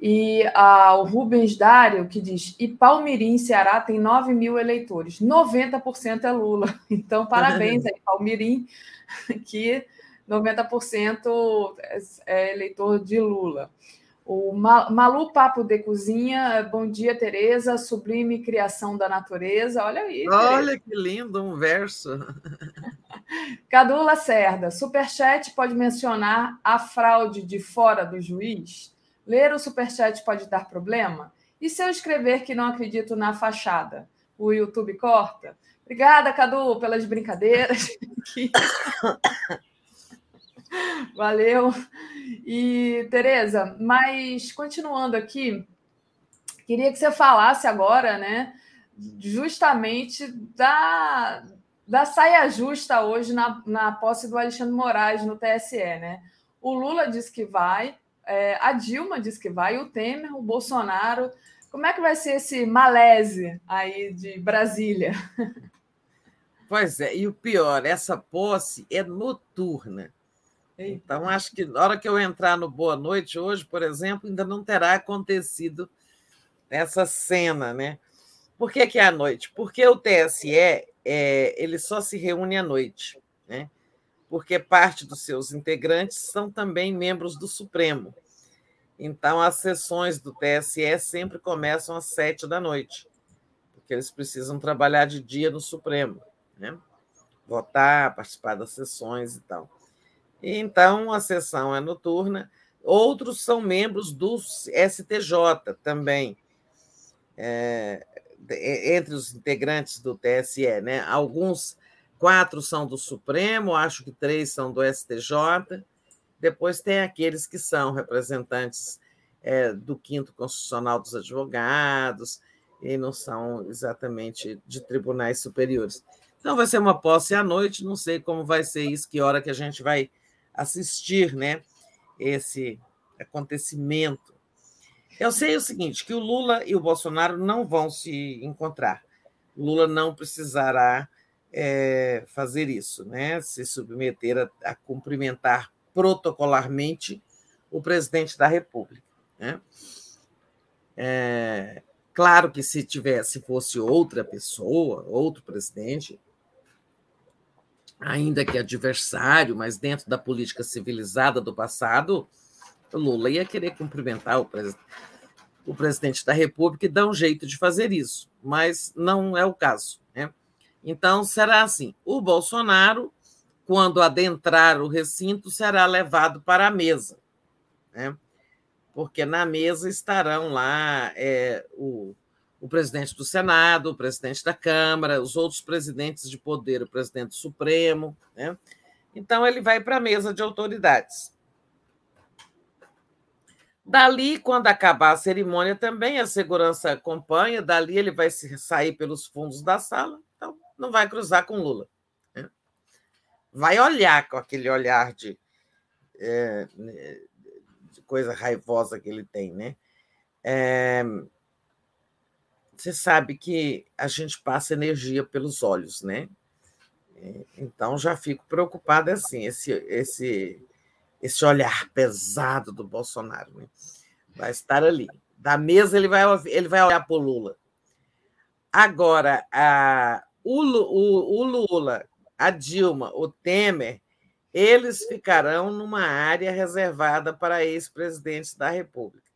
S8: E ao Rubens Dário, que diz: e Palmirim, Ceará, tem 9 mil eleitores, 90% é Lula. Então, parabéns aí, Palmirim, que 90% é eleitor de Lula. O Malu Papo de Cozinha, bom dia, Tereza, sublime criação da natureza. Olha aí.
S11: Olha Tereza. que lindo um verso.
S8: Cadu Lacerda, superchat pode mencionar a fraude de fora do juiz? Ler o superchat pode dar problema? E se eu escrever que não acredito na fachada? O YouTube corta? Obrigada, Cadu, pelas brincadeiras. Valeu. E, Tereza, mas continuando aqui, queria que você falasse agora, né, justamente da, da saia justa hoje na, na posse do Alexandre Moraes no TSE, né? O Lula disse que vai, é, a Dilma diz que vai, o Temer, o Bolsonaro. Como é que vai ser esse malese aí de Brasília?
S11: Pois é, e o pior, essa posse é noturna. Então, acho que na hora que eu entrar no Boa Noite hoje, por exemplo, ainda não terá acontecido essa cena, né? Por que, que é à noite? Porque o TSE é, ele só se reúne à noite, né? porque parte dos seus integrantes são também membros do Supremo. Então, as sessões do TSE sempre começam às sete da noite, porque eles precisam trabalhar de dia no Supremo, né? votar, participar das sessões e tal. Então, a sessão é noturna. Outros são membros do STJ também, é, entre os integrantes do TSE, né? Alguns quatro são do Supremo, acho que três são do STJ. Depois tem aqueles que são representantes é, do quinto constitucional dos advogados e não são exatamente de tribunais superiores. Então vai ser uma posse à noite, não sei como vai ser isso, que hora que a gente vai assistir, né? Esse acontecimento. Eu sei o seguinte, que o Lula e o Bolsonaro não vão se encontrar. Lula não precisará é, fazer isso, né? Se submeter a, a cumprimentar protocolarmente o presidente da República. Né? É, claro que se tivesse, fosse outra pessoa, outro presidente, ainda que adversário, mas dentro da política civilizada do passado, Lula ia querer cumprimentar o, pres o presidente da República e dar um jeito de fazer isso, mas não é o caso. Né? Então, será assim: o Bolsonaro, quando adentrar o recinto, será levado para a mesa, né? porque na mesa estarão lá é, o o presidente do Senado, o presidente da Câmara, os outros presidentes de poder, o presidente Supremo. Né? Então, ele vai para a mesa de autoridades. Dali, quando acabar a cerimônia, também a segurança acompanha. Dali, ele vai sair pelos fundos da sala, então não vai cruzar com Lula. Né? Vai olhar com aquele olhar de, é, de coisa raivosa que ele tem, né? É, você sabe que a gente passa energia pelos olhos, né? É, então já fico preocupada assim, esse, esse, esse olhar pesado do Bolsonaro, né? Vai estar ali. Da mesa ele vai, ele vai olhar para o Lula. Agora, a, o, o, o Lula, a Dilma, o Temer, eles ficarão numa área reservada para ex-presidentes da República.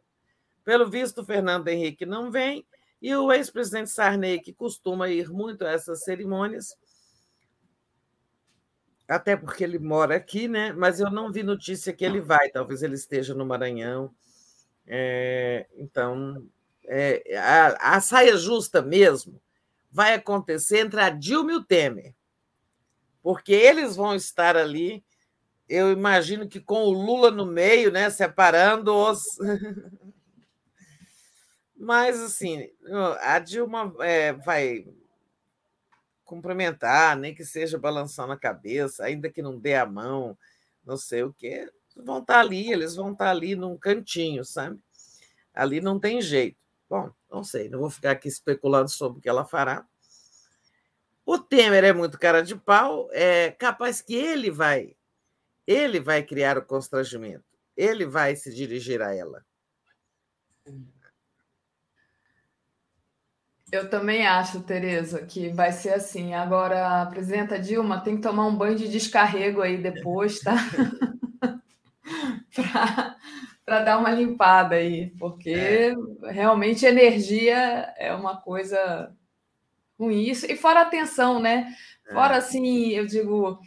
S11: Pelo visto, o Fernando Henrique não vem, e o ex-presidente Sarney, que costuma ir muito a essas cerimônias, até porque ele mora aqui, né? mas eu não vi notícia que ele vai, talvez ele esteja no Maranhão. É, então, é, a, a saia justa mesmo vai acontecer entre a Dilma e o Temer, porque eles vão estar ali, eu imagino que com o Lula no meio, né, separando os Mas, assim, a Dilma é, vai cumprimentar, nem que seja balançando a cabeça, ainda que não dê a mão, não sei o quê, vão estar tá ali, eles vão estar tá ali num cantinho, sabe? Ali não tem jeito. Bom, não sei, não vou ficar aqui especulando sobre o que ela fará. O Temer é muito cara de pau, é capaz que ele vai, ele vai criar o constrangimento, ele vai se dirigir a ela.
S8: Eu também acho, Tereza, que vai ser assim. Agora, a presidenta Dilma tem que tomar um banho de descarrego aí depois, tá? Para dar uma limpada aí, porque é. realmente energia é uma coisa ruim. Isso, e fora a tensão, né? Fora é. assim, eu digo,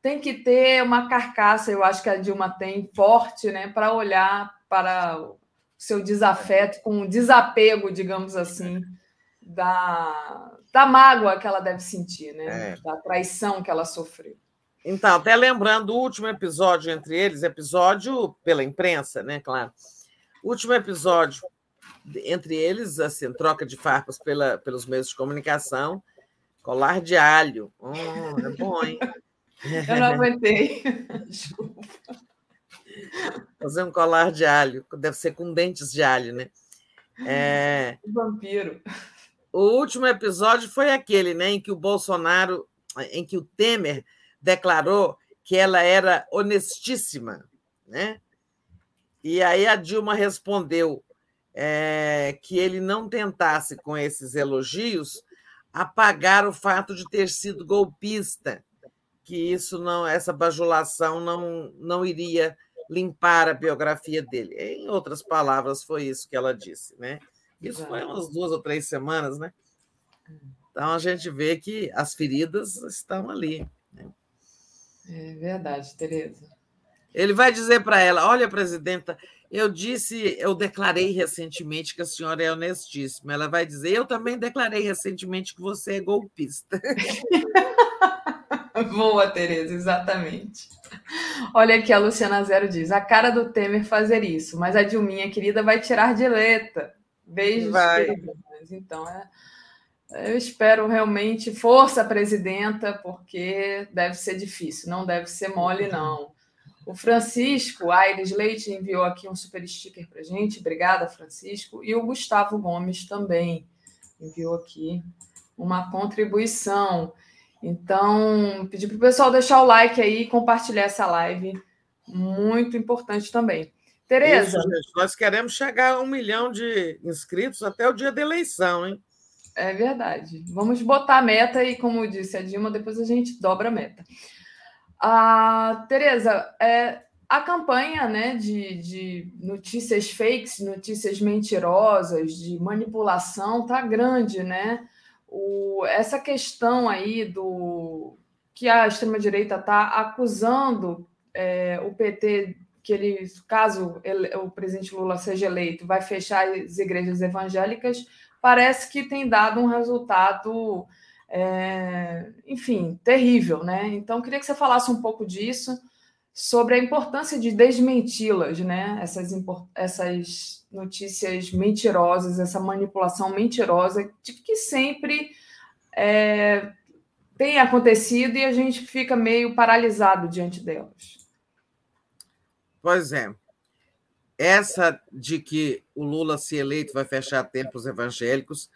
S8: tem que ter uma carcaça, eu acho que a Dilma tem, forte, né? Para olhar para o seu desafeto, com desapego, digamos assim da, da mágoa que ela deve sentir, né? É. Da traição que ela sofreu.
S11: Então, até lembrando o último episódio entre eles, episódio pela imprensa, né? Claro. Último episódio entre eles, assim, troca de farpas pela, pelos meios de comunicação, colar de alho. Oh, é bom, hein?
S8: Eu não aguentei. Desculpa.
S11: Fazer um colar de alho, deve ser com dentes de alho, né?
S8: É... Vampiro.
S11: O último episódio foi aquele, né, em que o Bolsonaro, em que o Temer declarou que ela era honestíssima, né? E aí a Dilma respondeu é, que ele não tentasse com esses elogios apagar o fato de ter sido golpista, que isso não, essa bajulação não não iria limpar a biografia dele. Em outras palavras, foi isso que ela disse, né? Isso foi umas duas ou três semanas, né? Então a gente vê que as feridas estão ali. Né?
S8: É verdade, Tereza.
S11: Ele vai dizer para ela: olha, presidenta, eu disse, eu declarei recentemente que a senhora é honestíssima. Ela vai dizer: eu também declarei recentemente que você é golpista.
S8: Boa, Tereza, exatamente. Olha aqui, a Luciana Zero diz: a cara do Temer fazer isso, mas a Dilminha querida vai tirar de letra. Beijo.
S11: Vai.
S8: Então, é, Eu espero realmente força, presidenta, porque deve ser difícil, não deve ser mole, não. O Francisco Aires Leite enviou aqui um super sticker para gente. Obrigada, Francisco. E o Gustavo Gomes também enviou aqui uma contribuição. Então, pedir para o pessoal deixar o like aí e compartilhar essa live. Muito importante também. Tereza.
S11: nós queremos chegar a um milhão de inscritos até o dia da eleição, hein?
S8: É verdade. Vamos botar a meta e, como disse a Dilma, depois a gente dobra a meta. Ah, Tereza, é, a campanha né, de, de notícias fakes, notícias mentirosas, de manipulação, tá grande, né? O, essa questão aí do que a extrema-direita está acusando é, o PT que ele, caso ele, o presidente Lula seja eleito, vai fechar as igrejas evangélicas, parece que tem dado um resultado, é, enfim, terrível, né? Então, queria que você falasse um pouco disso, sobre a importância de desmenti-las, né? Essas, essas notícias mentirosas, essa manipulação mentirosa, de que sempre é, tem acontecido e a gente fica meio paralisado diante delas.
S11: Pois é. Essa de que o Lula, se eleito, vai fechar templos evangélicos,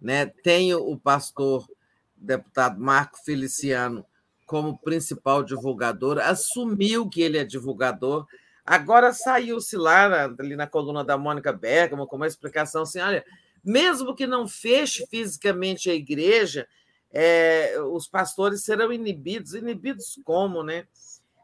S11: né? tem o pastor deputado Marco Feliciano como principal divulgador, assumiu que ele é divulgador. Agora saiu-se lá, ali na coluna da Mônica Bergamo, com uma explicação assim: olha, mesmo que não feche fisicamente a igreja, é, os pastores serão inibidos. Inibidos como, né?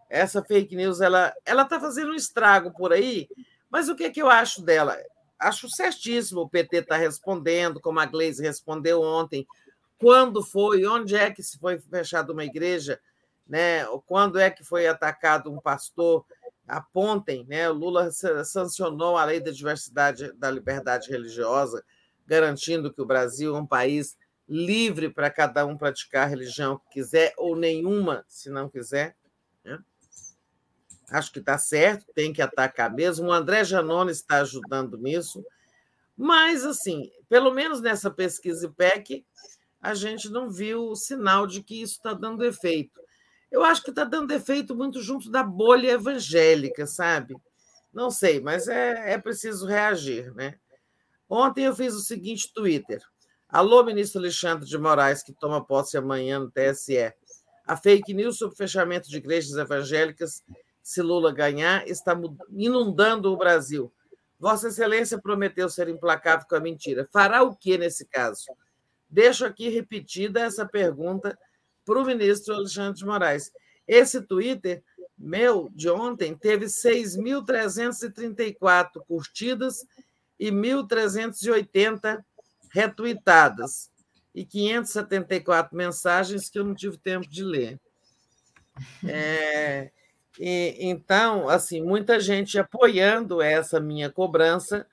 S11: Essa fake news ela ela está fazendo um estrago por aí, mas o que, é que eu acho dela? Acho certíssimo o PT está respondendo, como a Gleisi respondeu ontem. Quando foi, onde é que se foi fechada uma igreja, né? quando é que foi atacado um pastor? Apontem, né? o Lula sancionou a lei da diversidade da liberdade religiosa, garantindo que o Brasil é um país livre para cada um praticar a religião que quiser, ou nenhuma, se não quiser. Acho que está certo, tem que atacar mesmo. O André Janone está ajudando nisso. Mas, assim, pelo menos nessa pesquisa IPEC, a gente não viu o sinal de que isso está dando efeito. Eu acho que está dando efeito muito junto da bolha evangélica, sabe? Não sei, mas é, é preciso reagir, né? Ontem eu fiz o seguinte Twitter. Alô, ministro Alexandre de Moraes, que toma posse amanhã no TSE. A fake news sobre fechamento de igrejas evangélicas se Lula ganhar, está inundando o Brasil. Vossa Excelência prometeu ser implacável com a mentira. Fará o que nesse caso? Deixo aqui repetida essa pergunta para o ministro Alexandre de Moraes. Esse Twitter meu de ontem teve 6.334 curtidas e 1.380 retweetadas e 574 mensagens que eu não tive tempo de ler. É, e, então, assim, muita gente apoiando essa minha cobrança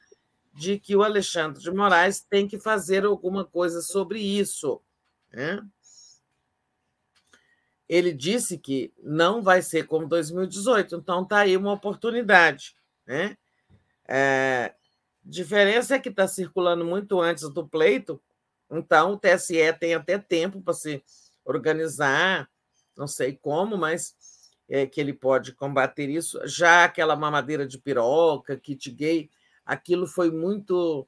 S11: de que o Alexandre de Moraes tem que fazer alguma coisa sobre isso. Né? Ele disse que não vai ser como 2018, então está aí uma oportunidade. Né? É, diferença é que está circulando muito antes do pleito, então o TSE tem até tempo para se organizar, não sei como, mas é, que ele pode combater isso. Já aquela mamadeira de piroca, kit gay, aquilo foi muito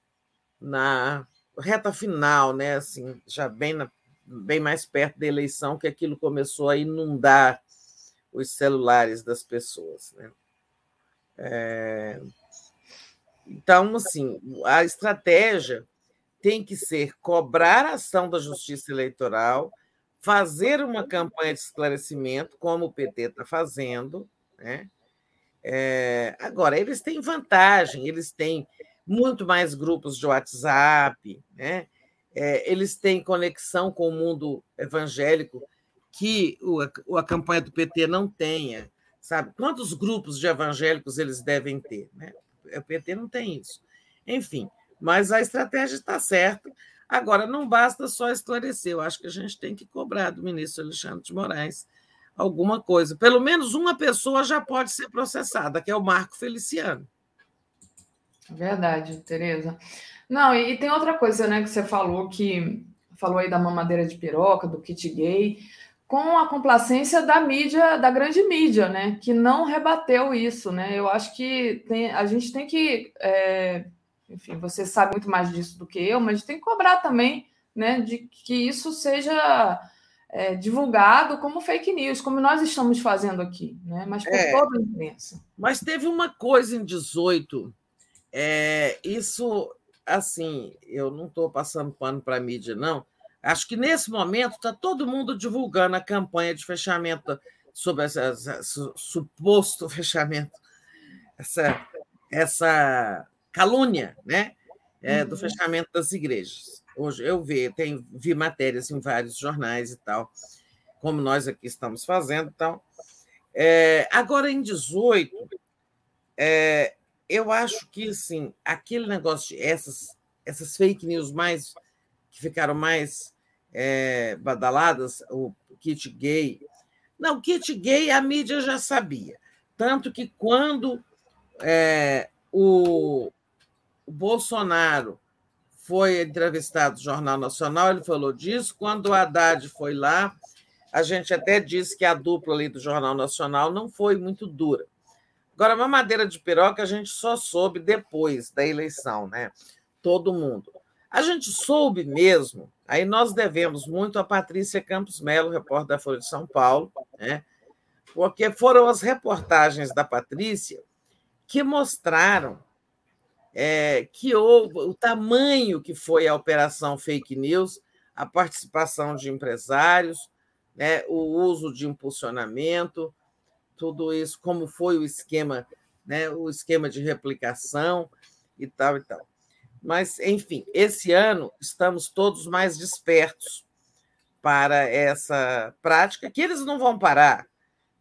S11: na reta final, né? Assim, já bem, na, bem mais perto da eleição, que aquilo começou a inundar os celulares das pessoas. Né? É... Então, assim, a estratégia tem que ser cobrar a ação da justiça eleitoral, fazer uma campanha de esclarecimento, como o PT está fazendo. Né? É, agora, eles têm vantagem, eles têm muito mais grupos de WhatsApp, né? É, eles têm conexão com o mundo evangélico que o, a campanha do PT não tenha. Sabe? Quantos grupos de evangélicos eles devem ter? Né? O PT não tem isso. Enfim, mas a estratégia está certa. Agora, não basta só esclarecer, eu acho que a gente tem que cobrar do ministro Alexandre de Moraes alguma coisa. Pelo menos uma pessoa já pode ser processada, que é o Marco Feliciano.
S8: Verdade, Tereza. Não, e, tem outra coisa, né, que você falou que falou aí da mamadeira de piroca, do kit gay, com a complacência da mídia, da grande mídia, né? Que não rebateu isso, né? Eu acho que tem, a gente tem que, é, enfim, você sabe muito mais disso do que eu, mas tem que cobrar também, né? De que isso seja é, divulgado como fake news, como nós estamos fazendo aqui, né? Mas por é, toda a imprensa.
S11: Mas teve uma coisa em 18, é, isso, assim, eu não estou passando pano para a mídia, não Acho que nesse momento está todo mundo divulgando a campanha de fechamento sobre esse suposto fechamento, essa, essa calúnia né? É, do uhum. fechamento das igrejas. Hoje eu vi, tem, vi matérias em vários jornais e tal, como nós aqui estamos fazendo. Então, é, agora, em 18, é, eu acho que assim, aquele negócio de essas, essas fake news mais que ficaram mais é, badaladas, o kit gay. Não, kit gay a mídia já sabia. Tanto que quando é, o, o Bolsonaro foi entrevistado no Jornal Nacional, ele falou disso. Quando o Haddad foi lá, a gente até disse que a dupla ali do Jornal Nacional não foi muito dura. Agora, a mamadeira de piroca a gente só soube depois da eleição, né? Todo mundo. A gente soube mesmo Aí nós devemos muito a Patrícia Campos Melo, repórter da Folha de São Paulo, né? porque foram as reportagens da Patrícia que mostraram é, que houve o tamanho que foi a operação fake news, a participação de empresários, né, o uso de impulsionamento, tudo isso, como foi o esquema, né, o esquema de replicação e tal e tal. Mas, enfim, esse ano estamos todos mais despertos para essa prática, que eles não vão parar.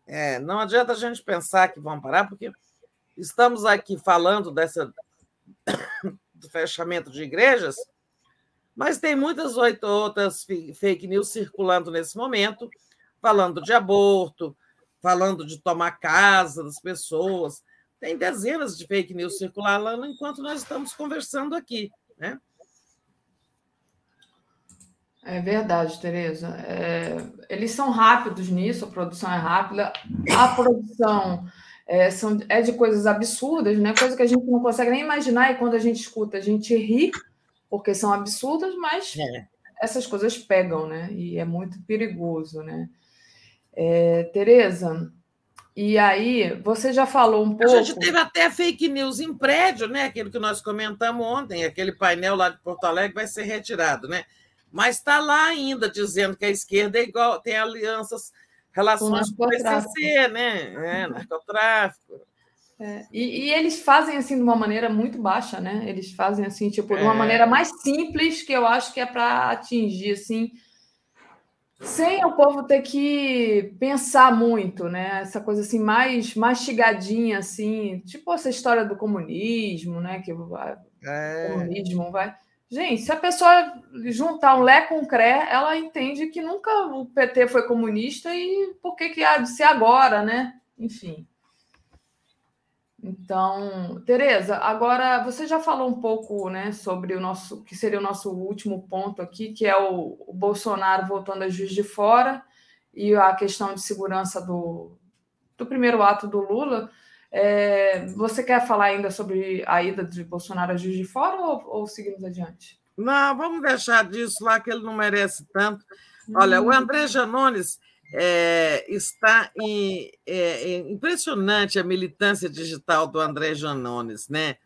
S11: É, não adianta a gente pensar que vão parar, porque estamos aqui falando dessa do fechamento de igrejas, mas tem muitas outras fake news circulando nesse momento, falando de aborto, falando de tomar casa das pessoas, tem dezenas de fake news circulando enquanto nós estamos conversando aqui, né?
S8: É verdade, Tereza. É, eles são rápidos nisso, a produção é rápida. A produção é, são, é de coisas absurdas, né? Coisa que a gente não consegue nem imaginar, e quando a gente escuta, a gente ri, porque são absurdas, mas é. essas coisas pegam, né? E é muito perigoso, né? É, Tereza, e aí, você já falou um pouco.
S11: A gente teve até fake news em prédio, né? Aquilo que nós comentamos ontem, aquele painel lá de Porto Alegre vai ser retirado, né? Mas está lá ainda dizendo que a esquerda é igual, tem alianças, relações com o PCC, né? É, narcotráfico.
S8: É, e, e, eles fazem assim de uma maneira muito baixa, né? Eles fazem assim, tipo, de uma é. maneira mais simples, que eu acho que é para atingir assim sem o povo ter que pensar muito, né? Essa coisa assim mais mastigadinha, assim, tipo essa história do comunismo, né? Que vai, é. comunismo vai. Gente, se a pessoa juntar um Lé com um Cré, ela entende que nunca o PT foi comunista e por que, que há de ser agora, né? Enfim. Então, Tereza, agora você já falou um pouco né, sobre o nosso que seria o nosso último ponto aqui, que é o, o Bolsonaro voltando a juiz de fora e a questão de segurança do, do primeiro ato do Lula. É, você quer falar ainda sobre a ida de Bolsonaro a juiz de fora ou, ou seguimos adiante?
S11: Não, vamos deixar disso lá, que ele não merece tanto. Olha, hum. o André Janones é, está em, é, é, impressionante a militância digital do André Janones, né?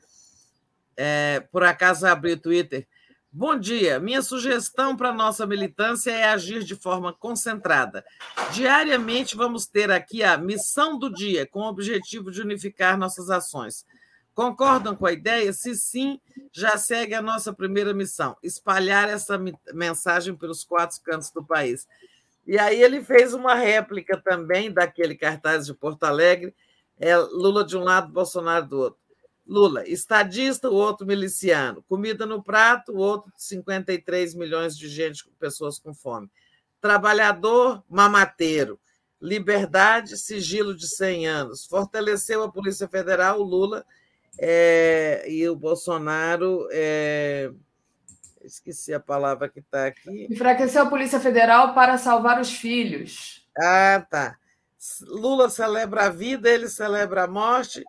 S11: É, por acaso abri o Twitter. Bom dia. Minha sugestão para nossa militância é agir de forma concentrada. Diariamente vamos ter aqui a missão do dia, com o objetivo de unificar nossas ações. Concordam com a ideia? Se sim, já segue a nossa primeira missão: espalhar essa mensagem pelos quatro cantos do país. E aí ele fez uma réplica também daquele cartaz de Porto Alegre, é Lula de um lado, Bolsonaro do outro. Lula, estadista, o outro miliciano. Comida no prato, o outro 53 milhões de gente, pessoas com fome. Trabalhador, mamateiro. Liberdade, sigilo de 100 anos. Fortaleceu a Polícia Federal, o Lula é, e o Bolsonaro é, Esqueci a palavra que está aqui.
S8: Enfraqueceu a Polícia Federal para salvar os filhos.
S11: Ah, tá. Lula celebra a vida, ele celebra a morte.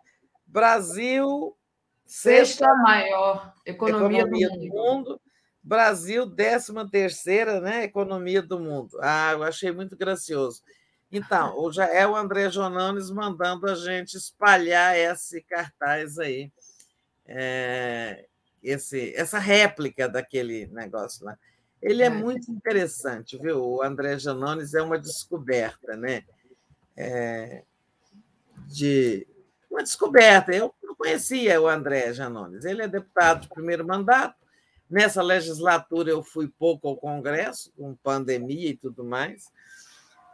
S11: Brasil.
S8: Sexta, sexta maior economia,
S11: economia
S8: do, mundo.
S11: do, mundo. Brasil, décima terceira né, economia do mundo. Ah, eu achei muito gracioso. Então, já é o André Jonanes mandando a gente espalhar esse cartaz aí. É, esse, essa réplica daquele negócio lá. Ele é, é muito interessante, viu? O André Janones é uma descoberta, né? É, de uma descoberta. Eu não conhecia o André Janones. Ele é deputado de primeiro mandato. Nessa legislatura eu fui pouco ao Congresso, com pandemia e tudo mais.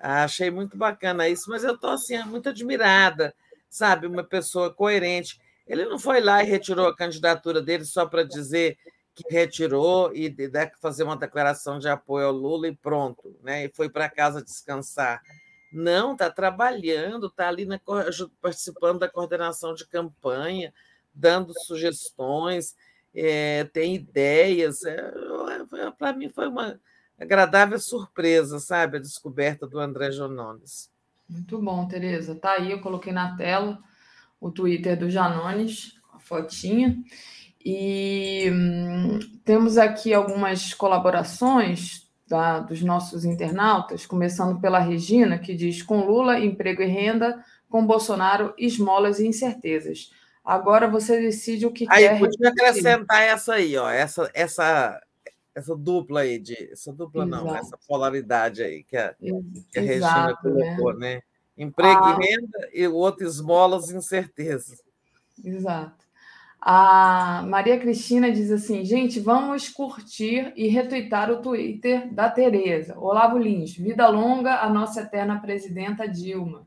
S11: Achei muito bacana isso, mas eu estou assim, muito admirada, sabe? Uma pessoa coerente. Ele não foi lá e retirou a candidatura dele só para dizer que retirou e fazer uma declaração de apoio ao Lula e pronto, né? E foi para casa descansar. Não, está trabalhando, está ali na, participando da coordenação de campanha, dando sugestões, é, tem ideias. É, para mim foi uma agradável surpresa, sabe? A descoberta do André Jonones.
S8: Muito bom, Tereza. Tá aí, eu coloquei na tela o Twitter do Janones, a fotinha. E hum, temos aqui algumas colaborações da, dos nossos internautas, começando pela Regina, que diz: com Lula, emprego e renda, com Bolsonaro, esmolas e incertezas. Agora você decide o que
S11: aí,
S8: quer.
S11: Podia acrescentar essa aí, ó, essa, essa, essa dupla aí, de, essa dupla Exato. não, essa polaridade aí que a, que a Regina colocou, né? né? Emprego a... e renda, e o outro esmolas e incertezas.
S8: Exato. A Maria Cristina diz assim: gente, vamos curtir e retweetar o Twitter da Tereza. Olavo Lins, vida longa a nossa eterna presidenta Dilma.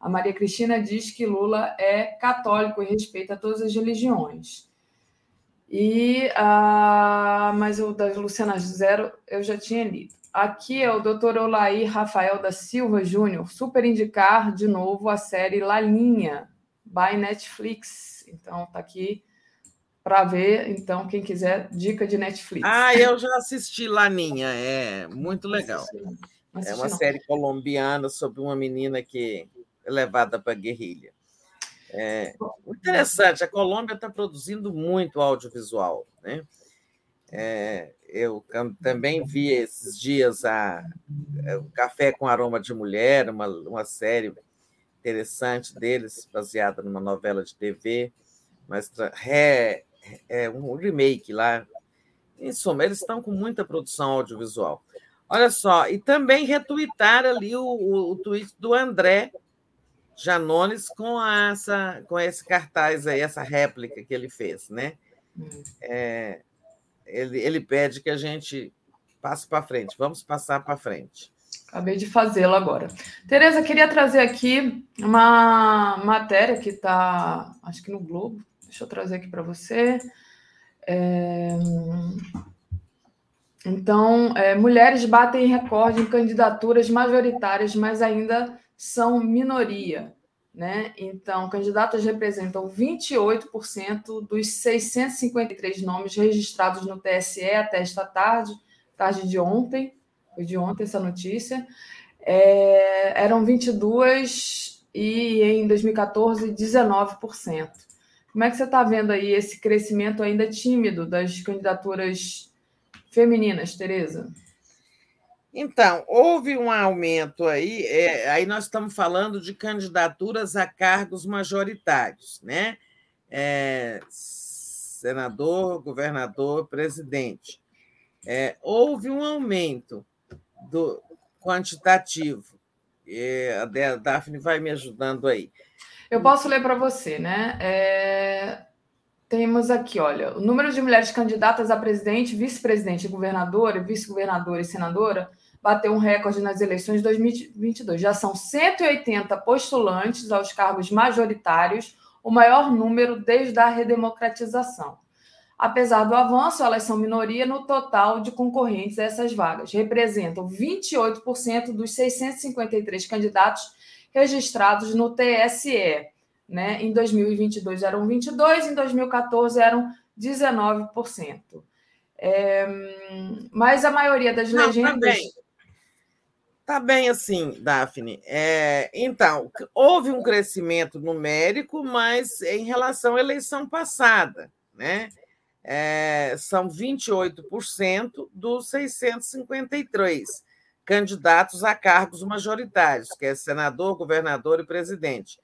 S8: A Maria Cristina diz que Lula é católico e respeita todas as religiões. E a mas o da Luciana Zero eu já tinha lido. Aqui é o Dr. Olaí Rafael da Silva Júnior, super indicar de novo a série Lalinha, by Netflix. Então, tá aqui para ver. Então, quem quiser, dica de Netflix.
S11: Ah, eu já assisti Laninha, é muito legal. é uma não. série colombiana sobre uma menina que é levada para a guerrilha. É interessante, a Colômbia está produzindo muito audiovisual. Né? É, eu também vi esses dias a, é, o Café com Aroma de Mulher, uma, uma série interessante deles, baseada numa novela de TV, mas é, é um remake lá. Em suma, eles estão com muita produção audiovisual. Olha só, e também retweetar ali o, o, o tweet do André Janones com, essa, com esse cartaz aí, essa réplica que ele fez, né? Hum. É, ele, ele pede que a gente passe para frente. Vamos passar para frente.
S8: Acabei de fazê-lo agora. Tereza, queria trazer aqui uma matéria que está, acho que no Globo. Deixa eu trazer aqui para você. É... Então, é, mulheres batem recorde em candidaturas majoritárias, mas ainda são minoria. Né? Então, candidatas representam 28% dos 653 nomes registrados no TSE até esta tarde, tarde de ontem, foi de ontem essa notícia. É, eram 22 e em 2014, 19%. Como é que você está vendo aí esse crescimento ainda tímido das candidaturas femininas, Tereza?
S11: Então, houve um aumento aí, é, aí nós estamos falando de candidaturas a cargos majoritários, né? É, senador, governador, presidente. É, houve um aumento do quantitativo. É, a Daphne vai me ajudando aí.
S8: Eu posso ler para você, né? É, temos aqui, olha, o número de mulheres candidatas a presidente, vice-presidente, governadora, vice-governadora e senadora bateu um recorde nas eleições de 2022. Já são 180 postulantes aos cargos majoritários, o maior número desde a redemocratização. Apesar do avanço, elas são minoria no total de concorrentes a essas vagas. Representam 28% dos 653 candidatos registrados no TSE. Né? Em 2022 eram 22%, em 2014 eram 19%. É, mas a maioria das Não, legendas. Tá
S11: bem. tá bem assim, Daphne. É, então, houve um crescimento numérico, mas em relação à eleição passada, né? É, são 28% dos 653 candidatos a cargos majoritários, que é senador, governador e presidente.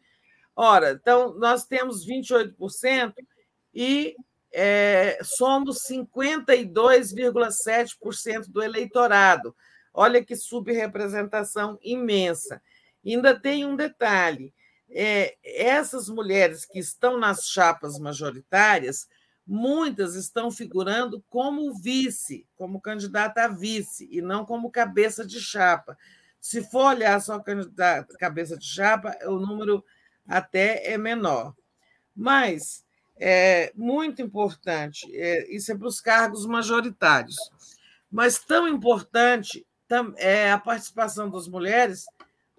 S11: Ora, então, nós temos 28% e é, somos 52,7% do eleitorado. Olha que subrepresentação imensa. Ainda tem um detalhe: é, essas mulheres que estão nas chapas majoritárias, muitas estão figurando como vice, como candidata a vice, e não como cabeça de chapa. Se for olhar só candidata, cabeça de chapa, o número até é menor. Mas é muito importante, é, isso é para os cargos majoritários, mas tão importante é a participação das mulheres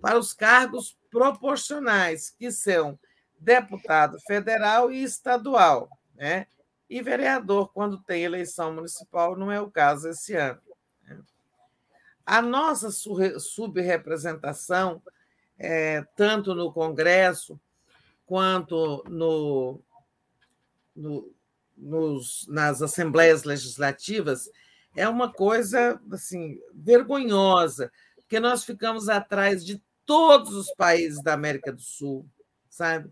S11: para os cargos proporcionais, que são deputado federal e estadual, né? E vereador, quando tem eleição municipal, não é o caso esse ano. Né? A nossa subrepresentação, é, tanto no Congresso quanto no no, nos, nas assembleias legislativas é uma coisa assim vergonhosa, porque nós ficamos atrás de todos os países da América do Sul, sabe?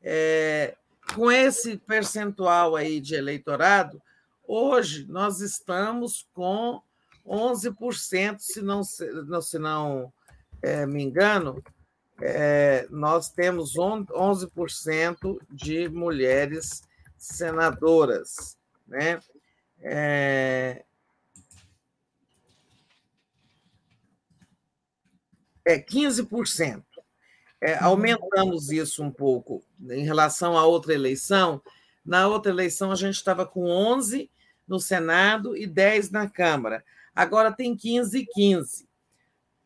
S11: É, com esse percentual aí de eleitorado, hoje nós estamos com 11%, se não, se não é, me engano, é, nós temos 11% de mulheres senadoras, né? É, é 15%. É, aumentamos isso um pouco em relação à outra eleição. Na outra eleição, a gente estava com 11 no Senado e 10 na Câmara. Agora tem 15 e 15.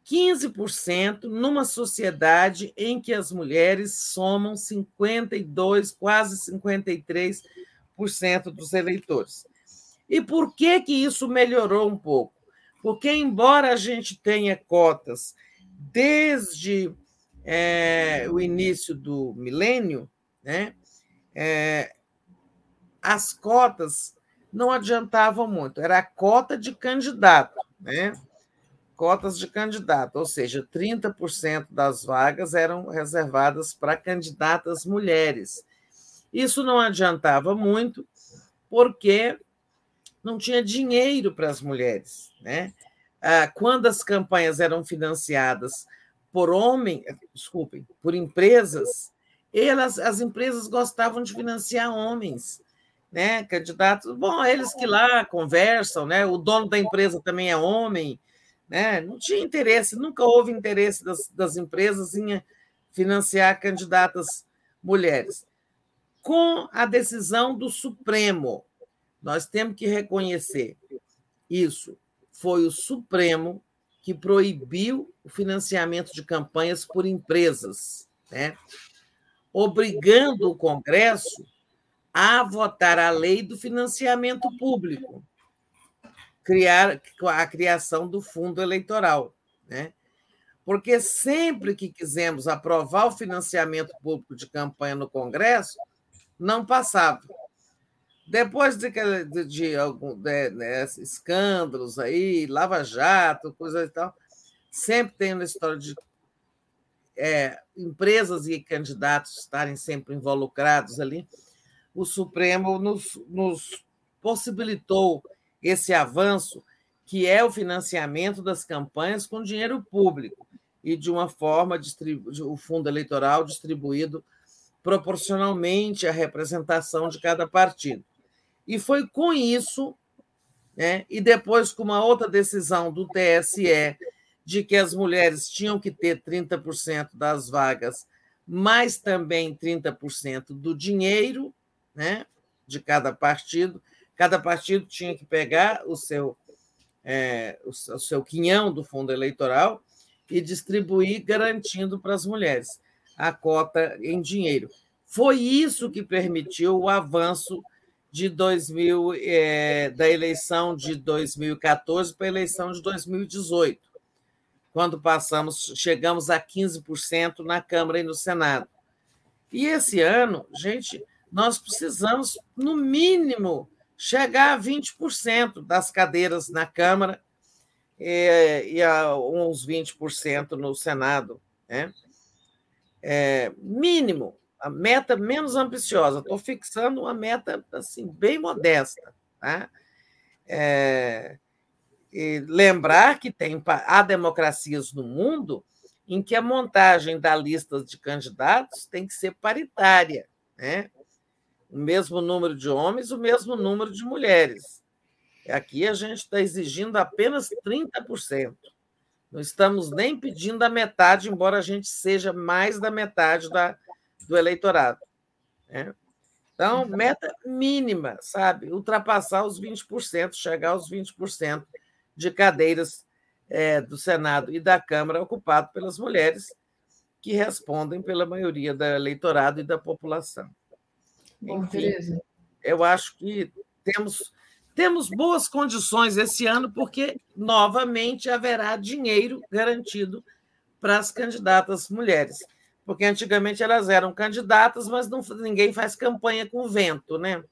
S11: 15% numa sociedade em que as mulheres somam 52, quase 53% dos eleitores. E por que que isso melhorou um pouco? Porque embora a gente tenha cotas desde é, o início do milênio, né, é, as cotas não adiantavam muito. Era a cota de candidato, né? cotas de candidato, ou seja, 30% das vagas eram reservadas para candidatas mulheres. Isso não adiantava muito, porque não tinha dinheiro para as mulheres. Né? Ah, quando as campanhas eram financiadas por homem, desculpem, por empresas, elas, as empresas gostavam de financiar homens, né? Candidatos, bom, eles que lá conversam, né? O dono da empresa também é homem, né? Não tinha interesse, nunca houve interesse das, das empresas em financiar candidatas mulheres. Com a decisão do Supremo, nós temos que reconhecer isso. Foi o Supremo que proibiu o financiamento de campanhas por empresas, né? obrigando o Congresso a votar a lei do financiamento público criar a criação do fundo eleitoral, né? Porque sempre que quisemos aprovar o financiamento público de campanha no Congresso, não passava. Depois de, de, de alguns de, né, escândalos aí, Lava Jato, coisa e tal, sempre tem uma história de é, empresas e candidatos estarem sempre involucrados ali. O Supremo nos, nos possibilitou esse avanço, que é o financiamento das campanhas com dinheiro público e de uma forma o fundo eleitoral distribuído proporcionalmente à representação de cada partido. E foi com isso, né, e depois com uma outra decisão do TSE de que as mulheres tinham que ter 30% das vagas, mas também 30% do dinheiro né, de cada partido, Cada partido tinha que pegar o seu, é, o seu quinhão do fundo eleitoral e distribuir, garantindo para as mulheres a cota em dinheiro. Foi isso que permitiu o avanço de 2000, é, da eleição de 2014 para a eleição de 2018, quando passamos, chegamos a 15% na Câmara e no Senado. E esse ano, gente, nós precisamos, no mínimo, chegar a 20% das cadeiras na Câmara e, e a uns 20% no Senado. Né? É, mínimo, a meta menos ambiciosa. Estou fixando uma meta assim bem modesta. Tá? É, lembrar que tem há democracias no mundo em que a montagem da lista de candidatos tem que ser paritária, né? O mesmo número de homens, o mesmo número de mulheres. Aqui a gente está exigindo apenas 30%. Não estamos nem pedindo a metade, embora a gente seja mais da metade da, do eleitorado. Né? Então, meta mínima, sabe? Ultrapassar os 20%, chegar aos 20% de cadeiras é, do Senado e da Câmara ocupado pelas mulheres, que respondem pela maioria do eleitorado e da população.
S8: Bom, Enfim,
S11: eu acho que temos, temos boas condições esse ano, porque novamente haverá dinheiro garantido para as candidatas mulheres porque antigamente elas eram candidatas, mas não, ninguém faz campanha com vento, né?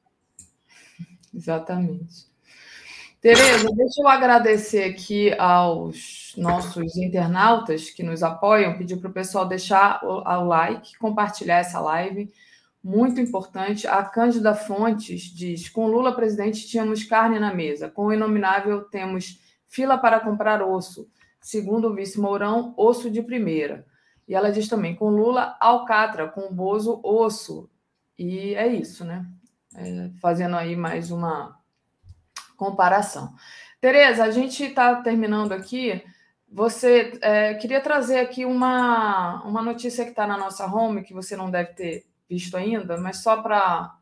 S8: Exatamente. Tereza, deixa eu agradecer aqui aos nossos internautas que nos apoiam, pedir para o pessoal deixar o, o, like, compartilhar essa live, muito importante. A Cândida Fontes diz: com Lula presidente tínhamos carne na mesa, com o Inominável temos fila para comprar osso. Segundo o vice Mourão, osso de primeira. E ela diz também: com Lula, alcatra, com Bozo, osso. E é isso, né? É, fazendo aí mais uma comparação. Tereza, a gente está terminando aqui. Você é, queria trazer aqui uma, uma notícia que está na nossa home, que você não deve ter visto ainda, mas só para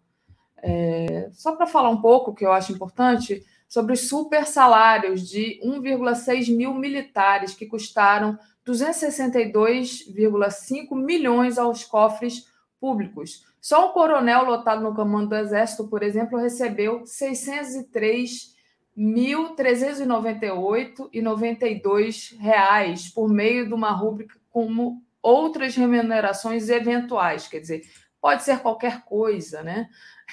S8: é, só para falar um pouco, que eu acho importante, sobre os super salários de 1,6 mil militares que custaram 262,5 milhões aos cofres públicos. Só um coronel lotado no comando do Exército, por exemplo, recebeu 603.398,92 reais por meio de uma rúbrica como outras remunerações eventuais, quer dizer, pode ser qualquer coisa, né?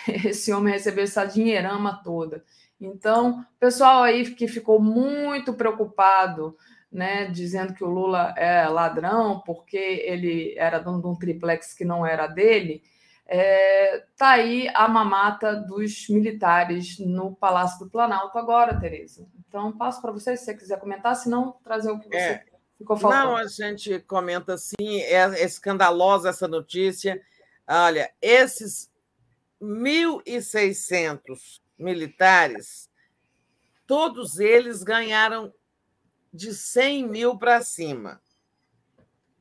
S8: Esse homem recebeu essa dinheirama toda. Então, pessoal aí que ficou muito preocupado né, dizendo que o Lula é ladrão porque ele era dono de um triplex que não era dele, é, tá aí a mamata dos militares no Palácio do Planalto agora, Tereza. Então, passo para você se você quiser comentar, se não, trazer o que você é. ficou falando.
S11: Não, a gente comenta assim, é, é escandalosa essa notícia. Olha, esses 1.600 militares, todos eles ganharam de 100 mil para cima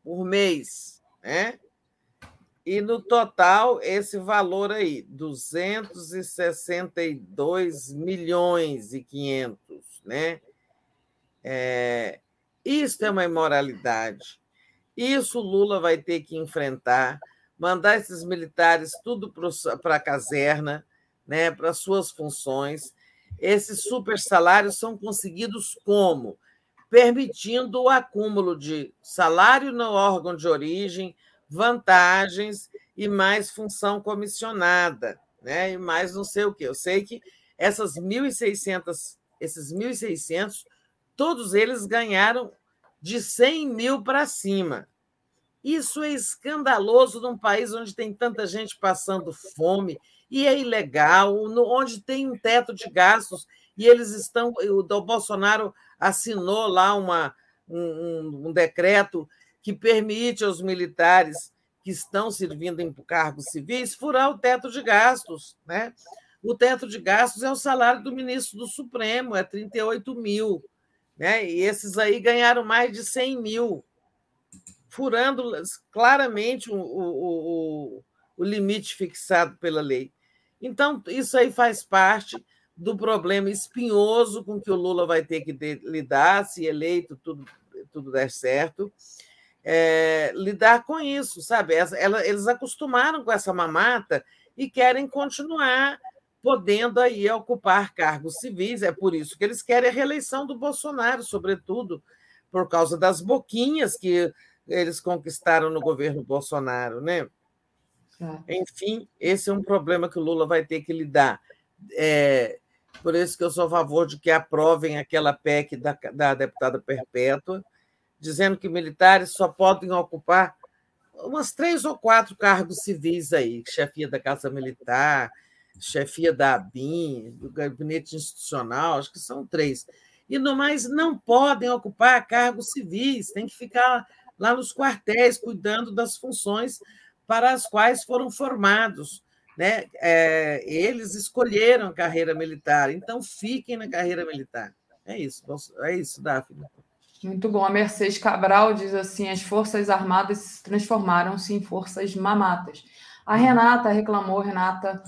S11: por mês, né? E no total, esse valor aí, 262 milhões e 500, né? É, isso é uma imoralidade. Isso Lula vai ter que enfrentar, mandar esses militares tudo para a caserna, né, para suas funções. Esses super salários são conseguidos como? Permitindo o acúmulo de salário no órgão de origem, vantagens e mais função comissionada, né? E mais não sei o quê. Eu sei que essas 1.600, esses 1.600, todos eles ganharam de 100 mil para cima. Isso é escandaloso num país onde tem tanta gente passando fome e é ilegal, onde tem um teto de gastos e eles estão. O Bolsonaro assinou lá uma, um, um decreto que permite aos militares que estão servindo em cargos civis furar o teto de gastos. Né? O teto de gastos é o salário do ministro do Supremo, é 38 mil. Né? E esses aí ganharam mais de 100 mil, furando claramente o, o, o, o limite fixado pela lei. Então, isso aí faz parte do problema espinhoso com que o Lula vai ter que lidar, se eleito tudo, tudo der certo, é, lidar com isso, sabe? Ela, eles acostumaram com essa mamata e querem continuar podendo aí ocupar cargos civis. É por isso que eles querem a reeleição do Bolsonaro, sobretudo por causa das boquinhas que eles conquistaram no governo Bolsonaro, né? Enfim, esse é um problema que o Lula vai ter que lidar. É, por isso que eu sou a favor de que aprovem aquela PEC da, da deputada Perpétua, dizendo que militares só podem ocupar umas três ou quatro cargos civis aí, chefia da Casa Militar, chefia da ABIN, do Gabinete Institucional, acho que são três. E, no mais, não podem ocupar cargos civis, tem que ficar lá nos quartéis, cuidando das funções para as quais foram formados. Né? É, eles escolheram a carreira militar, então fiquem na carreira militar. É isso, é isso, Daphne.
S8: Muito bom. A Mercedes Cabral diz assim: as Forças Armadas transformaram-se em forças mamatas. A Renata reclamou, Renata,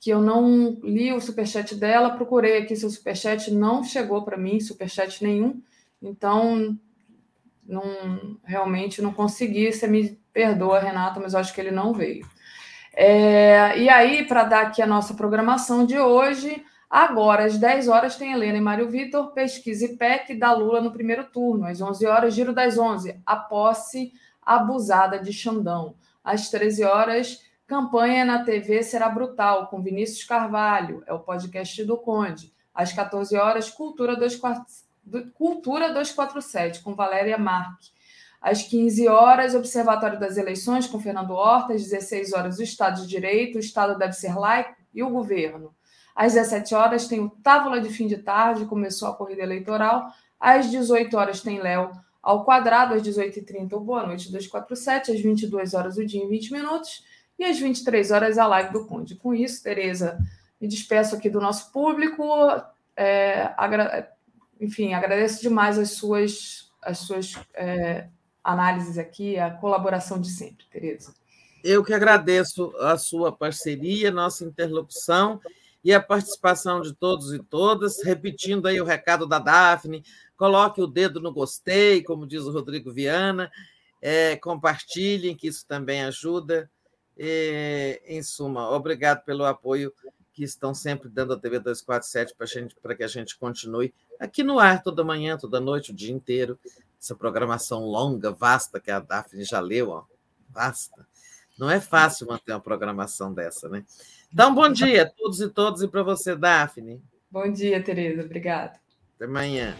S8: que eu não li o superchat dela, procurei aqui seu superchat, não chegou para mim superchat nenhum, então não realmente não consegui. Você me perdoa, Renata, mas eu acho que ele não veio. É, e aí, para dar aqui a nossa programação de hoje, agora às 10 horas tem Helena e Mário Vitor, pesquisa e PEC da Lula no primeiro turno. Às 11 horas, giro das 11, a posse abusada de Xandão. Às 13 horas, campanha na TV será brutal, com Vinícius Carvalho, é o podcast do Conde. Às 14 horas, Cultura 247, Cultura 247, com Valéria Marque. Às 15 horas, Observatório das Eleições com Fernando Horta. Às 16 horas, o Estado de Direito, o Estado deve ser laico e o governo. Às 17 horas, tem o Távola de Fim de Tarde, começou a corrida eleitoral. Às 18 horas, tem Léo ao quadrado. Às 18h30, o Boa Noite 247. Às 22 horas, o dia em 20 minutos. E às 23 horas, a live do Conde. Com isso, Tereza, me despeço aqui do nosso público. É, agra... Enfim, agradeço demais as suas, as suas é, análises aqui, a colaboração de sempre, Tereza.
S11: Eu que agradeço a sua parceria, nossa interlocução e a participação de todos e todas, repetindo aí o recado da Daphne, coloque o dedo no gostei, como diz o Rodrigo Viana, é, compartilhem, que isso também ajuda. E, em suma, obrigado pelo apoio que estão sempre dando à TV 247 para que a gente continue aqui no ar toda manhã, toda noite, o dia inteiro, essa programação longa, vasta, que a Daphne já leu, ó, vasta. Não é fácil manter uma programação dessa, né? Então, bom dia a todos e todas, e para você, Daphne.
S8: Bom dia, Tereza. Obrigada.
S11: Até amanhã.